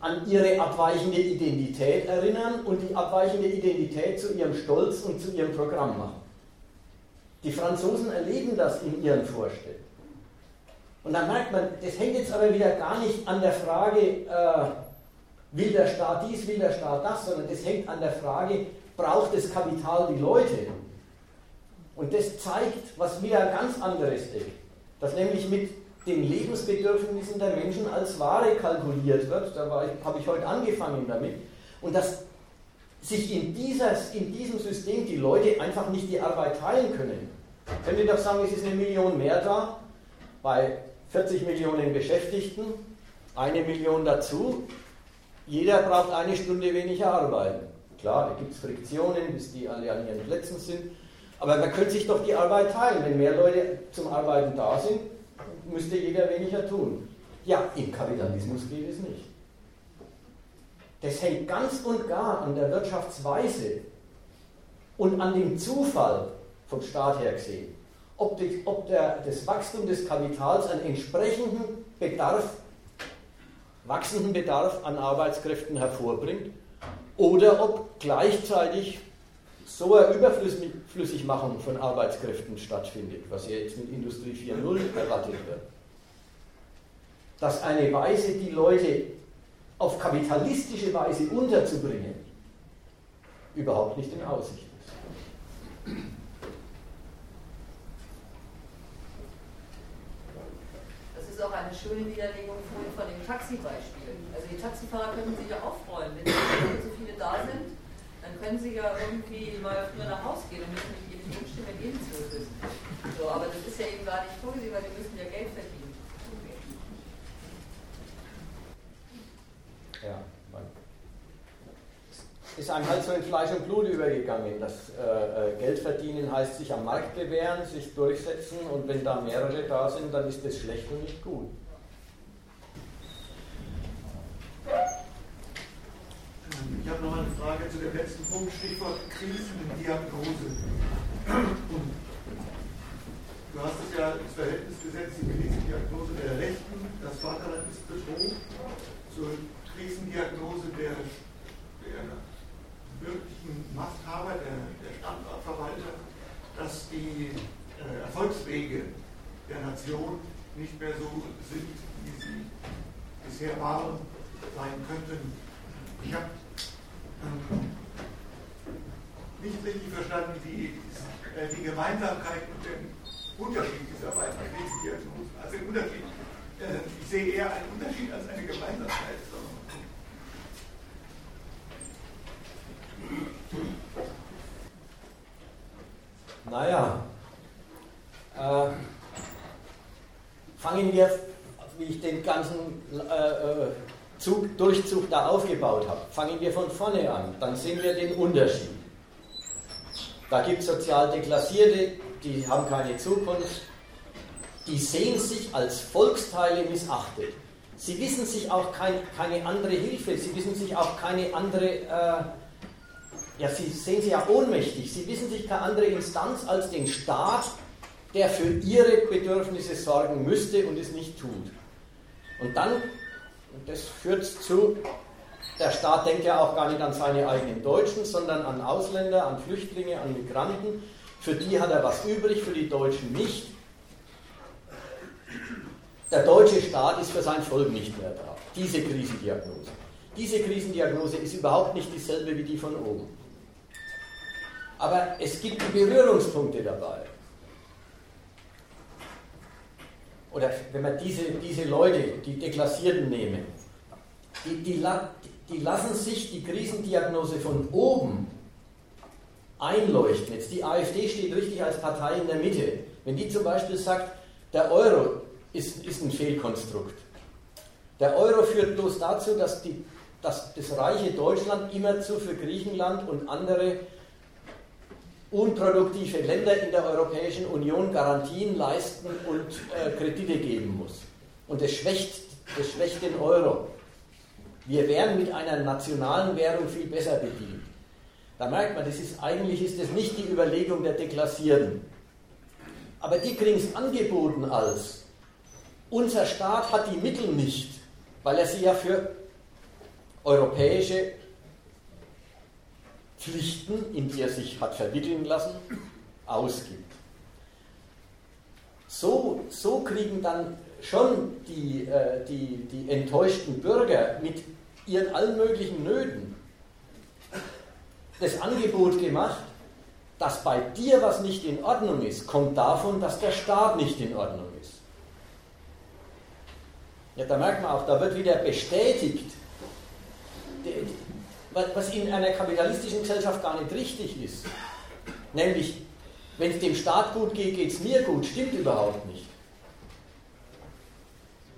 an ihre abweichende Identität erinnern und die abweichende Identität zu ihrem Stolz und zu ihrem Programm machen. Die Franzosen erleben das in ihren Vorstellungen. Und dann merkt man, das hängt jetzt aber wieder gar nicht an der Frage, äh, will der Staat dies, will der Staat das, sondern das hängt an der Frage, braucht das Kapital die Leute? Und das zeigt, was wieder ganz anderes ist, dass nämlich mit den Lebensbedürfnissen der Menschen als Ware kalkuliert wird, da habe ich heute angefangen damit, und dass sich in, dieses, in diesem System die Leute einfach nicht die Arbeit teilen können. Können wir doch sagen, es ist eine Million mehr da, bei 40 Millionen Beschäftigten, eine Million dazu, jeder braucht eine Stunde weniger arbeiten. Klar, da gibt es Friktionen, bis die alle an ihren Plätzen sind. Aber man könnte sich doch die Arbeit teilen. Wenn mehr Leute zum Arbeiten da sind, müsste jeder weniger tun. Ja, im Kapitalismus geht es nicht. Das hängt ganz und gar an der Wirtschaftsweise und an dem Zufall vom Staat her gesehen, ob, die, ob der, das Wachstum des Kapitals einen entsprechenden Bedarf, wachsenden Bedarf an Arbeitskräften hervorbringt oder ob gleichzeitig so eine Überflüssigmachung von Arbeitskräften stattfindet, was ja jetzt mit Industrie 4.0 erwartet wird. Dass eine Weise, die Leute auf kapitalistische Weise unterzubringen, überhaupt nicht in Aussicht ist. Das ist auch eine schöne Widerlegung von dem Taxibeispiel. Also die Taxifahrer können sich ja auch freuen, wenn so viele da sind können sie ja irgendwie mal früher nach Hause gehen und müssen nicht ewig rumstehen, wenn Lebenslos ist. So, aber das ist ja eben gar nicht vorgesehen, weil die müssen ja Geld verdienen. Ja, ist einem halt so in Fleisch und Blut übergegangen. Das äh, äh, Geld verdienen heißt sich am Markt bewähren, sich durchsetzen und wenn da mehrere da sind, dann ist das schlecht und nicht gut. Ich habe noch eine Frage zu letzten Punkt, Stichwort Krisendiagnose. Du hast es ja ins Verhältnis gesetzt, die Krisendiagnose der Rechten, das Vaterland ist bedroht, zur Krisendiagnose der, der wirklichen Machthaber, der, der Standortverwalter, dass die äh, Erfolgswege der Nation nicht mehr so sind, wie sie bisher waren, sein könnten. Ich habe nicht richtig verstanden, die, äh, die Gemeinsamkeit und den Unterschied dieser beiden Kriegsdiagnosen. Also den Unterschied, äh, ich sehe eher einen Unterschied als eine Gemeinsamkeit. Naja, äh, fangen wir, wie ich den ganzen äh, äh Zug, Durchzug da aufgebaut habe. Fangen wir von vorne an, dann sehen wir den Unterschied. Da gibt es sozial Deklassierte, die haben keine Zukunft, die sehen sich als Volksteile missachtet. Sie wissen sich auch kein, keine andere Hilfe, sie wissen sich auch keine andere, äh, ja, sie sehen sich ja ohnmächtig, sie wissen sich keine andere Instanz als den Staat, der für ihre Bedürfnisse sorgen müsste und es nicht tut. Und dann und das führt zu, der Staat denkt ja auch gar nicht an seine eigenen Deutschen, sondern an Ausländer, an Flüchtlinge, an Migranten. Für die hat er was übrig, für die Deutschen nicht. Der deutsche Staat ist für sein Volk nicht mehr da. Diese Krisendiagnose. Diese Krisendiagnose ist überhaupt nicht dieselbe wie die von oben. Aber es gibt Berührungspunkte dabei. oder wenn man diese, diese Leute, die Deklassierten nehmen, die, die, die lassen sich die Krisendiagnose von oben einleuchten. Jetzt die AfD steht richtig als Partei in der Mitte. Wenn die zum Beispiel sagt, der Euro ist, ist ein Fehlkonstrukt. Der Euro führt bloß dazu, dass, die, dass das reiche Deutschland immerzu für Griechenland und andere unproduktive Länder in der Europäischen Union Garantien leisten und äh, Kredite geben muss. Und das schwächt, das schwächt den Euro. Wir wären mit einer nationalen Währung viel besser bedient. Da merkt man, das ist, eigentlich ist das nicht die Überlegung der Deklassierten. Aber die kriegen es angeboten als, unser Staat hat die Mittel nicht, weil er sie ja für europäische Pflichten, in die er sich hat verwickeln lassen, ausgibt. So, so kriegen dann schon die, äh, die, die enttäuschten Bürger mit ihren allen möglichen Nöten das Angebot gemacht, dass bei dir was nicht in Ordnung ist, kommt davon, dass der Staat nicht in Ordnung ist. Ja, da merkt man auch, da wird wieder bestätigt, was in einer kapitalistischen Gesellschaft gar nicht richtig ist. Nämlich, wenn es dem Staat gut geht, geht es mir gut, stimmt überhaupt nicht.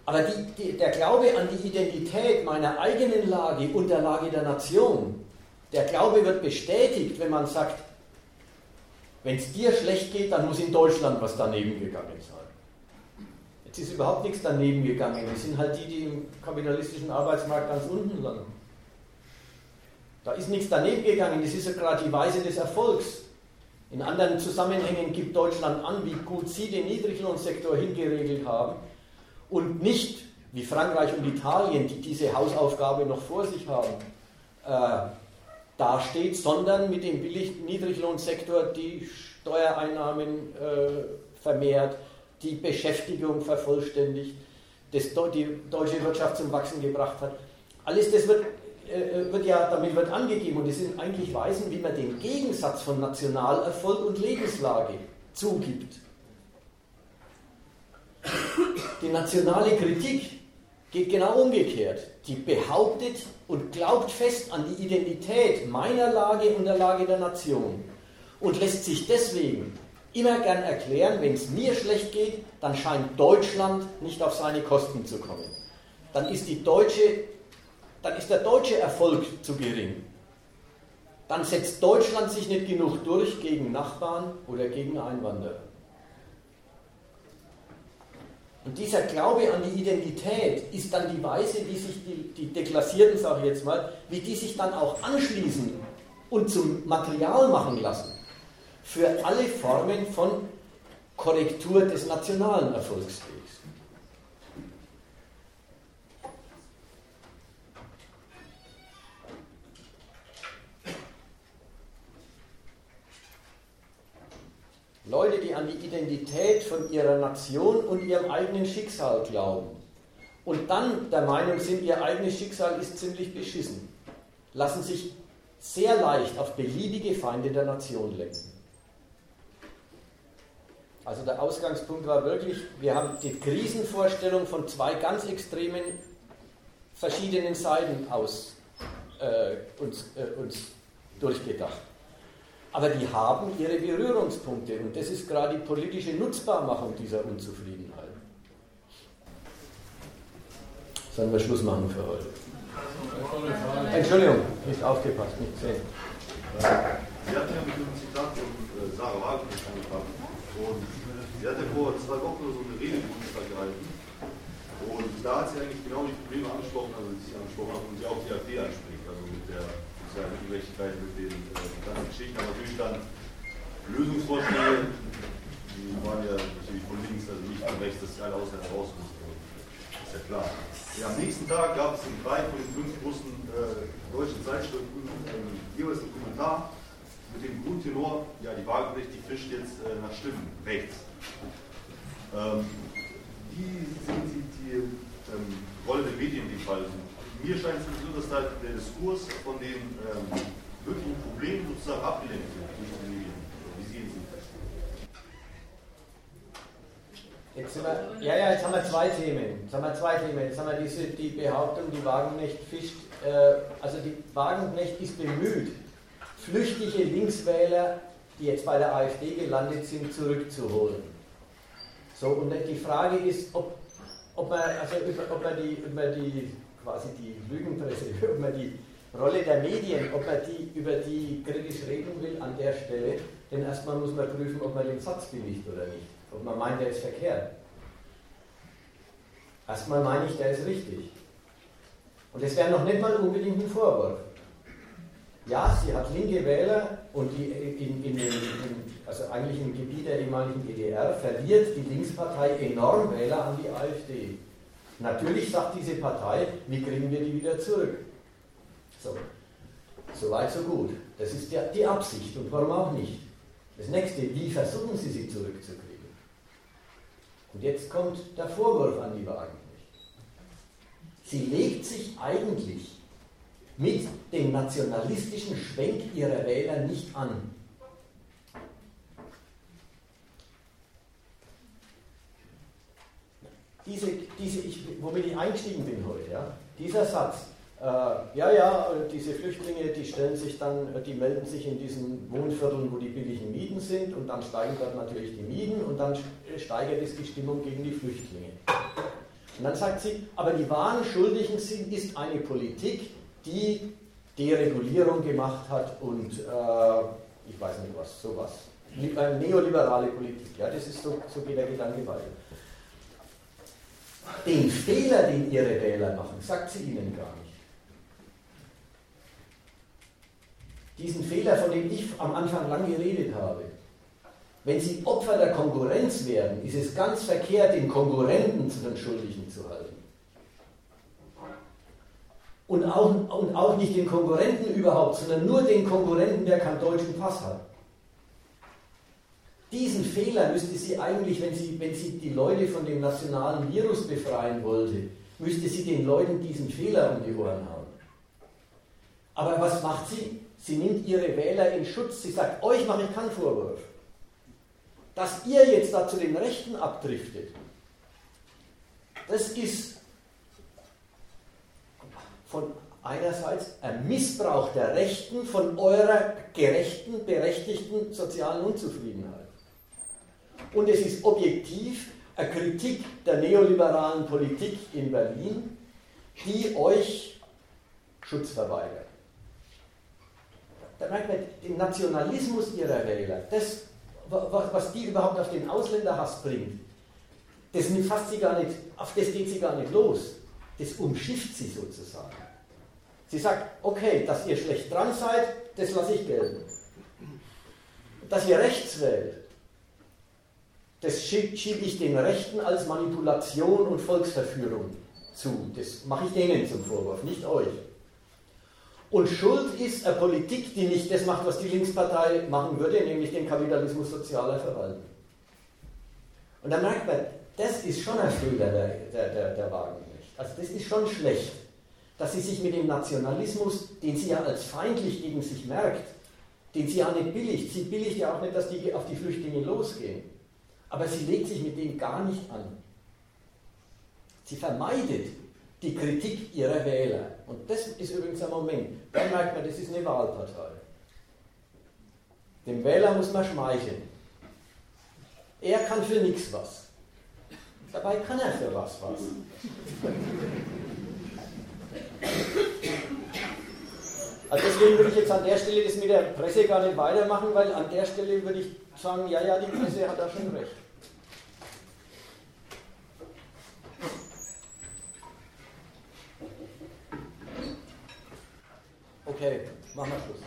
Aber die, die, der Glaube an die Identität meiner eigenen Lage und der Lage der Nation, der Glaube wird bestätigt, wenn man sagt, wenn es dir schlecht geht, dann muss in Deutschland was daneben gegangen sein. Jetzt ist überhaupt nichts daneben gegangen. Es sind halt die, die im kapitalistischen Arbeitsmarkt ganz unten landen. Da ist nichts daneben gegangen, das ist ja gerade die Weise des Erfolgs. In anderen Zusammenhängen gibt Deutschland an, wie gut sie den Niedriglohnsektor hingeregelt haben und nicht wie Frankreich und Italien, die diese Hausaufgabe noch vor sich haben, äh, dasteht, sondern mit dem Niedriglohnsektor die Steuereinnahmen äh, vermehrt, die Beschäftigung vervollständigt, das, die deutsche Wirtschaft zum Wachsen gebracht hat. Alles das wird, äh, wird ja damit wird angegeben und es sind eigentlich Weisen, wie man den Gegensatz von Nationalerfolg und Lebenslage zugibt. Die nationale Kritik geht genau umgekehrt. Die behauptet und glaubt fest an die Identität meiner Lage und der Lage der Nation und lässt sich deswegen immer gern erklären, wenn es mir schlecht geht, dann scheint Deutschland nicht auf seine Kosten zu kommen. Dann ist, die deutsche, dann ist der deutsche Erfolg zu gering. Dann setzt Deutschland sich nicht genug durch gegen Nachbarn oder gegen Einwanderer. Und dieser Glaube an die Identität ist dann die Weise, wie sich die, die Deklassierten, sage ich jetzt mal, wie die sich dann auch anschließen und zum Material machen lassen für alle Formen von Korrektur des nationalen Erfolgswegs. Leute, die an die Identität von ihrer Nation und ihrem eigenen Schicksal glauben und dann der Meinung sind, ihr eigenes Schicksal ist ziemlich beschissen, lassen sich sehr leicht auf beliebige Feinde der Nation lenken. Also der Ausgangspunkt war wirklich, wir haben die Krisenvorstellung von zwei ganz extremen verschiedenen Seiten aus äh, uns, äh, uns durchgedacht. Aber die haben ihre Berührungspunkte und das ist gerade die politische Nutzbarmachung dieser Unzufriedenheit. Sollen wir Schluss machen für heute? Entschuldigung, nicht aufgepasst, nicht gesehen. Sie hatten ja mit dem Zitat von äh, Sarah Wagenknecht angefangen. Und sie hat ja vor zwei Wochen so eine Rede im Bundestag gehalten. Und da hat sie eigentlich genau die Probleme angesprochen, also die sie angesprochen hat und die auch die AfD der sozialen Ungerechtigkeit, mit den äh, ganzen Geschichten, aber natürlich dann Lösungsvorschläge, die waren ja natürlich von links, also nicht von rechts, dass alle Ausländer raus mussten. Ist ja klar. Ja, am nächsten Tag gab es in drei von den fünf großen äh, deutschen Zeitschriften ähm, jeweils einen Kommentar mit dem Grundtenor, ja, die Wahlgericht, die fischt jetzt äh, nach Stimmen rechts. Ähm, wie sehen Sie die ähm, Rolle der Medien in dem Fall? Mir scheint es so, dass da der Diskurs von den ähm, wirklichen Problemen sozusagen abgelenkt wird durch die Medien. Wie sehen Sie das? Jetzt sind wir, ja, ja, jetzt haben wir zwei Themen. Jetzt haben wir zwei Themen. Jetzt haben wir diese, die Behauptung, die Wagenknecht fischt. Äh, also die Wagenknecht ist bemüht, flüchtige Linkswähler, die jetzt bei der AfD gelandet sind, zurückzuholen. So, und die Frage ist, ob, ob, man, also ob, man die, man die, quasi die Lügenpresse, (laughs) ob man die Rolle der Medien, ob man die, über die kritisch reden will an der Stelle, denn erstmal muss man prüfen, ob man den Satz billigt oder nicht. Ob man meint, der ist verkehrt. Erstmal meine ich, der ist richtig. Und das wäre noch nicht mal unbedingt ein Vorwurf. Ja, sie hat linke Wähler und die in, in, in, also eigentlich im Gebiet der ehemaligen DDR verliert die Linkspartei enorm Wähler an die AfD. Natürlich sagt diese Partei, wie kriegen wir die wieder zurück? So, soweit so gut. Das ist ja die Absicht und warum auch nicht. Das nächste, wie versuchen Sie sie zurückzukriegen? Und jetzt kommt der Vorwurf an die Wagenknecht. Sie legt sich eigentlich mit dem nationalistischen Schwenk ihrer Wähler nicht an. Diese, diese ich, womit ich eingestiegen bin heute, ja, dieser Satz, äh, ja, ja, diese Flüchtlinge, die stellen sich dann, die melden sich in diesen Wohnvierteln, wo die billigen Mieten sind und dann steigen dort natürlich die Mieten und dann steigert es die Stimmung gegen die Flüchtlinge. Und dann sagt sie, aber die wahren Schuldigen sind, ist eine Politik, die Deregulierung gemacht hat und äh, ich weiß nicht was, sowas. Eine neoliberale Politik, ja, das ist so, so geht der Gedanke weiter. Den Fehler, den ihre Wähler machen, sagt sie ihnen gar nicht. Diesen Fehler, von dem ich am Anfang lang geredet habe, Wenn sie Opfer der Konkurrenz werden, ist es ganz verkehrt, den Konkurrenten zu den Schuldigen zu halten. Und auch, und auch nicht den Konkurrenten überhaupt, sondern nur den Konkurrenten, der keinen deutschen Pass hat. Diesen Fehler müsste sie eigentlich, wenn sie, wenn sie die Leute von dem nationalen Virus befreien wollte, müsste sie den Leuten diesen Fehler um die Ohren hauen. Aber was macht sie? Sie nimmt ihre Wähler in Schutz. Sie sagt, euch mache ich keinen Vorwurf. Dass ihr jetzt da zu den Rechten abdriftet, das ist von einerseits ein Missbrauch der Rechten von eurer gerechten, berechtigten sozialen Unzufriedenheit. Und es ist objektiv eine Kritik der neoliberalen Politik in Berlin, die euch Schutz verweigert. Da merkt man den Nationalismus ihrer Wähler, das was die überhaupt auf den Ausländerhass bringt, das fasst sie gar nicht, auf das geht sie gar nicht los. Das umschifft sie sozusagen. Sie sagt, okay, dass ihr schlecht dran seid, das lasse ich gelten. Dass ihr rechts wählt, das schiebe ich den Rechten als Manipulation und Volksverführung zu. Das mache ich denen zum Vorwurf, nicht euch. Und Schuld ist eine Politik, die nicht das macht, was die Linkspartei machen würde, nämlich den Kapitalismus sozialer verwalten. Und da merkt man, das ist schon ein Fehler der, der, der, der Wagenknecht. Also das ist schon schlecht, dass sie sich mit dem Nationalismus, den sie ja als feindlich gegen sich merkt, den sie ja nicht billigt, sie billigt ja auch nicht, dass die auf die Flüchtlinge losgehen, aber sie legt sich mit dem gar nicht an. Sie vermeidet die Kritik ihrer Wähler. Und das ist übrigens ein Moment. Dann merkt man, das ist eine Wahlpartei. Dem Wähler muss man schmeicheln. Er kann für nichts was. Dabei kann er für was was. Also deswegen würde ich jetzt an der Stelle das mit der Presse gar nicht weitermachen, weil an der Stelle würde ich sagen, ja, ja, die Presse hat da schon recht. Okay, machen wir Schluss.